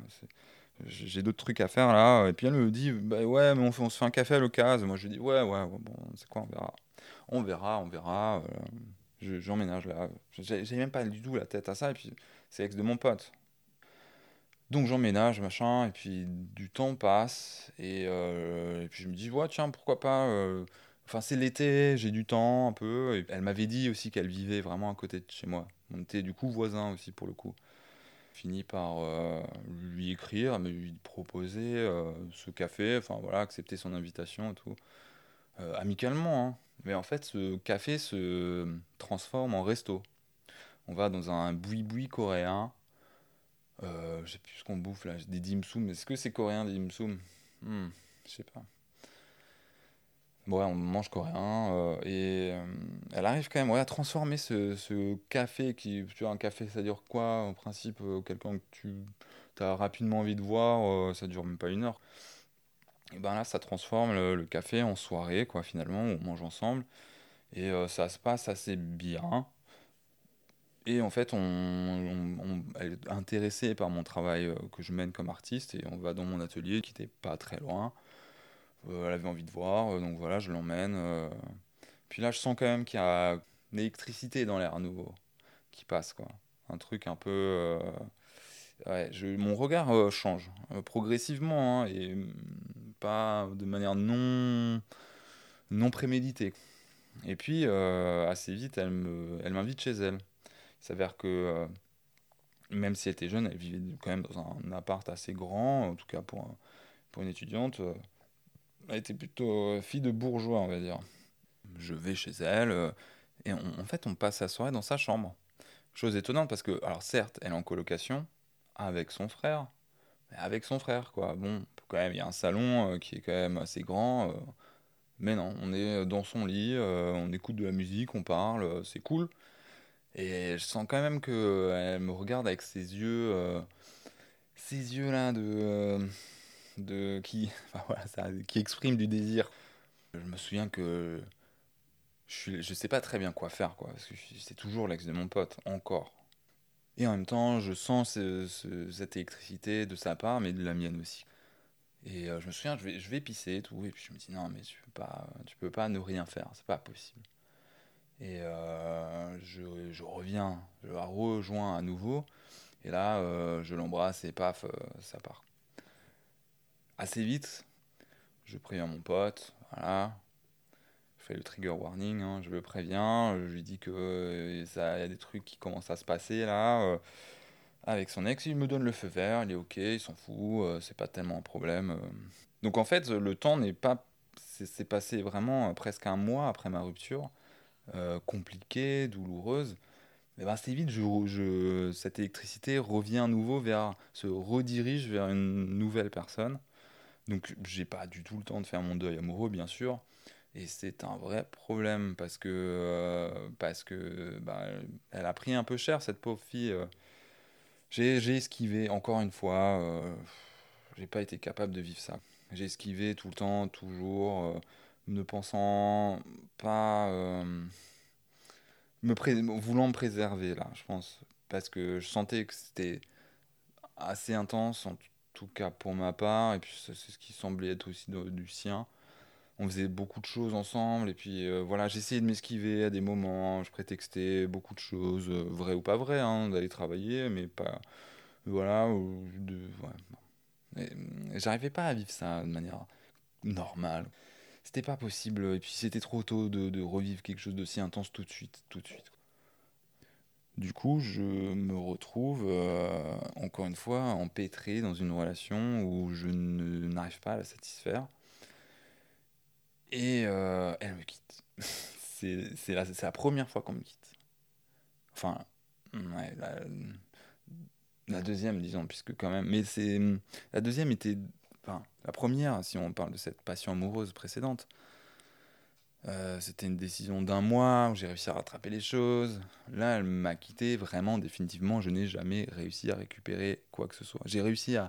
j'ai d'autres trucs à faire, là. Et puis, elle me dit Bah ouais, mais on, on se fait un café à l'occasion. Moi, je lui dis Ouais, ouais, bon, c'est quoi, on verra. On verra, on verra. je- j'emménage, là. J'ai même pas du tout la tête à ça. Et puis, c'est l'ex de mon pote. Donc j'emménage, machin, et puis du temps passe, et, euh, puis je me dis, ouais, tiens, pourquoi pas. euh, Enfin, c'est l'été, j'ai du temps un peu. Elle m'avait dit aussi qu'elle vivait vraiment à côté de chez moi. On était du coup voisins aussi pour le coup. Fini par euh, lui écrire, lui proposer ce café, enfin voilà, accepter son invitation et tout. Amicalement, hein. Mais en fait, ce café se transforme en resto. On va dans un boui-boui coréen. Euh, je sais plus ce qu'on bouffe là, des dim sum. Est-ce que c'est coréen des dim sum Hmm, Je sais pas. Bon, ouais, on mange coréen euh, et euh, elle arrive quand même ouais, à transformer ce, ce café qui, tu vois, un café ça dure quoi en principe euh, quelqu'un que tu as rapidement envie de voir, ça dure même pas une heure. Et ben là, ça transforme le, le café en soirée quoi finalement, où on mange ensemble et ça se passe assez bien. Et en fait, on, elle est intéressée par mon travail euh, que je mène comme artiste et on va dans mon atelier qui n'était pas très loin. Euh, elle avait envie de voir, euh, donc voilà, je l'emmène. Puis là, je sens quand même qu'il y a une électricité dans l'air à nouveau qui passe, quoi. Un truc un peu. mon regard change progressivement hein, et pas de manière non, non préméditée. Et puis, assez vite, elle me, elle m'invite chez elle. S'avère que, euh, même si elle était jeune, elle vivait quand même dans un, appart assez grand, en tout cas pour, pour une étudiante. euh, Elle était plutôt euh, fille de bourgeois, on va dire. Je vais chez elle, et en fait, on passe la soirée dans sa chambre. Chose étonnante parce que, alors certes, elle est en colocation avec son frère, mais avec son frère, quoi. Bon, quand même, il y a un salon qui est quand même assez grand, mais non, on est dans son lit, on écoute de la musique, on parle, c'est cool. Et je sens quand même que euh, me regarde avec ses yeux, euh, ces yeux-là de, euh, de qui, voilà, qui expriment du désir. Je me souviens que je je sais pas très bien quoi faire, quoi, parce que c'est toujours l'ex de mon pote, encore. Et en même temps, je sens ce- ce- cette électricité de sa part, mais de la mienne aussi. Et euh, je me souviens, je vais, je vais pisser et tout, et puis je me dis non, mais tu peux pas, tu peux pas ne rien faire, c'est pas possible. Et euh, je, je reviens, je la rejoins à nouveau, et là, euh, je l'embrasse et paf, euh, ça part. Assez vite, je préviens mon pote, voilà, je fais le trigger warning, hein, je le préviens, je lui dis que ça, y a des trucs qui commencent à se passer là, avec son ex, il me donne le feu vert, il est ok, il s'en fout, c'est pas tellement un problème. Donc en fait, le temps n'est pas, c'est passé vraiment presque un mois après ma rupture, euh, compliquée, douloureuse. Mais ben, assez vite, cette électricité revient à nouveau vers, se redirige vers une nouvelle personne. Donc j'ai pas du tout le temps de faire mon deuil amoureux, bien sûr. Et c'est un vrai problème parce que, euh, parce que bah, elle a pris un peu cher, cette pauvre fille. euh. J'ai, esquivé, encore une fois, euh, j'ai pas été capable de vivre ça. J'ai esquivé tout le temps, toujours, ne pensant pas. euh, me voulant me préserver, là, je pense. Parce que je sentais que c'était assez intense, en tout cas pour ma part, et puis c'est ce qui semblait être aussi du sien. on faisait beaucoup de choses ensemble. Et puis voilà, j'essayais de m'esquiver à des moments. Je prétextais beaucoup de choses, vraies ou pas vraies, hein, d'aller travailler, mais pas. Voilà. De, J'arrivais pas à vivre ça de manière normale. C'était pas possible. Et puis c'était trop tôt de, revivre quelque chose d'aussi intense tout de suite. Tout de suite. Du coup, je me retrouve, euh, encore une fois, empêtré dans une relation où je n'arrive pas à la satisfaire. Et euh, elle me quitte. c'est la, la, première fois qu'on me quitte. Enfin, la, la, deuxième, disons, puisque quand même. Mais c'est la deuxième était. La première, si on parle de cette passion amoureuse précédente, euh, c'était une décision d'un mois où j'ai réussi à rattraper les choses. Là, elle m'a quitté vraiment définitivement. Je n'ai jamais réussi à récupérer quoi que ce soit. J'ai réussi à,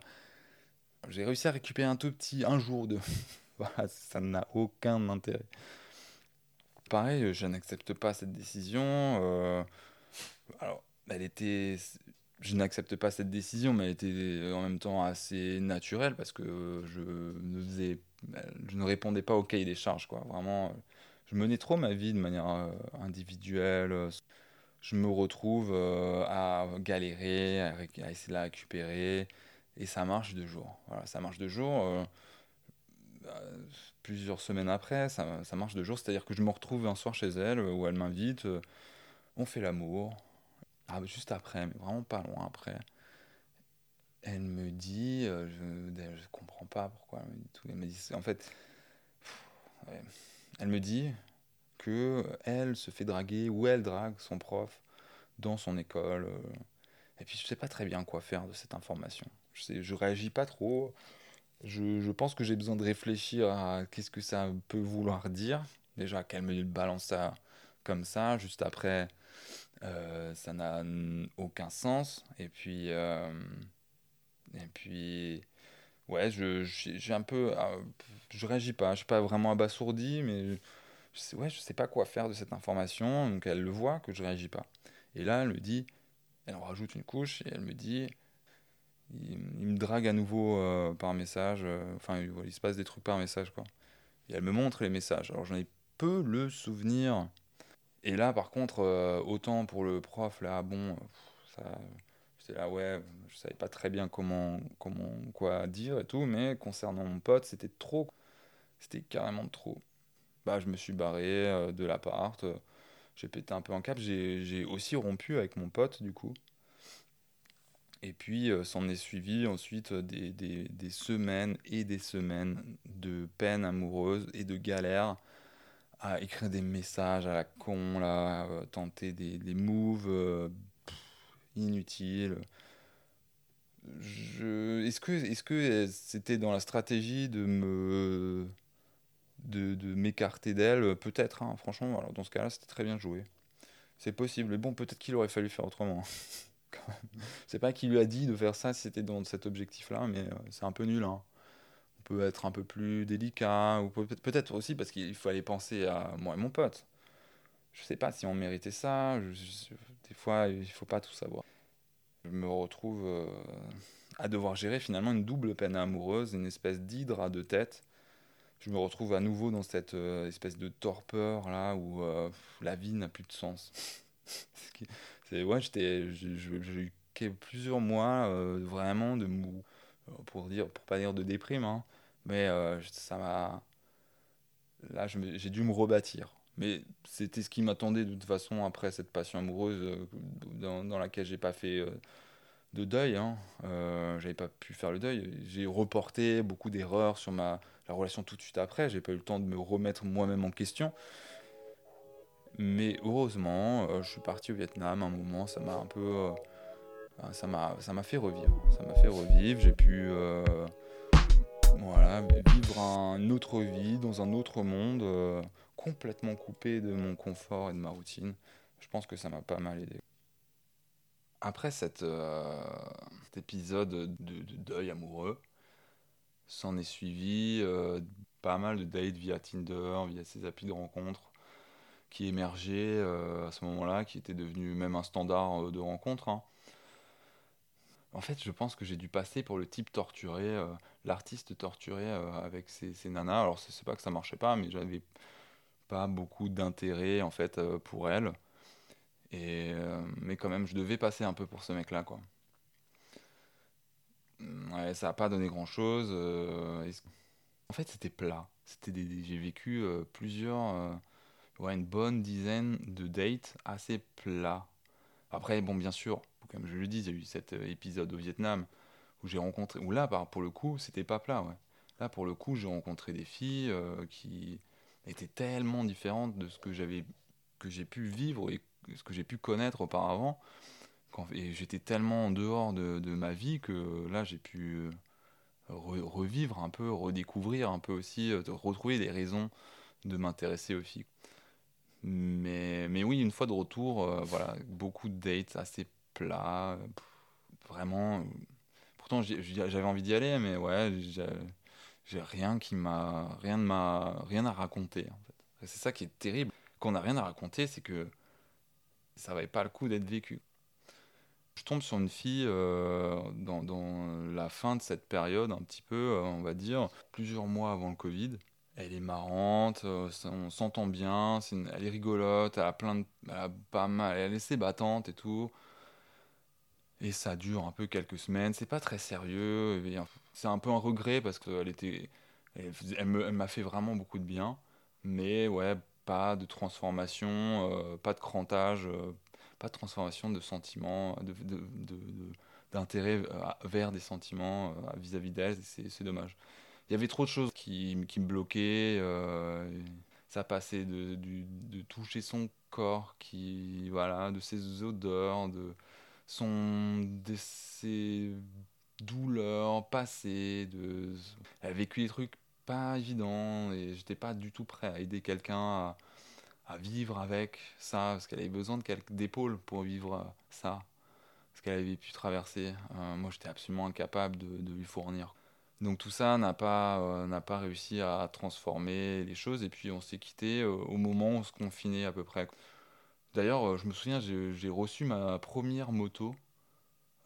j'ai réussi à récupérer un tout petit un jour de. voilà, ça n'a aucun intérêt. Pareil, je n'accepte pas cette décision. Euh, alors, elle était. Je n'accepte pas cette décision, mais elle était en même temps assez naturelle parce que je ne faisais, je ne répondais pas au cahier des charges, quoi. Vraiment je menais trop ma vie de manière euh, individuelle. Je me retrouve euh, à galérer, à, essayer de la récupérer. Et ça marche de jour. Voilà, ça marche de jour. Euh, bah, plusieurs semaines après, ça, ça marche de jour. C'est-à-dire que je me retrouve un soir chez elle où elle m'invite. on fait l'amour. Ah, juste après, mais vraiment pas loin après. Elle me dit, je ne comprends pas pourquoi elle me dit tout. Elle me dit, en fait, elle me dit que elle se fait draguer ou elle drague son prof dans son école. Euh. Et puis je sais pas très bien quoi faire de cette information. Je sais, je réagis pas trop. Je, je pense que j'ai besoin de réfléchir à qu'est-ce que ça peut vouloir dire. Déjà qu'elle me balance ça comme ça, juste après, euh, ça n'a aucun sens. Et puis, euh, et puis, ouais, je, j'ai un peu, je réagis pas. Je suis pas vraiment abasourdi, mais je sais, ouais, je sais pas quoi faire de cette information. Donc elle le voit que je réagis pas. Et là, elle me dit, elle en rajoute une couche et elle me dit, il, me drague à nouveau euh, par message. Euh, enfin, il, se passe des trucs par message, quoi. Et elle me montre les messages. Alors j'en ai peu le souvenir. Et là, par contre, euh, autant pour le prof, là, bon, ça, là, ouais, je savais pas très bien comment, comment, quoi dire et tout, mais concernant mon pote, c'était trop. C'était carrément trop. Bah, je me suis barré euh, de l'appart. Euh, j'ai pété un peu en cap. J'ai aussi rompu avec mon pote, du coup. Et puis, euh, s'en est suivi ensuite des, des, des, semaines et des semaines de peine amoureuse et de galère à écrire des messages à la con, là, tenter des, des moves inutiles. Est-ce que est-ce que c'était dans la stratégie de me de, de m'écarter d'elle? Peut-être, hein, franchement. Alors dans ce cas-là, c'était très bien joué. C'est possible. Mais bon, peut-être qu'il aurait fallu faire autrement. c'est pas qui lui a dit de faire ça c'était dans cet objectif-là, mais euh, c'est un peu nul. Hein. Peut être un peu plus délicat, ou peut-être aussi parce qu'il fallait penser à moi et mon pote. Je sais pas si on méritait ça. des fois, il faut pas tout savoir je me retrouve euh, à devoir gérer finalement une double peine amoureuse, une espèce d'hydre à deux têtes. Je me retrouve à nouveau dans cette euh, espèce de torpeur là où euh, la vie n'a plus de sens. c'est ouais, j'ai eu plusieurs mois vraiment de mou, pour dire, pour pas dire de déprime, hein. Mais ça m'a, là j'ai dû me rebâtir. Mais c'était ce qui m'attendait de toute façon après cette passion amoureuse euh, dans, dans, laquelle j'ai pas fait euh, de deuil. Hein. Euh, j'avais pas pu faire le deuil. J'ai reporté beaucoup d'erreurs sur ma la relation tout de suite après. J'ai pas eu le temps de me remettre moi-même en question. Mais heureusement, je suis parti au Vietnam un moment. Ça m'a un peu, ça m'a fait revivre. Ça m'a fait revivre. J'ai pu voilà, vivre une autre vie dans un autre monde complètement coupé de mon confort et de ma routine. Je pense que ça m'a pas mal aidé. Après cette, euh, cet épisode de, deuil amoureux, s'en est suivi euh, pas mal de dates via Tinder, via ces applis de rencontres qui émergeaient euh, à ce moment-là, qui étaient devenus même un standard de rencontre. Hein. En fait, je pense que j'ai dû passer pour le type torturé, l'artiste torturé avec ces, ces, nanas. Alors, c'est pas que ça marchait pas, mais j'avais pas beaucoup d'intérêt en fait pour elles. Et, mais quand même, je devais passer un peu pour ce mec-là, quoi. Ouais, ça n'a pas donné grand-chose. En fait, c'était plat. C'était J'ai vécu plusieurs, ouais, une bonne dizaine de dates assez plats. Après, bon, bien sûr, comme je le dis, il y a eu cet euh, épisode au Vietnam où j'ai rencontré, où là, pour le coup, c'était pas plat, ouais. Là, pour le coup, j'ai rencontré des filles euh, qui étaient tellement différentes de ce que j'avais, que j'ai pu vivre et ce que j'ai pu connaître auparavant. et j'étais tellement en dehors de, ma vie que là, j'ai pu euh, revivre un peu, redécouvrir un peu aussi, retrouver des raisons de m'intéresser aux filles. Mais, mais oui, une fois de retour, euh, voilà, beaucoup de dates assez plats. Euh, vraiment. Pourtant, j'avais envie d'y aller, mais ouais, j'ai rien qui m'a. Rien, m'a rien à raconter. C'est ça qui est terrible. Quand on n'a rien à raconter, c'est que ça valait pas le coup d'être vécu. Je tombe sur une fille euh, dans, la fin de cette période, un petit peu, on va dire, plusieurs mois avant le Covid elle est marrante, euh, on s'entend bien, elle est rigolote, elle a plein de, pas mal, elle est battante et tout. Et ça dure un peu quelques semaines, c'est pas très sérieux, c'est un peu un regret parce qu'elle était, elle, m'a fait vraiment beaucoup de bien, mais ouais, pas de transformation, euh, pas de crantage, euh, pas de transformation de sentiments, d'intérêt de, vers des sentiments vis-à-vis d'elle, c'est dommage. Il y avait trop de choses qui, qui me bloquaient. Euh, ça passait de, de, toucher son corps, qui, voilà, de ses odeurs, de, son, de ses douleurs passées. Elle a vécu des trucs pas évidents et j'étais pas du tout prêt à aider quelqu'un à, à, vivre avec ça, parce qu'elle avait besoin de quelques d'épaules pour vivre ça, ce qu'elle avait pu traverser. Euh, moi, j'étais absolument incapable de, de lui fournir. Donc tout ça n'a pas, euh, n'a pas réussi à transformer les choses. Et puis on s'est quitté euh, au moment où on se confinait à peu près. D'ailleurs, euh, je me souviens, j'ai reçu ma première moto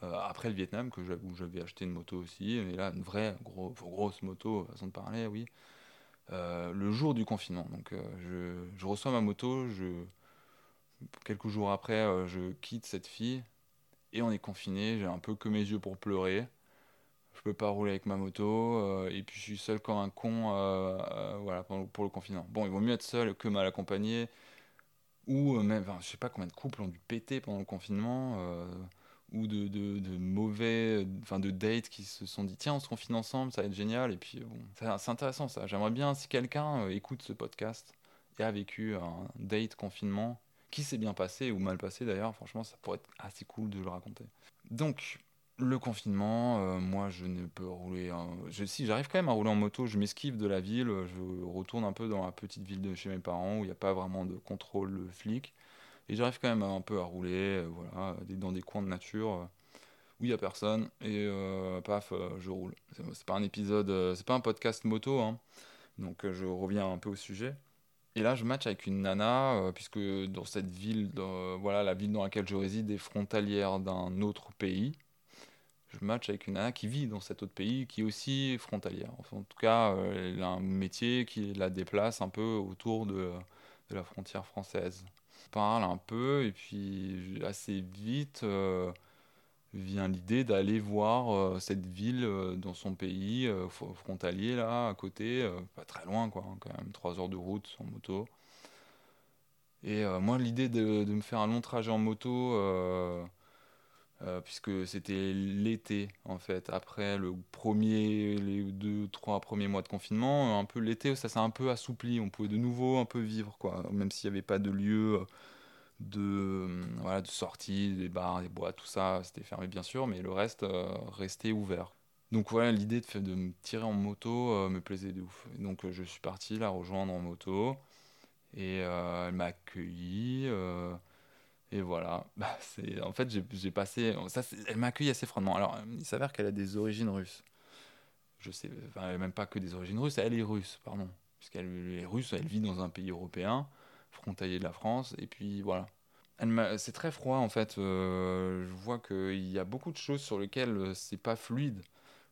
après le Vietnam, que où j'avais acheté une moto aussi. Mais là, une vraie gros, grosse moto, façon de parler, oui. le jour du confinement. Donc je, reçois ma moto, quelques jours après, je quitte cette fille. Et on est confiné, j'ai un peu que mes yeux pour pleurer je peux pas rouler avec ma moto, euh, et puis je suis seul comme un con euh, euh, voilà, pour, le confinement. Bon, il vaut mieux être seul que mal accompagné, ou même, enfin, je sais pas combien de couples ont dû péter pendant le confinement, ou de, de, mauvais, enfin de dates qui se sont dit tiens, on se confine ensemble, ça va être génial, et puis bon, c'est intéressant ça. J'aimerais bien si quelqu'un écoute ce podcast et a vécu un date confinement, qui s'est bien passé ou mal passé d'ailleurs, franchement, ça pourrait être assez cool de le raconter. Donc, le confinement, euh, moi je ne peux rouler. Si j'arrive quand même à rouler en moto, je m'esquive de la ville, je retourne un peu dans la petite ville de chez mes parents où il n'y a pas vraiment de contrôle flic. Et j'arrive quand même un peu à rouler, euh, voilà, dans des coins de nature euh, où il n'y a personne. Et paf, je roule. C'est pas un épisode, c'est pas un podcast moto, hein. donc je reviens un peu au sujet. Et là, je match avec une nana, puisque dans cette ville, voilà, la ville dans laquelle je réside est frontalière d'un autre pays je match avec une nana qui vit dans cet autre pays, qui est aussi frontalière. Enfin, en tout cas, euh, elle a un métier qui la déplace un peu autour de, la frontière française. On parle un peu, et puis assez vite euh, vient l'idée d'aller voir euh, cette ville dans son pays frontalier, là, à côté, pas très loin, quoi, hein, quand même, trois heures de route en moto. Et moi, l'idée de, me faire un long trajet en moto euh, puisque c'était l'été en fait. Après le premier les deux trois premiers mois de confinement un peu l'été ça s'est un peu assoupli. On pouvait de nouveau un peu vivre quoi. Même s'il n'y avait pas de lieu de euh, voilà de sortie des bars des boîtes tout ça c'était fermé bien sûr. Mais le reste euh, restait ouvert. Donc voilà l'idée de, de me tirer en moto me plaisait de ouf. Donc je suis parti la rejoindre en moto. Et elle m'a accueilli et voilà, bah, c'est en fait j'ai passé ça elle m'a accueilli assez froidement. Alors il s'avère qu'elle a des origines russes. Je sais même pas que des origines russes, elle est russe, pardon. Puisqu'elle est russe, elle vit dans un pays européen, frontalier de la France et puis voilà. c'est très froid en fait. je vois qu'il y a beaucoup de choses sur lesquelles c'est pas fluide.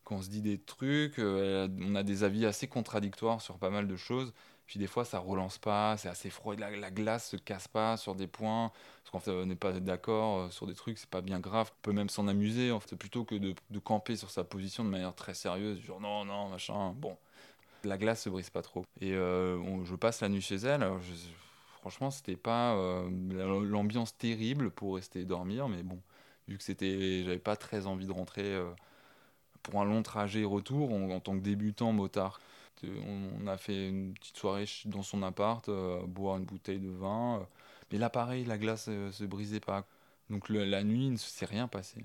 Quand on se dit des trucs, on a des avis assez contradictoires sur pas mal de choses. Puis des fois, ça relance pas, c'est assez froid, la, la, glace se casse pas sur des points, parce qu'en fait, on n'est pas d'accord euh, sur des trucs, c'est pas bien grave. On peut même s'en amuser, en fait, plutôt que de, camper sur sa position de manière très sérieuse, genre non, non, machin. Bon, la glace se brise pas trop. Et euh, je passe la nuit chez elle. Je, franchement, c'était pas euh, l'ambiance terrible pour rester dormir, mais bon, vu que c'était, j'avais pas très envie de rentrer pour un long trajet retour en tant que débutant motard on, a fait une petite soirée dans son appart, euh, boire une bouteille de vin. Euh. mais là, pareil, la glace euh, se brisait pas. Donc la nuit, il ne s'est rien passé.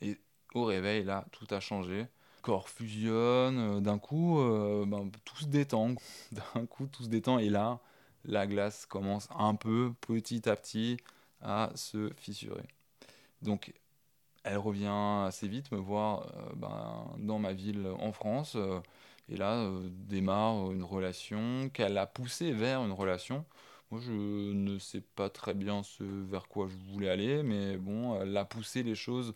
Et au réveil, là, tout a changé. Le corps fusionne, d'un coup, ben, tout se détend. D'un coup, tout se. Et là, la glace commence un peu, petit à petit, à se fissurer. Donc, elle revient assez vite me voir ben, dans ma ville en France. Et là, euh, démarre une relation qu'elle a poussée vers une relation. Moi, je ne sais pas très bien ce vers quoi je voulais aller, mais bon, elle a poussé les choses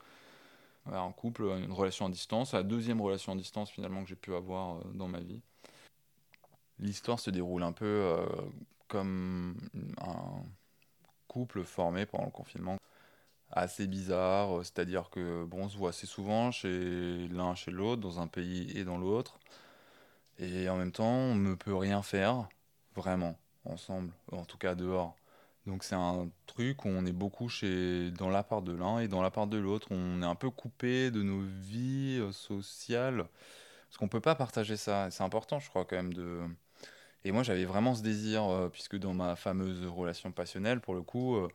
en couple, une relation à distance, la deuxième relation à distance finalement que j'ai pu avoir euh, dans ma vie. L'histoire se déroule un peu euh, comme un couple formé pendant le confinement, assez bizarre, c'est-à-dire que bon, on se voit assez souvent chez l'un chez l'autre, dans un pays et dans l'autre. Et en même temps, on ne peut rien faire, vraiment, ensemble, en tout cas dehors. Donc c'est un truc où on est beaucoup chez, dans la part de l'un et dans la part de l'autre. On est un peu coupé de nos vies euh, sociales, parce qu'on ne peut pas partager ça. C'est important, je crois, quand même, de... Et moi, j'avais vraiment ce désir, euh, puisque dans ma fameuse relation passionnelle, pour le coup, euh,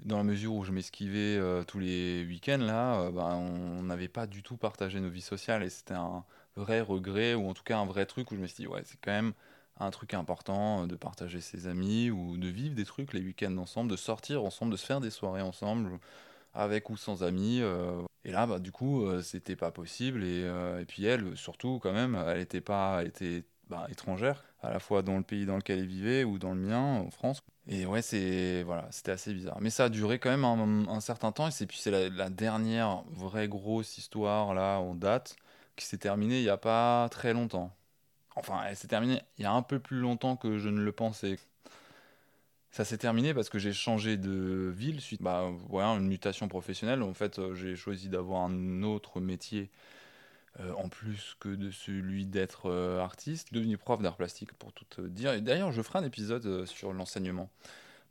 dans la mesure où je m'esquivais tous les week-ends, là, ben, on n'avait pas du tout partagé nos vies sociales, et c'était un, vrai regret, ou en tout cas un vrai truc où je me suis dit, ouais, c'est quand même un truc important euh, de partager ses amis ou de vivre des trucs les week-ends ensemble, de sortir ensemble, de se faire des soirées ensemble, avec ou sans amis. Euh. et là, bah, du coup, euh, c'était pas possible. Et, et, puis elle, surtout, quand même, elle était pas, était bah, étrangère, à la fois dans le pays dans lequel elle vivait ou dans le mien, en France. Et ouais, c'est voilà, c'était assez bizarre. Mais ça a duré quand même un, certain temps. Et puis c'est la, dernière vraie grosse histoire là en date qui s'est terminée il n'y a pas très longtemps. Enfin, elle s'est terminée il y a un peu plus longtemps que je ne le pensais. Ça s'est terminé parce que j'ai changé de ville suite à bah, une mutation professionnelle. En fait, euh, j'ai choisi d'avoir un autre métier euh, en plus que de celui d'être euh, artiste, devenu prof d'art plastique pour tout dire. Et d'ailleurs, je ferai un épisode sur l'enseignement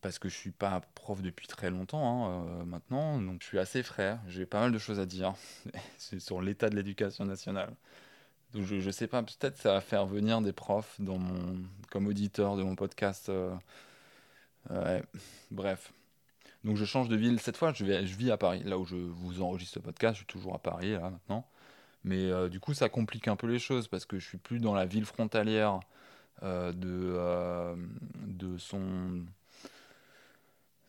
parce que je suis pas prof depuis très longtemps hein, euh, maintenant, donc je suis assez frère, j'ai pas mal de choses à dire sur l'état de l'éducation nationale. Donc je, je sais pas, peut-être ça va faire venir des profs comme auditeur de mon podcast. Euh, bref. Donc je change de ville. Cette fois, je, vis à Paris. Là où je vous enregistre ce podcast, je suis toujours à Paris là maintenant. Mais euh, du coup, ça complique un peu les choses parce que je suis plus dans la ville frontalière de, de son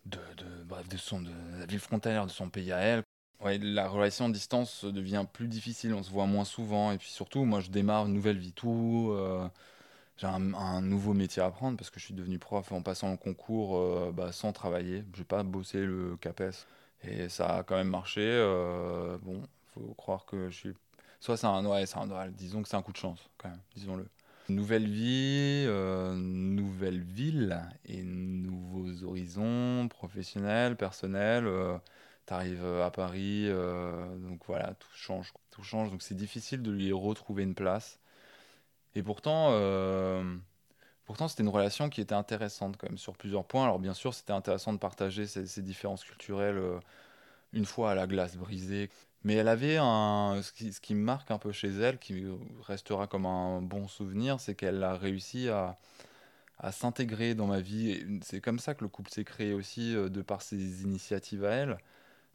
de, bref, de, son, de la ville frontalière de son pays à elle. Ouais, la relation à distance devient plus difficile, on se voit moins souvent. Et puis surtout, moi, je démarre une nouvelle vie, tout. Euh, j'ai un, nouveau métier à apprendre parce que je suis devenu prof en passant le concours euh, bah, sans travailler. Je n'ai pas bossé le CAPES. Et ça a quand même marché. Euh, bon, faut croire que je suis. Soit c'est un, ouais, un, disons que c'est un coup de chance, quand même, disons-le. Nouvelle vie, euh, nouvelle ville et nouveaux horizons professionnels, personnels. Euh, tu arrives à Paris, euh, donc voilà, tout change. Tout change, donc c'est difficile de lui retrouver une place. Et pourtant, pourtant c'était une relation qui était intéressante quand même sur plusieurs points. Alors bien sûr, c'était intéressant de partager ces différences culturelles une fois à la glace brisée. Mais elle avait un. Ce qui, me marque un peu chez elle, qui restera comme un bon souvenir, c'est qu'elle a réussi à, à s'intégrer dans ma vie. C'est comme ça que le couple s'est créé aussi, euh, de par ses initiatives à elle.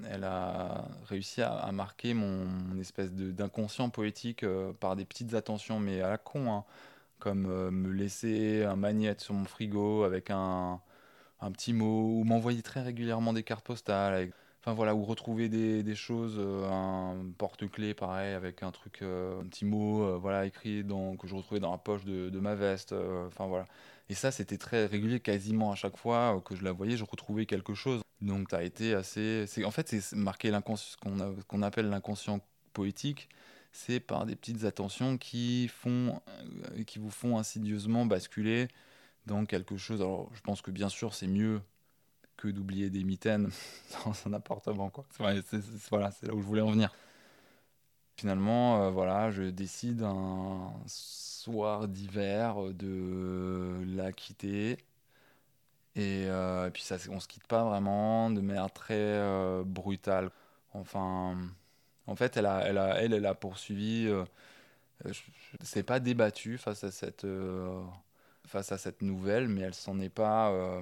Elle a réussi à, marquer mon, espèce d'inconscient poétique euh, par des petites attentions, mais à la con, hein. comme euh, me laisser un magnète sur mon frigo avec un, un petit mot, ou m'envoyer très régulièrement des cartes postales. Enfin voilà, ou retrouver des, choses, euh, un porte-clés pareil, avec un truc, euh, un petit mot, euh, voilà, écrit que je retrouvais dans la poche de, ma veste. Enfin voilà. Et ça, c'était très régulier, quasiment à chaque fois que je la voyais, je retrouvais quelque chose. Donc, ça a été assez. En fait, c'est marqué ce qu'on appelle l'inconscient poétique. C'est par des petites attentions qui, font, qui vous font insidieusement basculer dans quelque chose. Alors, je pense que bien sûr, c'est mieux que d'oublier des mitaines dans un appartement. Quoi. voilà, c'est là où je voulais en venir. Finalement, euh, voilà, je décide un soir d'hiver de la quitter. Et, euh, puis ça, on se quitte pas vraiment de manière très euh, brutale. Enfin, en fait, elle a, elle a, elle, elle a poursuivi. Euh, c'est pas débattu face à cette face à cette nouvelle, mais elle s'en est pas.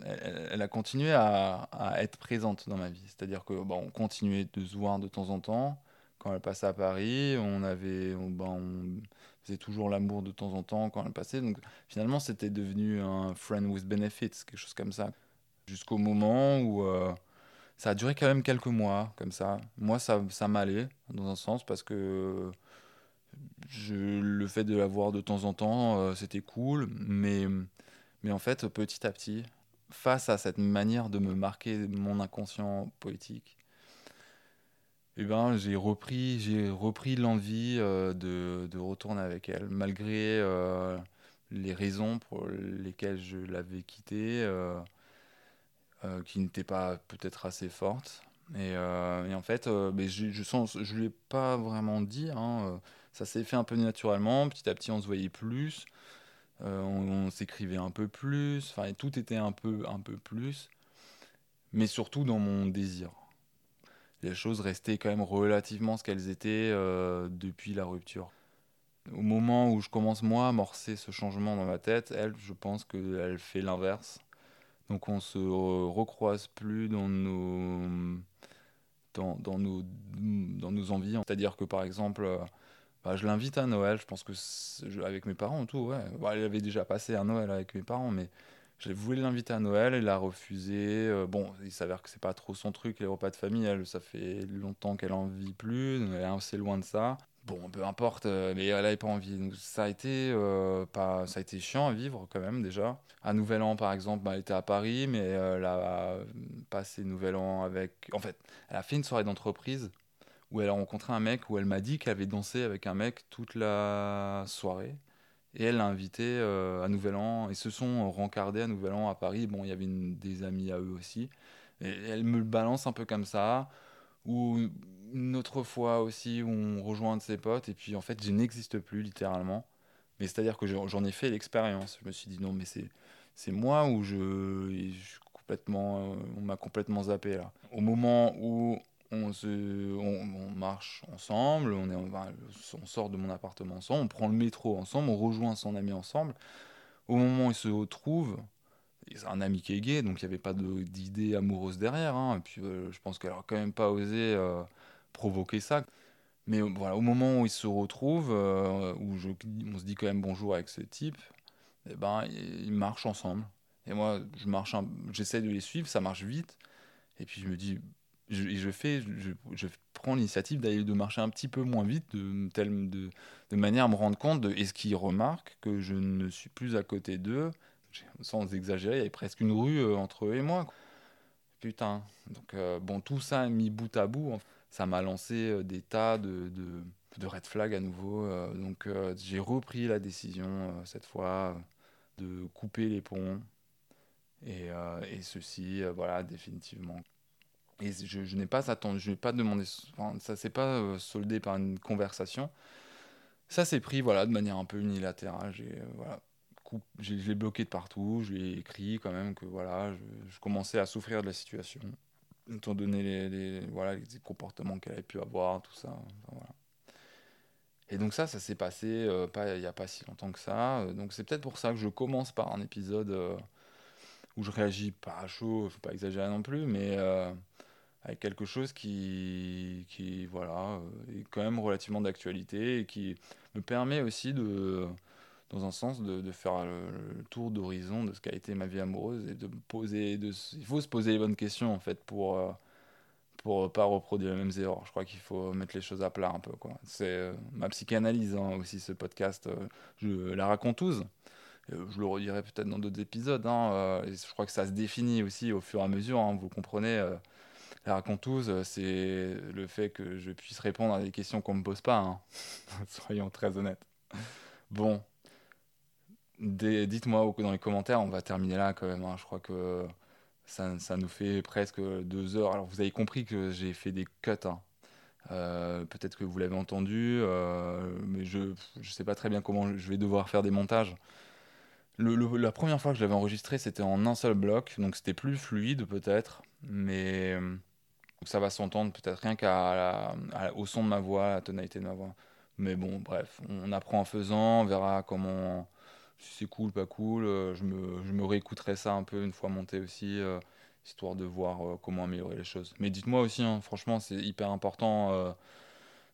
Elle, a continué à, être présente dans ma vie. C'est-à-dire que on continuait de se voir de temps en temps quand elle passait à Paris, on avait, ben, on, faisait toujours l'amour de temps en temps quand elle passait. Donc finalement, c'était devenu un friend with benefits, quelque chose comme ça. Jusqu'au moment où euh, ça a duré quand même quelques mois, comme ça. Moi, ça, ça m'allait, dans un sens, parce que le fait de la voir de temps en temps, euh, c'était cool. Mais, mais en fait, petit à petit, face à cette manière de me marquer mon inconscient poétique, eh ben, j'ai repris, repris l'envie euh, de, de, retourner avec elle, malgré euh, les raisons pour lesquelles je l'avais quittée, euh, qui n'étaient pas peut-être assez fortes. Et, en fait, mais je, sens, je l'ai pas vraiment dit. Hein, ça s'est fait un peu naturellement. Petit à petit, on se voyait plus, on, on s'écrivait un peu plus. Enfin, tout était un peu, un peu plus, mais surtout dans mon désir les choses restaient quand même relativement ce qu'elles étaient euh, depuis la rupture. Au moment où je commence moi à amorcer ce changement dans ma tête, elle, je pense qu'elle fait l'inverse. Donc on se recroise plus dans nos, dans nos, dans nos envies. C'est-à-dire que par exemple, euh, bah, je l'invite à Noël, je pense que avec mes parents tout, ouais. Bah, elle avait déjà passé un Noël avec mes parents, mais je voulais l'inviter à Noël, elle a refusé. Euh, bon, il s'avère que c'est pas trop son truc, les repas de famille. Ça fait longtemps qu'elle en vit plus, elle est assez loin de ça. Bon, peu importe, euh, mais elle n'avait pas envie. Ça a été euh, pas, ça a été chiant à vivre quand même déjà. À Nouvel An, par exemple, bah, elle était à Paris, mais elle a passé Nouvel An avec. En fait, elle a fait une soirée d'entreprise où elle a rencontré un mec où elle m'a dit qu'elle avait dansé avec un mec toute la soirée. Et elle l'a invité euh, à Nouvel An. Ils se sont rencardés à Nouvel An à Paris. Bon, il y avait des amis à eux aussi. Et elle me le balance un peu comme ça. Ou une autre fois aussi où on rejoint un de ses potes. Et puis en fait, je n'existe plus littéralement. Mais c'est-à-dire que j'en ai fait l'expérience. Je me suis dit non, mais c'est, moi où je, je complètement, euh, on m'a complètement zappé là. Au moment où on, se, on, marche ensemble, on, est, on sort de mon appartement ensemble, on prend le métro ensemble, on rejoint son ami ensemble. Au moment où il se retrouve, c'est un ami qui est gay, donc il n'y avait pas d'idée amoureuse derrière. Hein. et puis euh, je pense qu'elle n'a quand même pas osé euh, provoquer ça. Mais voilà, au moment où il se retrouve, euh, où on se dit quand même bonjour avec ce type, eh ben, ils marchent ensemble. Et moi, je marche, j'essaie de les suivre, ça marche vite. Et puis je me dis, je, fais, je, prends l'initiative d'aller de marcher un petit peu moins vite, de, manière à me rendre compte de est-ce qu'ils remarquent que je ne suis plus à côté d'eux. Sans exagérer, il y avait presque une rue euh, entre eux et moi. Putain. Donc, euh, bon, tout ça mis bout à bout, ça m'a lancé euh, des tas de, red flags à nouveau. donc, j'ai repris la décision, cette fois, de couper les ponts. Et ceci, voilà, définitivement. Et je, n'ai pas attendu, je n'ai pas demandé, enfin, ça s'est pas euh, soldé par une conversation. Ça s'est pris voilà, de manière un peu unilatérale. J'ai euh, voilà, je l'ai bloqué de partout, je lui ai écrit quand même que voilà, je, commençais à souffrir de la situation, étant donné les, voilà, les comportements qu'elle avait pu avoir, tout ça. Et donc ça, ça s'est passé euh, pas, il n'y a pas si longtemps que ça. Donc c'est peut-être pour ça que je commence par un épisode où je réagis pas à chaud, faut pas exagérer non plus, mais avec quelque chose qui, qui voilà, euh, est quand même relativement d'actualité et qui me permet aussi de, dans un sens, de, de faire le, tour d'horizon de ce qu'a été ma vie amoureuse et de poser, il faut se poser les bonnes questions en fait pour euh, pour pas reproduire les mêmes erreurs. Je crois qu'il faut mettre les choses à plat un peu quoi. C'est euh, ma psychanalyse hein, aussi ce podcast. je la raconte tous. je le redirai peut-être dans d'autres épisodes. Hein, je crois que ça se définit aussi au fur et à mesure. Hein, vous comprenez, la raconteuse, c'est le fait que je puisse répondre à des questions qu'on me pose pas. Hein. Soyons très honnêtes. Bon, dites-moi dans les commentaires. On va terminer là quand même. Je crois que ça, ça, nous fait presque deux heures. Alors vous avez compris que j'ai fait des cuts. Euh, peut-être que vous l'avez entendu, euh, mais je ne sais pas très bien comment je vais devoir faire des montages. la première fois que je l'avais enregistré, c'était en un seul bloc, donc c'était plus fluide peut-être, mais ça va s'entendre peut-être rien qu'au son de ma voix, à la tonalité de ma voix. Mais bon, bref, on apprend en faisant, on verra comment, si c'est cool, pas cool. Euh, je, me, je réécouterai ça un peu une fois monté aussi histoire de voir euh, comment améliorer les choses. Mais dites-moi aussi, hein, franchement, c'est hyper important euh,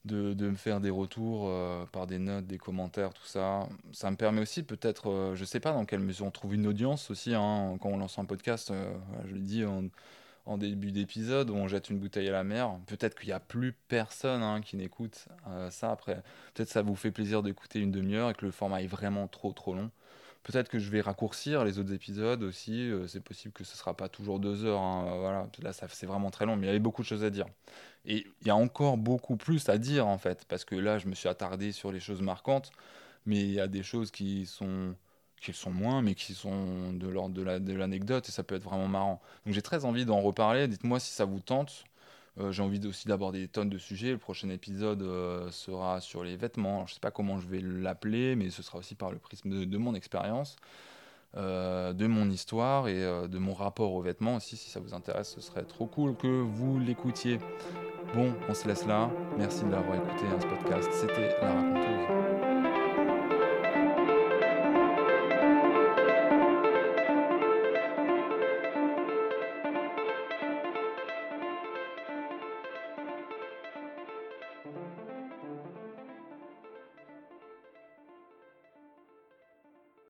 de, me faire des retours euh, par des notes, des commentaires, tout ça. Ça me permet aussi peut-être, je sais pas dans quelle mesure on trouve une audience aussi, hein, quand on lance un podcast, je dit en, en début d'épisode, où on jette une bouteille à la mer. Peut-être qu'il n'y a plus personne hein, qui n'écoute ça après. Peut-être ça vous fait plaisir d'écouter une demi-heure et que le format est vraiment trop trop long. Peut-être que je vais raccourcir les autres épisodes aussi. Euh, c'est possible que ce ne sera pas toujours deux heures. Hein, euh, voilà. Là, c'est vraiment très long, mais il y avait beaucoup de choses à dire. Et il y a encore beaucoup plus à dire, en fait, parce que là, je me suis attardé sur les choses marquantes, mais il y a des choses qui sont qui sont moins, mais qui sont de l'ordre de l'anecdote, et ça peut être vraiment marrant. Donc j'ai très envie d'en reparler. Dites-moi si ça vous tente. Euh, j'ai envie aussi d'aborder des tonnes de sujets. Le prochain épisode euh, sera sur les vêtements. je ne sais pas comment je vais l'appeler, mais ce sera aussi par le prisme de, mon expérience, euh, de mon histoire et de mon rapport aux vêtements aussi. Si ça vous intéresse, ce serait trop cool que vous l'écoutiez. Bon, on se laisse là. Merci de l'avoir écouté, hein, ce podcast. C'était La Raconteuse.